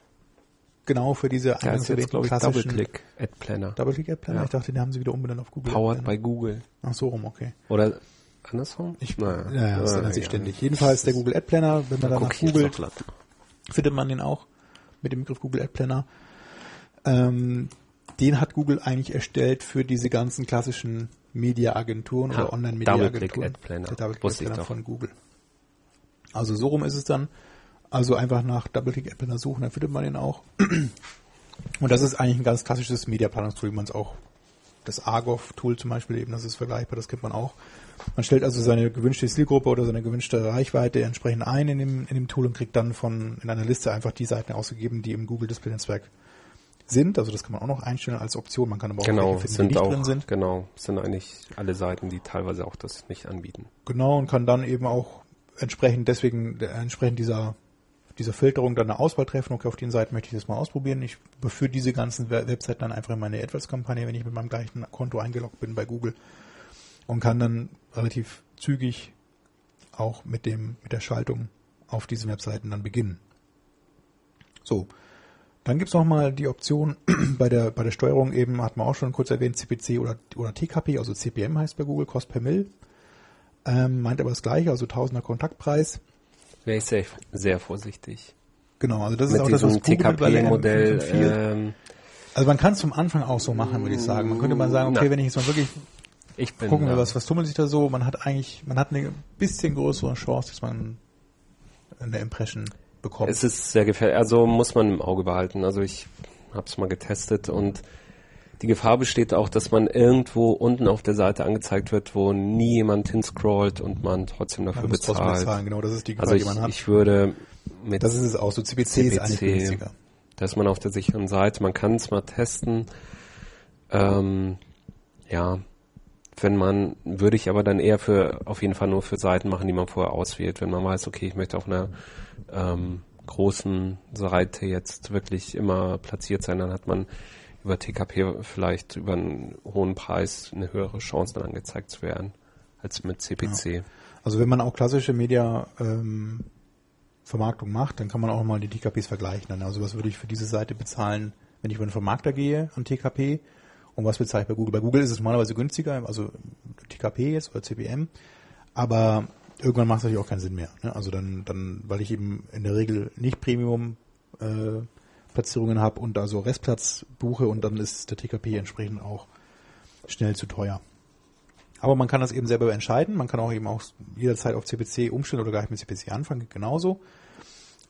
genau für diese eingangs jetzt, erwähnten glaube ich, Double-Click Ad Planner. Double-Click Ad Planner. Ja. Ich dachte, den haben sie wieder umbenannt auf Google Powered by. Google. Ach so rum, okay. Oder andersrum? Ich, Naja. ja, ja, das Ah, ändert sich ja. ständig. Jedenfalls der Google Ad Planner, wenn man Da danach googelt, findet man den auch mit dem Begriff Google Ad Planner. Ähm, den hat Google eigentlich erstellt für diese ganzen klassischen Media-Agenturen Ja, oder Online-Media-Agenturen. Der Double-Click Ad Wusste ich Planner doch. von Google. Also so rum ist es dann. Also einfach nach Double-Click Ad Planner suchen, dann findet man den auch. Und das ist eigentlich ein ganz klassisches Media-Planungstool, wie man es auch, das Argov-Tool zum Beispiel eben, das ist vergleichbar, das kennt man auch. Man stellt also seine gewünschte Zielgruppe oder seine gewünschte Reichweite entsprechend ein in dem, in dem Tool und kriegt dann von, in einer Liste einfach die Seiten ausgegeben, die im Google Display Netzwerk sind. Also das kann man auch noch einstellen als Option. Man kann aber auch Genau, finden, die sind nicht auch, drin sind. genau, sind eigentlich alle Seiten, die teilweise auch das nicht anbieten. Genau, und kann dann eben auch entsprechend deswegen, entsprechend dieser, dieser Filterung dann eine Auswahl treffen. Okay, auf den Seiten möchte ich das mal ausprobieren. Ich beführe diese ganzen We- Webseiten dann einfach in meine AdWords-Kampagne, wenn ich mit meinem gleichen Konto eingeloggt bin bei Google und kann dann relativ zügig auch mit dem, mit der Schaltung auf diesen Webseiten dann beginnen. So. Dann gibt's noch mal die Option bei der, bei der Steuerung eben, hat man auch schon kurz erwähnt, CPC oder, oder TKP, also CPM heißt bei Google, Cost per Mill. Ähm, meint aber das gleiche, also Tausender Kontaktpreis. Wäre ich sehr, sehr vorsichtig. Genau, also das ist Mit auch das, was TKP-Modell. Ähm, Also man kann es zum Anfang auch so machen, würde ich sagen. Man könnte mal sagen, okay, Na. wenn ich jetzt mal wirklich ich bin gucken da- was, was tummelt sich da so, man hat eigentlich, man hat eine bisschen größere Chance, dass man eine Impression bekommt. Es ist sehr gefährlich. Also muss man im Auge behalten. Also ich habe es mal getestet und die Gefahr besteht auch, dass man irgendwo unten auf der Seite angezeigt wird, wo nie jemand hinscrollt und man trotzdem dafür man muss trotzdem bezahlt. bezahlen, genau, das ist die Gefahr, Also die ich, man hat. ich würde mit das ist es auch, so CPC, ist eigentlich CPC. günstiger. da ist man auf der sicheren Seite. Man kann es mal testen. Ähm, Ja, wenn man, würde ich aber dann eher für, auf jeden Fall nur für Seiten machen, die man vorher auswählt. Wenn man weiß, okay, ich möchte auf einer ähm, großen Seite jetzt wirklich immer platziert sein, dann hat man über TKP vielleicht über einen hohen Preis eine höhere Chance dann angezeigt zu werden als mit CPC. Ja. Also wenn man auch klassische Media ähm, Vermarktung macht, dann kann man auch mal die TKPs vergleichen. Also was würde ich für diese Seite bezahlen, wenn ich über einen Vermarkter gehe an TKP und was bezahle ich bei Google? Bei Google ist es normalerweise günstiger, also TKP jetzt oder CPM, aber irgendwann macht es natürlich auch keinen Sinn mehr. Ne? Also dann, dann, weil ich eben in der Regel nicht Premium äh, Platzierungen habe und also Restplatz buche und dann ist der TKP entsprechend auch schnell zu teuer. Aber man kann das eben selber entscheiden. Man kann auch eben auch jederzeit auf CPC umstellen oder gleich mit CPC anfangen, genauso.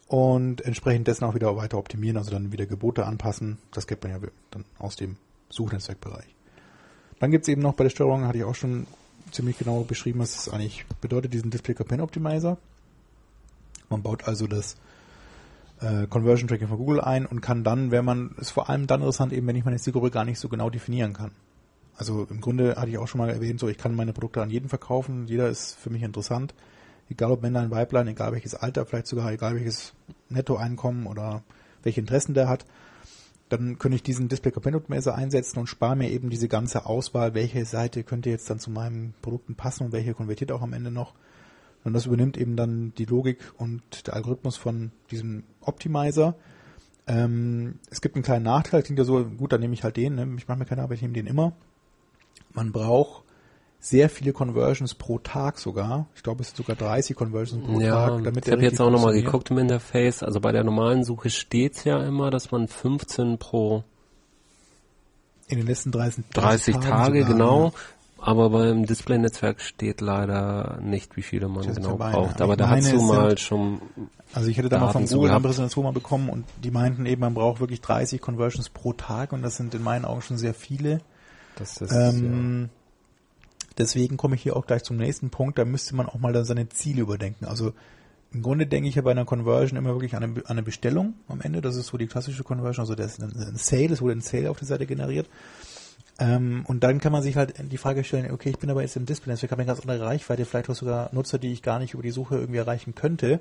Und entsprechend dessen auch wieder weiter optimieren, also dann wieder Gebote anpassen. Das kennt man ja dann aus dem Suchnetzwerkbereich. Dann gibt's eben noch bei der Steuerung, hatte ich auch schon ziemlich genau beschrieben, was das eigentlich bedeutet, diesen Display Campaign Optimizer. Man baut also das äh, Conversion Tracking von Google ein und kann dann, wenn man, ist vor allem dann interessant, eben wenn ich meine Zielgruppe gar nicht so genau definieren kann. Also im Grunde hatte ich auch schon mal erwähnt, so ich kann meine Produkte an jeden verkaufen, jeder ist für mich interessant. Egal ob Männlein, Weiblein, egal welches Alter, vielleicht sogar egal welches Nettoeinkommen oder welche Interessen der hat. Dann könnte ich diesen Display Campaign Messer einsetzen und spare mir eben diese ganze Auswahl, welche Seite könnte jetzt dann zu meinen Produkten passen und welche konvertiert auch am Ende noch. Und das übernimmt eben dann die Logik und der Algorithmus von diesem Optimizer. Ähm, es gibt einen kleinen Nachteil, klingt ja so, gut, dann nehme ich halt den, ne? ich mache mir keine Arbeit, ich nehme den immer man braucht sehr viele Conversions pro Tag sogar. Ich glaube, es sind sogar 30 Conversions pro ja, Tag. Damit ich habe jetzt auch nochmal geguckt im Interface. Also bei der normalen Suche steht ja immer, dass man 15 pro in den letzten 30, 30, 30 Tage, sogar, genau. Ja. Aber beim Display-Netzwerk steht leider nicht, wie viele man genau braucht. Aber da hast du mal schon. Also ich hätte da mal von Google eine Präsentation mal bekommen und die meinten eben, man braucht wirklich 30 Conversions pro Tag und das sind in meinen Augen schon sehr viele. Das ist, ähm, ja. Deswegen komme ich hier auch gleich zum nächsten Punkt. Da müsste man auch mal dann seine Ziele überdenken. Also im Grunde denke ich ja bei einer Conversion immer wirklich an eine, an eine Bestellung am Ende. Das ist so die klassische Conversion. Also das ist ein, Sale, es wurde ein Sale auf der Seite generiert. Ähm, und dann kann man sich halt die Frage stellen, okay, ich bin aber jetzt im Display, ich habe eine ganz andere Reichweite, vielleicht auch sogar Nutzer, die ich gar nicht über die Suche irgendwie erreichen könnte.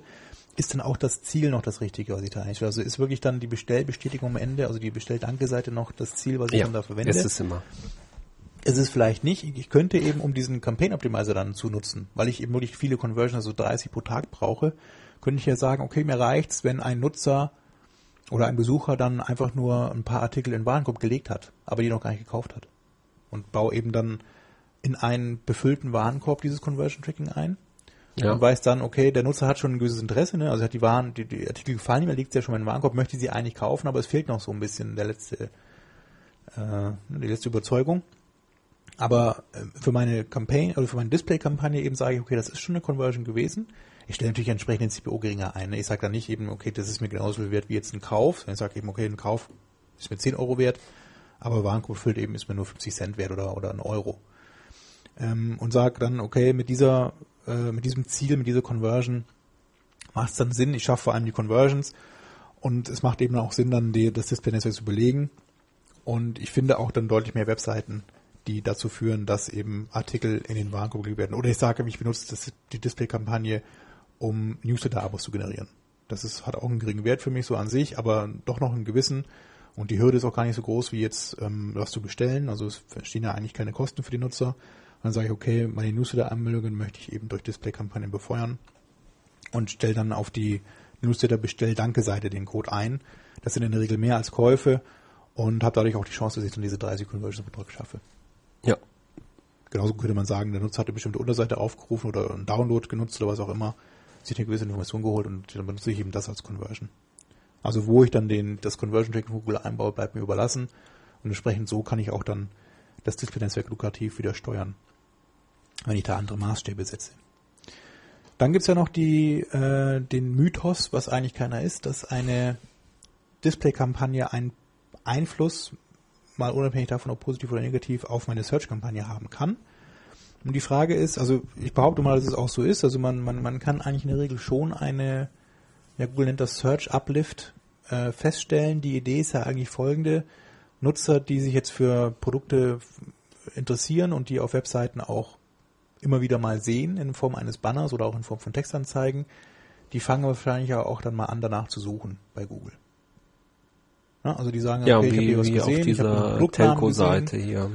Ist dann auch das Ziel noch das Richtige, was ich da eigentlich will? Also ist wirklich dann die Bestellbestätigung am Ende, also die Bestelldanke-Seite noch das Ziel, was ich ja, dann da verwende? ist es immer ist es vielleicht nicht. Ich könnte eben, um diesen Campaign Optimizer dann zu nutzen, weil ich eben wirklich viele Conversions, also 30 pro Tag brauche, könnte ich ja sagen, okay, mir reicht's, wenn ein Nutzer oder ein Besucher dann einfach nur ein paar Artikel in Warenkorb gelegt hat, aber die noch gar nicht gekauft hat. Und baue eben dann in einen befüllten Warenkorb dieses Conversion Tracking ein. Ja. Und weiß dann, okay, der Nutzer hat schon ein gewisses Interesse, ne? also hat die Waren, die, die Artikel gefallen ihm, er legt sie ja schon mal in den Warenkorb, möchte sie eigentlich kaufen, aber es fehlt noch so ein bisschen der letzte, äh, die letzte Überzeugung. Aber äh, für meine Campaign oder für meine Display-Kampagne eben sage ich, okay, das ist schon eine Conversion gewesen. Ich stelle natürlich entsprechend den CPO geringer ein. Ich sage dann nicht eben, okay, das ist mir genauso viel wert wie jetzt ein Kauf. Ich sage eben, okay, ein Kauf ist mir 10 Euro wert, aber Warenkorb füllt eben ist mir nur 50 Cent wert oder, oder ein Euro. Ähm, und sage dann, okay, mit dieser, äh, mit diesem Ziel, mit dieser Conversion macht es dann Sinn. Ich schaffe vor allem die Conversions und es macht eben auch Sinn, dann die, das Display-Netzwerk zu belegen. Und ich finde auch dann deutlich mehr Webseiten, die dazu führen, dass eben Artikel in den Warenkorb gelegt werden. Oder ich sage, ich benutze das, die Display-Kampagne, um Newsletter-Abos zu generieren. Das ist, hat auch einen geringen Wert für mich so an sich, aber doch noch einen gewissen. Und die Hürde ist auch gar nicht so groß wie jetzt ähm, was zu bestellen. Also es stehen ja eigentlich keine Kosten für die Nutzer. Und dann sage ich, okay, meine Newsletter-Anmeldungen möchte ich eben durch Display-Kampagnen befeuern und stelle dann auf die Newsletter-Bestell-Danke-Seite den Code ein. Das sind in der Regel mehr als Käufe und habe dadurch auch die Chance, dass ich dann diese 30 Conversions pro Tag schaffe. Ja. Genauso könnte man sagen, der Nutzer hat eine bestimmte Unterseite aufgerufen oder einen Download genutzt oder was auch immer, sich eine gewisse Information geholt und dann benutze ich eben das als Conversion. Also wo ich dann den, das Conversion Tracking von Google einbaue, bleibt mir überlassen und entsprechend so kann ich auch dann das Display-Netzwerk lukrativ wieder steuern, wenn ich da andere Maßstäbe setze. Dann gibt's ja noch die, äh, den Mythos, was eigentlich keiner ist, dass eine Display-Kampagne einen Einfluss mal unabhängig davon, ob positiv oder negativ, auf meine Search-Kampagne haben kann. Und die Frage ist, also ich behaupte mal, dass es auch so ist, also man, man, man kann eigentlich in der Regel schon eine, ja Google nennt das Search Uplift, äh, feststellen. Die Idee ist ja eigentlich folgende, Nutzer, die sich jetzt für Produkte interessieren und die auf Webseiten auch immer wieder mal sehen in Form eines Banners oder auch in Form von Textanzeigen, die fangen wahrscheinlich auch dann mal an, danach zu suchen bei Google. Ja, also die sagen, Ja, okay, ich habe wie, hier was wie gesehen, auf dieser Telco-Seite hier.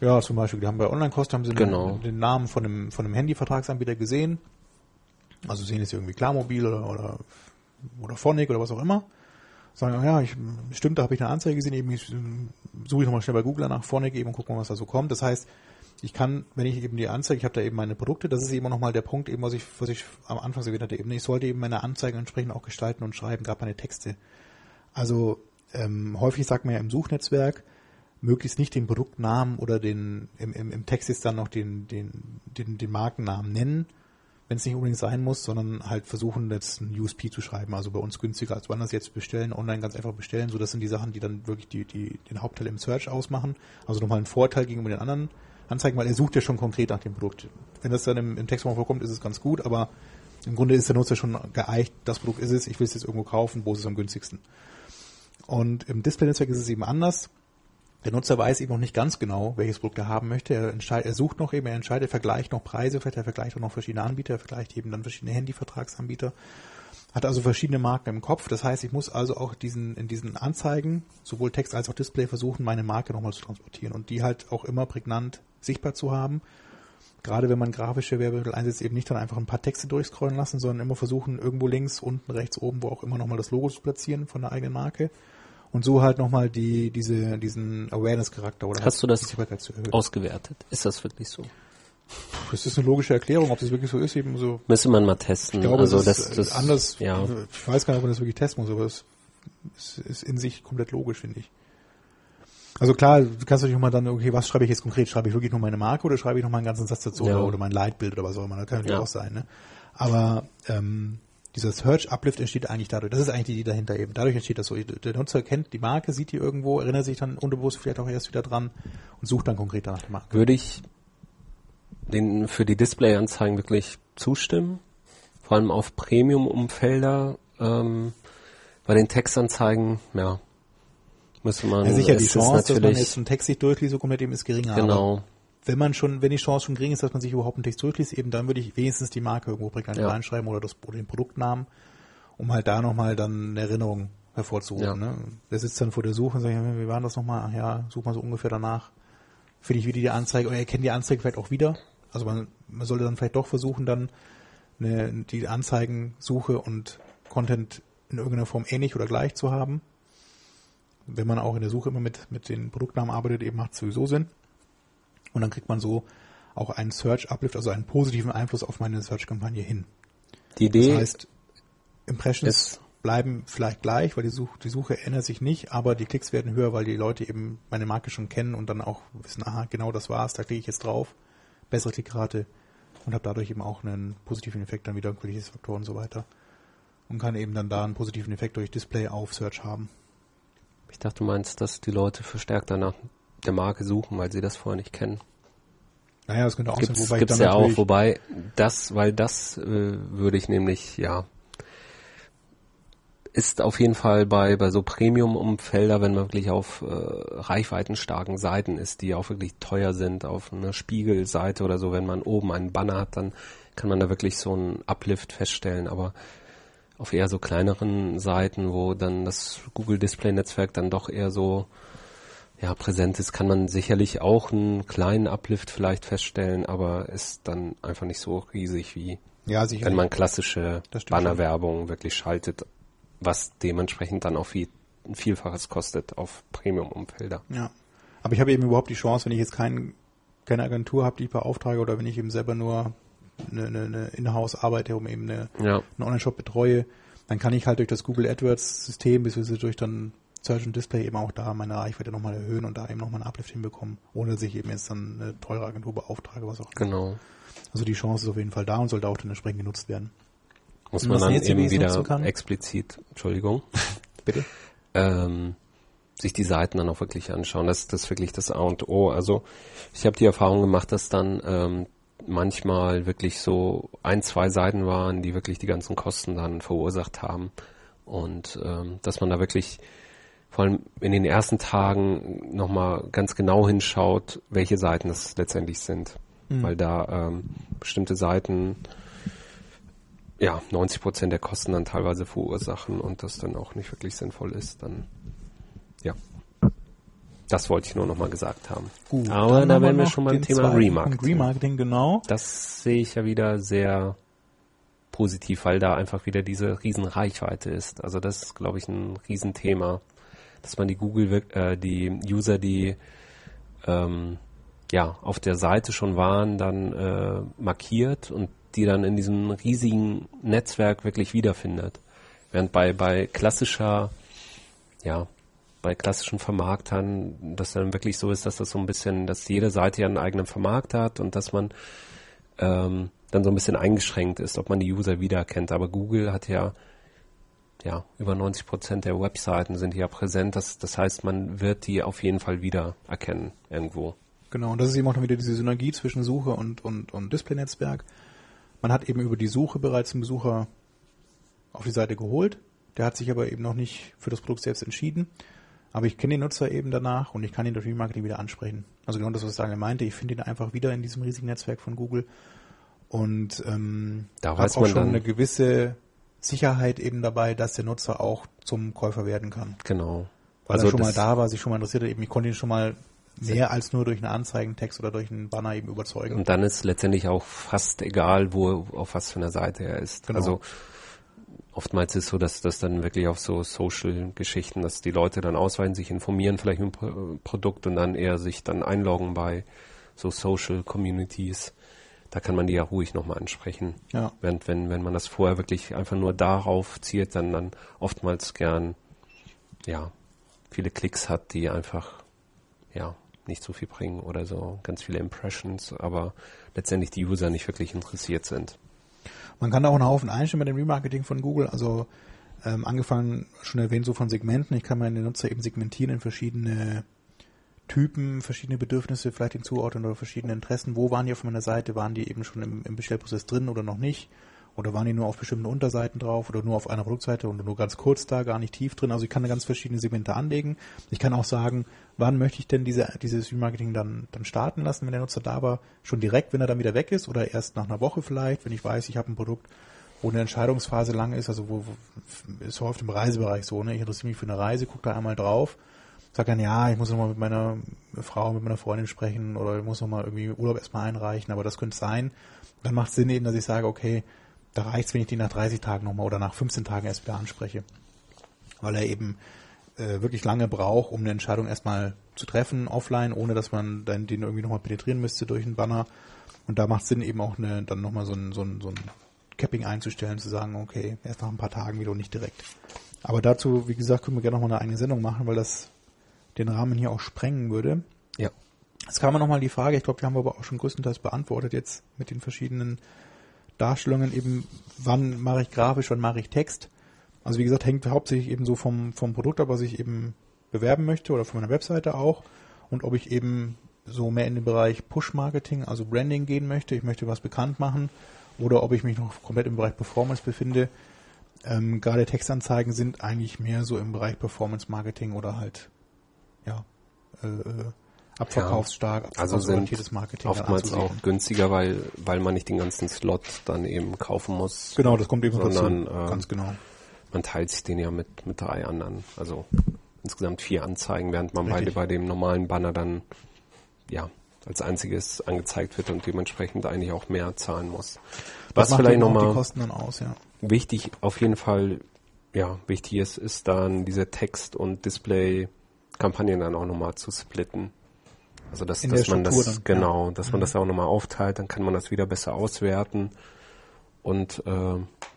Ja, zum Beispiel, die haben bei Online-Kost haben sie Genau. den, Namen von einem, von einem Handyvertragsanbieter gesehen. Also sehen jetzt irgendwie Klarmobil oder, oder, oder Phonic oder was auch immer. Sagen, ja, ich, stimmt, da habe ich eine Anzeige gesehen, eben ich, ähm, suche ich nochmal schnell bei Google nach Phonic eben und gucke mal, was da so kommt. Das heißt, ich kann, wenn ich eben die Anzeige, ich habe da eben meine Produkte, das ist eben nochmal der Punkt, eben was ich, was ich am Anfang erwähnt hatte, eben, ich sollte eben meine Anzeigen entsprechend auch gestalten und schreiben, gerade meine Texte. Also ähm, häufig sagt man ja im Suchnetzwerk, möglichst nicht den Produktnamen oder den im, im, im Text jetzt dann noch den, den, den, den Markennamen nennen, wenn es nicht unbedingt sein muss, sondern halt versuchen, jetzt ein USP zu schreiben. Also bei uns günstiger als woanders jetzt bestellen, online ganz einfach bestellen. So, das sind die Sachen, die dann wirklich die, die, den Hauptteil im Search ausmachen. Also nochmal ein Vorteil gegenüber den anderen Anzeigen, weil er sucht ja schon konkret nach dem Produkt. Wenn das dann im, im Text vorkommt, ist es ganz gut, aber im Grunde ist der Nutzer schon geeicht, das Produkt ist es, ich will es jetzt irgendwo kaufen, wo ist es am günstigsten. Und im Display-Netzwerk ist es eben anders. Der Nutzer weiß eben noch nicht ganz genau, welches Produkt er haben möchte. Er, entscheidet, er sucht noch eben, er entscheidet, er vergleicht noch Preise, vielleicht er vergleicht auch noch verschiedene Anbieter, er vergleicht eben dann verschiedene Handyvertragsanbieter. Hat also verschiedene Marken im Kopf. Das heißt, ich muss also auch diesen, in diesen Anzeigen, sowohl Text als auch Display, versuchen, meine Marke nochmal zu transportieren und die halt auch immer prägnant sichtbar zu haben. Gerade wenn man grafische Werbemittel einsetzt, eben nicht dann einfach ein paar Texte durchscrollen lassen, sondern immer versuchen, irgendwo links, unten, rechts, oben, wo auch immer nochmal das Logo zu platzieren von der eigenen Marke. Und so halt nochmal die, diese, diesen Awareness-Charakter oder Hast du das ausgewertet? Ist das wirklich so? Das ist eine logische Erklärung, ob das wirklich so ist, eben so. Müsste man mal testen. Ich glaube, also es das, ist das anders. Ja, Ich weiß gar nicht, ob man das wirklich testen muss, aber es ist in sich komplett logisch, finde ich. Also klar, du kannst natürlich mal dann, okay, was schreibe ich jetzt konkret? Schreibe ich wirklich nur meine Marke oder schreibe ich noch meinen ganzen Satz dazu Ja. oder, oder mein Leitbild oder was auch immer? Das kann natürlich Ja. auch sein, ne? Aber ähm, dieser Search Uplift entsteht eigentlich dadurch. Das ist eigentlich die Idee dahinter eben. Dadurch entsteht das so. Der Nutzer kennt die Marke, sieht die irgendwo, erinnert sich dann unterbewusst vielleicht auch erst wieder dran und sucht dann konkret nach der Marke. würde ich den für die Displayanzeigen wirklich zustimmen. Vor allem auf Premium-Umfelder. Ähm, bei den Textanzeigen, ja, müsste man. Ja, sicher, es die Chance, dass man jetzt einen Text sich durchliest, so komplett eben ist geringer. Aber Genau. wenn man schon, wenn die Chance schon gering ist, dass man sich überhaupt einen Text durchliest, eben dann würde ich wenigstens die Marke irgendwo prägnant Ja. reinschreiben oder, das, oder den Produktnamen, um halt da nochmal dann eine Erinnerung hervorzuholen. Ja. Ne? Der sitzt dann vor der Suche und sagt, wie war das nochmal? Ach ja, such mal so ungefähr danach. Finde ich wieder die Anzeige, oder er kennt die Anzeige vielleicht auch wieder. Also man, man sollte dann vielleicht doch versuchen, dann eine, die Anzeigensuche und Content in irgendeiner Form ähnlich oder gleich zu haben. Wenn man auch in der Suche immer mit, mit den Produktnamen arbeitet, eben macht es sowieso Sinn. Und dann kriegt man so auch einen Search-Uplift, also einen positiven Einfluss auf meine Search-Kampagne hin. Die Das Idee heißt, Impressions bleiben vielleicht gleich, weil die Suche, die Suche ändert sich nicht, aber die Klicks werden höher, weil die Leute eben meine Marke schon kennen und dann auch wissen, aha, genau das war's, da klicke ich jetzt drauf. Bessere Klickrate und habe dadurch eben auch einen positiven Effekt dann wieder, Qualitätsfaktor und so weiter. Und kann eben dann da einen positiven Effekt durch Display auf Search haben. Ich dachte, du meinst, dass die Leute verstärkt danach der Marke suchen, weil sie das vorher nicht kennen. Naja, das könnte auch Gibt's, sein, wobei gibt's ja auch, wobei das, weil das äh, würde ich nämlich, ja, ist auf jeden Fall bei, bei so Premium-Umfelder, wenn man wirklich auf äh, reichweitenstarken Seiten ist, die auch wirklich teuer sind, auf einer Spiegelseite oder so, wenn man oben einen Banner hat, dann kann man da wirklich so einen Uplift feststellen, aber auf eher so kleineren Seiten, wo dann das Google Display Netzwerk dann doch eher so ja, präsent ist, kann man sicherlich auch einen kleinen Uplift vielleicht feststellen, aber ist dann einfach nicht so riesig wie ja, wenn man klassische Bannerwerbung wirklich schaltet, was dementsprechend dann auch viel, ein Vielfaches kostet auf Premium-Umfelder. Ja. Aber ich habe eben überhaupt die Chance, wenn ich jetzt kein, keine Agentur habe, die ich beauftrage, oder wenn ich eben selber nur eine, eine, eine Inhouse arbeite, um eben eine, Ja, einen Online-Shop betreue, dann kann ich halt durch das Google AdWords-System, beziehungsweise durch dann Search und Display eben auch da meine Reichweite nochmal erhöhen und da eben nochmal einen Uplift hinbekommen, ohne dass ich eben jetzt dann eine teure Agentur beauftrage, was auch immer. genau. Also die Chance ist auf jeden Fall da und sollte auch dann entsprechend genutzt werden. Muss man dann jetzt hier eben wieder explizit, Entschuldigung, Bitte? ähm, sich die Seiten dann auch wirklich anschauen. Das, das ist wirklich das A und O. Also ich habe die Erfahrung gemacht, dass dann ähm, manchmal wirklich so ein, zwei Seiten waren, die wirklich die ganzen Kosten dann verursacht haben. Und ähm, dass man da wirklich vor allem in den ersten Tagen nochmal ganz genau hinschaut, welche Seiten das letztendlich sind. Weil da ähm, bestimmte Seiten ja 90 Prozent der Kosten dann teilweise verursachen und das dann auch nicht wirklich sinnvoll ist, dann ja. Das wollte ich nur nochmal gesagt haben. Gut, Aber da wären wir schon beim Thema Remarketing. Remarketing, genau. Das sehe ich ja wieder sehr positiv, weil da einfach wieder diese riesen Reichweite ist. Also das ist, glaube ich, ein Riesenthema, dass man die Google, äh, die User, die ähm, ja auf der Seite schon waren, dann äh, markiert und die dann in diesem riesigen Netzwerk wirklich wiederfindet. Während bei bei klassischer ja, bei klassischen Vermarktern, das dann wirklich so ist, dass das so ein bisschen, dass jede Seite ja einen eigenen Vermarkter hat und dass man ähm, dann so ein bisschen eingeschränkt ist, ob man die User wiedererkennt. Aber Google hat ja, ja, über 90 Prozent der Webseiten sind ja präsent. Das, das heißt, man wird die auf jeden Fall wiedererkennen irgendwo. Genau, und das ist eben auch wieder diese Synergie zwischen Suche und, und, und Display-Netzwerk. Man hat eben über die Suche bereits einen Besucher auf die Seite geholt. Der hat sich aber eben noch nicht für das Produkt selbst entschieden. Aber ich kenne den Nutzer eben danach und ich kann ihn durch Remarketing wieder ansprechen. Also genau das, was Daniel meinte. Ich finde ihn einfach wieder in diesem riesigen Netzwerk von Google. Und ähm, Da hab weiß auch schon eine gewisse Sicherheit eben dabei, dass der Nutzer auch zum Käufer werden kann. Genau. Weil er schon mal da war, sich schon mal interessiert hat. Eben, ich konnte ihn schon mal mehr als nur durch einen Anzeigentext oder durch einen Banner eben überzeugen. Und dann ist letztendlich auch fast egal, wo, auf was für einer Seite er ist. Genau. Also oftmals ist es so, dass das dann wirklich auf so Social-Geschichten, dass die Leute dann ausweichen, sich informieren vielleicht mit dem Pro Produkt und dann eher sich dann einloggen bei so Social-Communities. Da kann man die ja ruhig nochmal ansprechen. Ja. Während wenn, wenn man das vorher wirklich einfach nur darauf zielt, dann dann oftmals gern ja viele Klicks hat, die einfach ja nicht so viel bringen oder so ganz viele Impressions, aber letztendlich die User nicht wirklich interessiert sind. Man kann da auch einen Haufen einstellen mit dem Remarketing von Google. Also ähm, angefangen, schon erwähnt, so von Segmenten. Ich kann meine Nutzer eben segmentieren in verschiedene Typen, verschiedene Bedürfnisse vielleicht hinzuordnen oder verschiedene Interessen. Wo waren die auf meiner Seite? Waren die eben schon im, im Bestellprozess drin oder noch nicht? Oder waren die nur auf bestimmten Unterseiten drauf oder nur auf einer Produktseite und nur ganz kurz da, gar nicht tief drin? Also ich kann da ganz verschiedene Segmente anlegen. Ich kann auch sagen, wann möchte ich denn diese, dieses Remarketing dann, dann starten lassen, wenn der Nutzer da war? Schon direkt, wenn er dann wieder weg ist oder erst nach einer Woche vielleicht, wenn ich weiß, ich habe ein Produkt, wo eine Entscheidungsphase lang ist, also wo, wo ist oft im Reisebereich so, ne? Ich interessiere mich für eine Reise, gucke da einmal drauf, sag dann, ja, ich muss noch mal mit meiner Frau, mit meiner Freundin sprechen oder ich muss noch mal irgendwie Urlaub erstmal einreichen, aber das könnte sein. Dann macht es Sinn eben, dass ich sage, okay, da reicht's, wenn ich die nach 30 Tagen nochmal oder nach 15 Tagen erst wieder anspreche. Weil er eben äh, wirklich lange braucht, um eine Entscheidung erstmal zu treffen, offline, ohne dass man dann den irgendwie nochmal penetrieren müsste durch einen Banner. Und da macht Sinn eben auch eine, dann nochmal so ein, so ein, so ein Capping einzustellen, zu sagen, okay, erst nach ein paar Tagen wieder und nicht direkt. Aber dazu, wie gesagt, können wir gerne nochmal eine eigene Sendung machen, weil das den Rahmen hier auch sprengen würde. Ja. Jetzt kam nochmal die Frage, ich glaube, die haben wir aber auch schon größtenteils beantwortet jetzt mit den verschiedenen Darstellungen eben, wann mache ich grafisch, wann mache ich Text. Also wie gesagt, hängt hauptsächlich eben so vom, vom Produkt ab, was ich eben bewerben möchte oder von meiner Webseite auch und ob ich eben so mehr in den Bereich Push-Marketing, also Branding gehen möchte, ich möchte was bekannt machen oder ob ich mich noch komplett im Bereich Performance befinde. Ähm, gerade Textanzeigen sind eigentlich mehr so im Bereich Performance-Marketing oder halt ja äh, äh, abverkaufsstark, Also abverkaufsorientiertes sind Marketing oftmals auch günstiger, weil, weil man nicht den ganzen Slot dann eben kaufen muss. Genau, das kommt eben sondern, dazu. ähm, Ganz genau. Man teilt sich den ja mit, mit drei anderen. Also insgesamt vier Anzeigen, während man bei, Richtig. bei dem normalen Banner dann ja als einziges angezeigt wird und dementsprechend eigentlich auch mehr zahlen muss. Das Was macht vielleicht nochmal Kosten dann aus, ja. wichtig, auf jeden Fall, ja, wichtig ist, ist dann diese Text- und Display-Kampagnen dann auch nochmal zu splitten. Also dass, In dass man das, dann, genau, ja. Dass man das auch nochmal aufteilt, dann kann man das wieder besser auswerten und äh,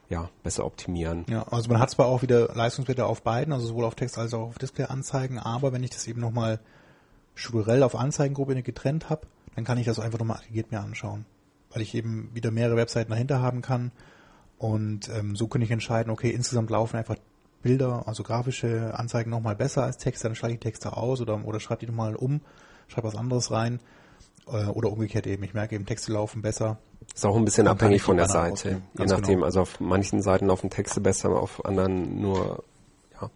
ja, besser optimieren. Ja, also man hat zwar auch wieder Leistungswerte auf beiden, also sowohl auf Text als auch auf Display-Anzeigen, aber wenn ich das eben nochmal strukturell auf Anzeigengruppe getrennt habe, dann kann ich das einfach nochmal aggregiert mir anschauen. Weil ich eben wieder mehrere Webseiten dahinter haben kann und ähm, so kann ich entscheiden, okay, insgesamt laufen einfach Bilder, also grafische Anzeigen nochmal besser als Texte, dann schreibe ich Texte aus oder, oder schreibe die nochmal um, schreibe was anderes rein äh, oder umgekehrt eben. Ich merke eben, Texte laufen besser. Ist auch ein bisschen abhängig von der Seite. Je Ganz nachdem, genau. also auf manchen Seiten laufen Texte besser, auf anderen nur ja,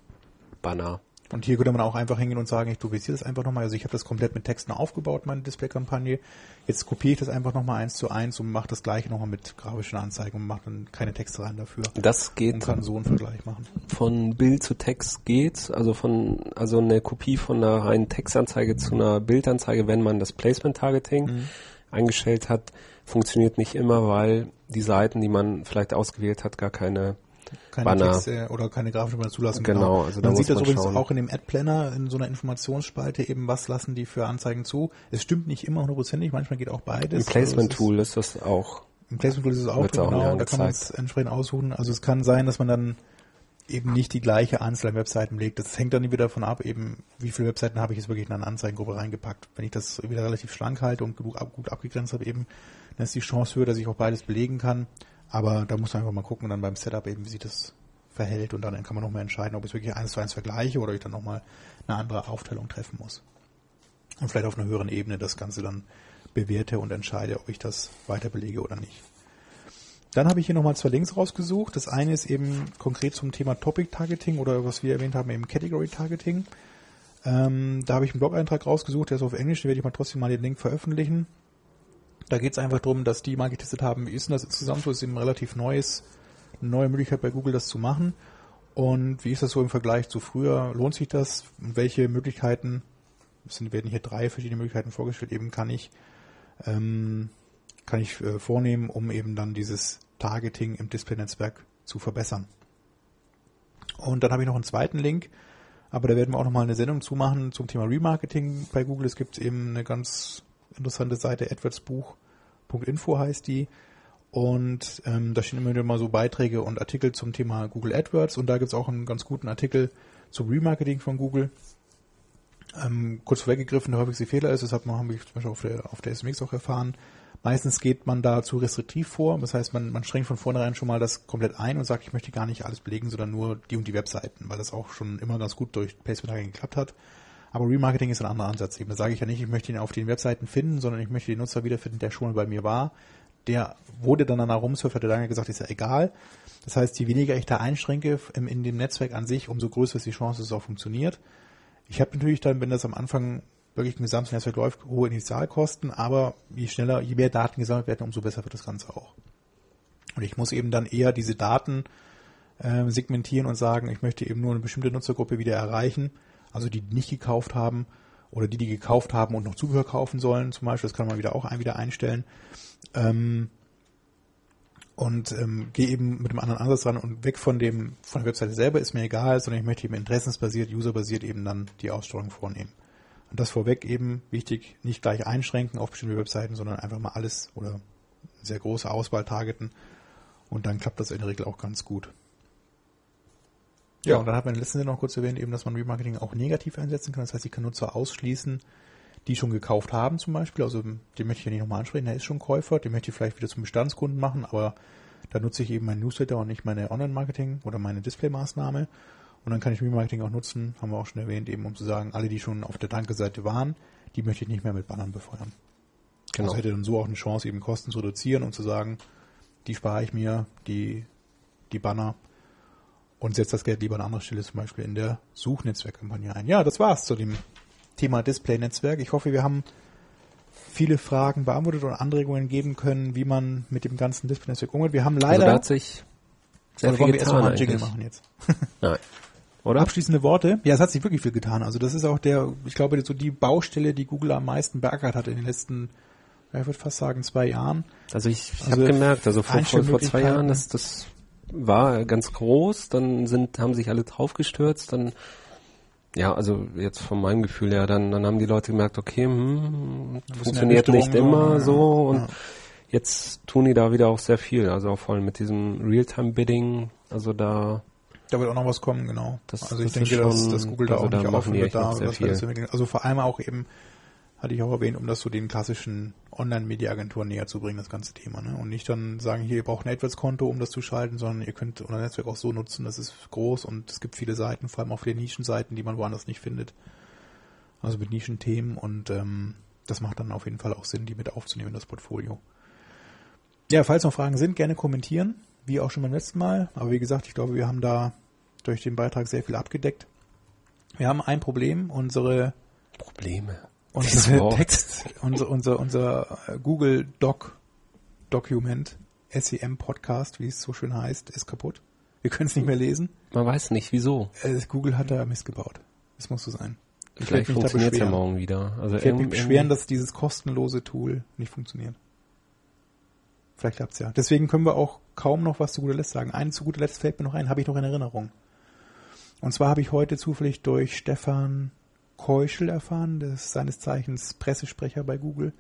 Banner. Und hier könnte man auch einfach hingehen und sagen, ich dupliziere das einfach nochmal. Also ich habe das komplett mit Texten aufgebaut, meine Display-Kampagne. Jetzt kopiere ich das einfach nochmal eins zu eins und mache das gleiche nochmal mit grafischen Anzeigen und mache dann keine Texte rein dafür. Das Und geht kann so einen Vergleich machen. von Bild zu Text geht, also von also eine Kopie von einer reinen Textanzeige zu einer Bildanzeige, wenn man das Placement Targeting Mhm. eingestellt hat, funktioniert nicht immer, weil die Seiten, die man vielleicht ausgewählt hat, gar keine keine Banner. Texte oder keine grafische Banner zulassen. Genau, also da man muss sieht das man übrigens schauen. auch in dem Ad-Planner in so einer Informationsspalte eben, was lassen die für Anzeigen zu. Es stimmt nicht immer hundertprozentig, manchmal geht auch beides. Im Placement Also Tool ist das auch. ist, Im Placement Tool ist es auch drin, auch genau, da kann man es entsprechend aussuchen. Also es kann sein, dass man dann eben nicht die gleiche Anzahl an Webseiten legt. Das hängt dann wieder davon ab, eben, wie viele Webseiten habe ich jetzt wirklich in eine Anzeigengruppe reingepackt. Wenn ich das wieder relativ schlank halte und genug ab, gut abgegrenzt habe, eben, dann ist die Chance höher, dass ich auch beides belegen kann. Aber da muss man einfach mal gucken, dann beim Setup eben, wie sich das verhält und dann kann man nochmal entscheiden, ob ich es wirklich eins zu eins vergleiche oder ich dann nochmal eine andere Aufteilung treffen muss. Und vielleicht auf einer höheren Ebene das Ganze dann bewerte und entscheide, ob ich das weiter belege oder nicht. Dann habe ich hier nochmal zwei Links rausgesucht. Das eine ist eben konkret zum Thema Topic Targeting oder was wir erwähnt haben, eben Category Targeting. Ähm, da habe ich einen Blog-Eintrag rausgesucht, der ist auf Englisch, den werde ich mal trotzdem mal den Link veröffentlichen. Da geht es einfach darum, dass die mal getestet haben, wie ist denn das insgesamt so, ist eben relativ neues, neue Möglichkeit bei Google das zu machen. Und wie ist das so im Vergleich zu früher? Lohnt sich das? Und welche Möglichkeiten, es sind, werden hier drei verschiedene Möglichkeiten vorgestellt, eben kann ich, ähm, kann ich äh, vornehmen, um eben dann dieses Targeting im Display-Netzwerk zu verbessern. Und dann habe ich noch einen zweiten Link, aber da werden wir auch nochmal eine Sendung zumachen zum Thema Remarketing bei Google. Es gibt eben eine ganz interessante Seite, adwordsbuch.info heißt die. Und ähm, da stehen immer wieder mal so Beiträge und Artikel zum Thema Google AdWords und da gibt es auch einen ganz guten Artikel zum Remarketing von Google. Ähm, kurz vorweggegriffen, der häufigste Fehler ist, das hat man, haben wir zum Beispiel auf der, auf der SMX auch erfahren, meistens geht man da zu restriktiv vor. Das heißt, man, man schränkt von vornherein schon mal das komplett ein und sagt, ich möchte gar nicht alles belegen, sondern nur die und die Webseiten, weil das auch schon immer ganz gut durch Placement geklappt hat. Aber Remarketing ist ein anderer Ansatz. Da sage ich ja nicht, ich möchte ihn auf den Webseiten finden, sondern ich möchte den Nutzer wiederfinden, der schon mal bei mir war. Der wurde dann danach rumsurft, hat er lange gesagt, ist ja egal. Das heißt, je weniger ich da einschränke in dem Netzwerk an sich, umso größer ist die Chance, dass es auch funktioniert. Ich habe natürlich dann, wenn das am Anfang wirklich im gesamten Netzwerk läuft, hohe Initialkosten, aber je schneller, je mehr Daten gesammelt werden, umso besser wird das Ganze auch. Und ich muss eben dann eher diese Daten äh, segmentieren und sagen, ich möchte eben nur eine bestimmte Nutzergruppe wieder erreichen, also die, die nicht gekauft haben oder die, die gekauft haben und noch Zubehör kaufen sollen, zum Beispiel, das kann man wieder auch ein, wieder einstellen. Ähm, und ähm, gehe eben mit einem anderen Ansatz ran und weg von dem von der Webseite selber ist mir egal, sondern ich möchte eben interessensbasiert, userbasiert eben dann die Aussteuerung vornehmen. Und das vorweg eben wichtig, nicht gleich einschränken auf bestimmte Webseiten, sondern einfach mal alles oder sehr große Auswahl targeten und dann klappt das in der Regel auch ganz gut. Ja, und dann hat man in der letzten Sendung noch kurz erwähnt, eben, dass man Remarketing auch negativ einsetzen kann. Das heißt, ich kann Nutzer ausschließen, die schon gekauft haben zum Beispiel. Also den möchte ich ja nicht nochmal ansprechen, der ist schon Käufer, den möchte ich vielleicht wieder zum Bestandskunden machen, aber da nutze ich eben mein Newsletter und nicht meine Online-Marketing oder meine Display-Maßnahme. Und dann kann ich Remarketing auch nutzen, haben wir auch schon erwähnt, eben um zu sagen, alle, die schon auf der Danke-Seite waren, die möchte ich nicht mehr mit Bannern befeuern. Genau. Also hätte dann so auch eine Chance, eben Kosten zu reduzieren und zu sagen, die spare ich mir, die, die Banner und setze das Geld lieber an anderer Stelle, zum Beispiel in der Suchnetzwerkkampagne ein. Ja, das war's zu dem Thema Display-Netzwerk. Ich hoffe, wir haben viele Fragen beantwortet und Anregungen geben können, wie man mit dem ganzen Display-Netzwerk umgeht. Wir haben Also leider, da hat sich sehr oder wollen wir erst noch getan mal einen Jingle machen jetzt? Nein. Oder? Abschließende Worte. Ja, es hat sich wirklich viel getan. Also das ist auch der, ich glaube, so die Baustelle, die Google am meisten beackert hat in den letzten, ja, ich würde fast sagen, zwei Jahren. Also ich, ich Also habe gemerkt, also vor, vor, vor zwei. Jahren, das, das war ganz groß, dann sind, haben sich alle draufgestürzt, dann ja, also jetzt von meinem Gefühl her, dann, dann haben die Leute gemerkt, okay, hm, funktioniert nicht Ernüchterung, immer ja, so und ja. jetzt tun die da wieder auch sehr viel, also auch vor allem mit diesem Realtime-Bidding, also da Da wird auch noch was kommen, genau. Das- also ich das denke, dass, dass Google da also auch da nicht wird, da sehr was viel. Also vor allem auch eben, hatte ich auch erwähnt, um das so den klassischen Online-Media-Agenturen näher zu bringen, das ganze Thema. Ne? Und nicht dann sagen, hier, ihr braucht ein AdWords-Konto, um das zu schalten, sondern ihr könnt unser Netzwerk auch so nutzen, das ist groß und es gibt viele Seiten, vor allem auch viele Nischenseiten, die man woanders nicht findet. Also mit Nischenthemen und ähm, das macht dann auf jeden Fall auch Sinn, die mit aufzunehmen in das Portfolio. Ja, falls noch Fragen sind, gerne kommentieren, wie auch schon beim letzten Mal. Aber wie gesagt, ich glaube, wir haben da durch den Beitrag sehr viel abgedeckt. Wir haben ein Problem, unsere Probleme. Unsere. Text, unser, unser, unser äh, Google Doc Document, SEM Podcast, wie es so schön heißt, ist kaputt. Wir können es nicht mehr lesen. Man weiß nicht, wieso. Äh, Google hat da Mist gebaut. Das muss so sein. Ich Vielleicht funktioniert es ja morgen wieder. Also Ich werde mich beschweren, dass dieses kostenlose Tool nicht funktioniert. Vielleicht klappt's ja. Deswegen können wir auch kaum noch was zu guter Letzt sagen. Einen zu guter Letzt fällt mir noch ein, habe ich noch in Erinnerung. Und zwar habe ich heute zufällig durch Stefan Keuschel erfahren, das ist seines Zeichens Pressesprecher bei Google,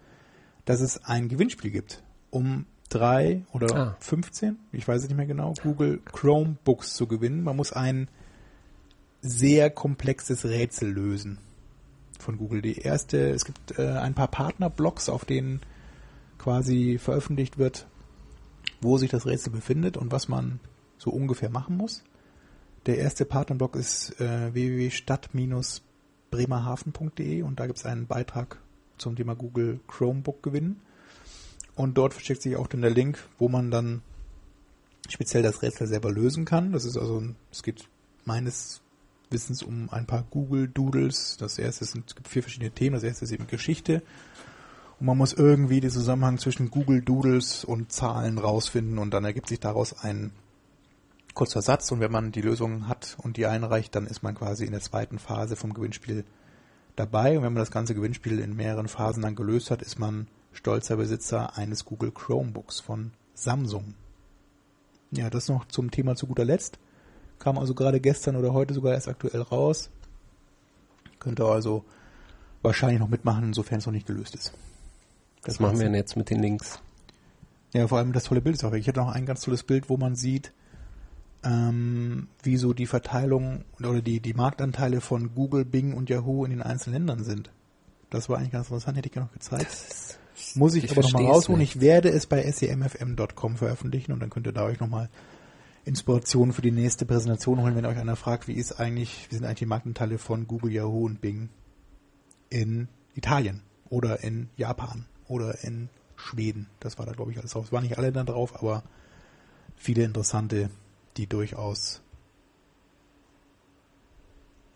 dass es ein Gewinnspiel gibt, um drei oder Ah. 15, ich weiß es nicht mehr genau, Google Chromebooks zu gewinnen. Man muss ein sehr komplexes Rätsel lösen von Google. Die erste, es gibt äh, ein paar Partnerblogs, auf denen quasi veröffentlicht wird, wo sich das Rätsel befindet und was man so ungefähr machen muss. Der erste Partnerblog ist äh, www.stadt-bremerhaven.de und da gibt es einen Beitrag zum Thema Google Chromebook gewinnen. Und dort versteckt sich auch dann der Link, wo man dann speziell das Rätsel selber lösen kann. Das ist also, es geht meines Wissens um ein paar Google Doodles. Das erste sind, es gibt vier verschiedene Themen. Das erste ist eben Geschichte. Und man muss irgendwie den Zusammenhang zwischen Google Doodles und Zahlen rausfinden und dann ergibt sich daraus ein kurzer Satz und wenn man die Lösung hat und die einreicht, dann ist man quasi in der zweiten Phase vom Gewinnspiel dabei. Und wenn man das ganze Gewinnspiel in mehreren Phasen dann gelöst hat, ist man stolzer Besitzer eines Google Chromebooks von Samsung. Ja, das noch zum Thema zu guter Letzt. Kam also gerade gestern oder heute sogar erst aktuell raus. Könnte also wahrscheinlich noch mitmachen, insofern es noch nicht gelöst ist. Was machen wir denn jetzt mit den Links? Ja, vor allem das tolle Bild ist auch weg. Ich hätte noch ein ganz tolles Bild, wo man sieht, ähm, wie so die Verteilung oder die, die Marktanteile von Google, Bing und Yahoo in den einzelnen Ländern sind. Das war eigentlich ganz interessant, hätte ich gerne noch gezeigt. Muss ich, ich aber nochmal rausholen. Ich werde es bei semfm.com veröffentlichen und dann könnt ihr da euch nochmal Inspirationen für die nächste Präsentation holen, wenn euch einer fragt, wie ist eigentlich, wie sind eigentlich die Marktanteile von Google, Yahoo und Bing in Italien oder in Japan oder in Schweden. Das war da, glaube ich, alles drauf. Es waren nicht alle da drauf, aber viele interessante, die durchaus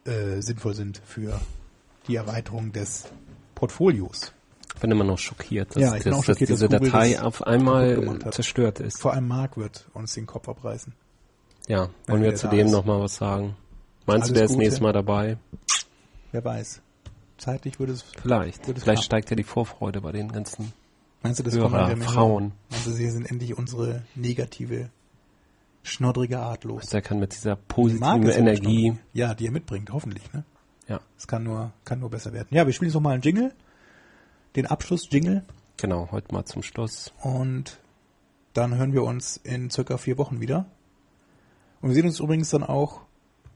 äh, sinnvoll sind für die Erweiterung des Portfolios. bin immer noch schockiert, dass, Ja, ich bin dass, schockiert, diese dass Datei das auf einmal zerstört ist. Vor allem Mark wird uns den Kopf abreißen. Ja, wollen wir der zu dem nochmal was sagen? Meinst du, Alles der ist nächstes Mal dabei? Wer weiß. Zeitlich würde es. Vielleicht. Wird es Vielleicht knapp. steigt ja die Vorfreude bei den ganzen Meinst du, das Hörer, kommt mehr? Frauen. Meinst du, sie sind endlich unsere negative, schnoddrige Art los? Der kann mit dieser positiven ja Energie. Ja, die er mitbringt, hoffentlich. Ne? Ja, Es kann nur, kann nur besser werden. Ja, wir spielen jetzt noch mal einen Jingle. Den Abschluss-Jingle. genau, heute mal zum Schluss. Und dann hören wir uns in circa vier Wochen wieder. Und wir sehen uns übrigens dann auch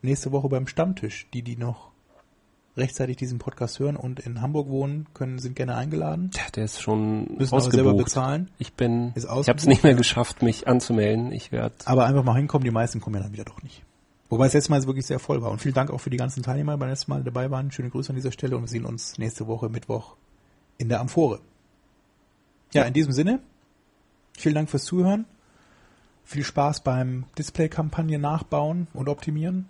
nächste Woche beim Stammtisch. Die, die noch rechtzeitig diesen Podcast hören und in Hamburg wohnen, können, sind gerne eingeladen. Der ist schon Müssen aber selber ausgebucht. bezahlen. Ich bin, ich habe es ausgebucht, nicht mehr ja. geschafft, mich anzumelden. Ich werde, Aber einfach mal hinkommen, die meisten kommen ja dann wieder doch nicht. Wobei es letztes Mal wirklich sehr voll war. Und vielen Dank auch für die ganzen Teilnehmer, die beim letzten Mal dabei waren. Schöne Grüße an dieser Stelle und wir sehen uns nächste Woche Mittwoch in der Amphore. Ja, in diesem Sinne, vielen Dank fürs Zuhören. Viel Spaß beim Display-Kampagne nachbauen und optimieren.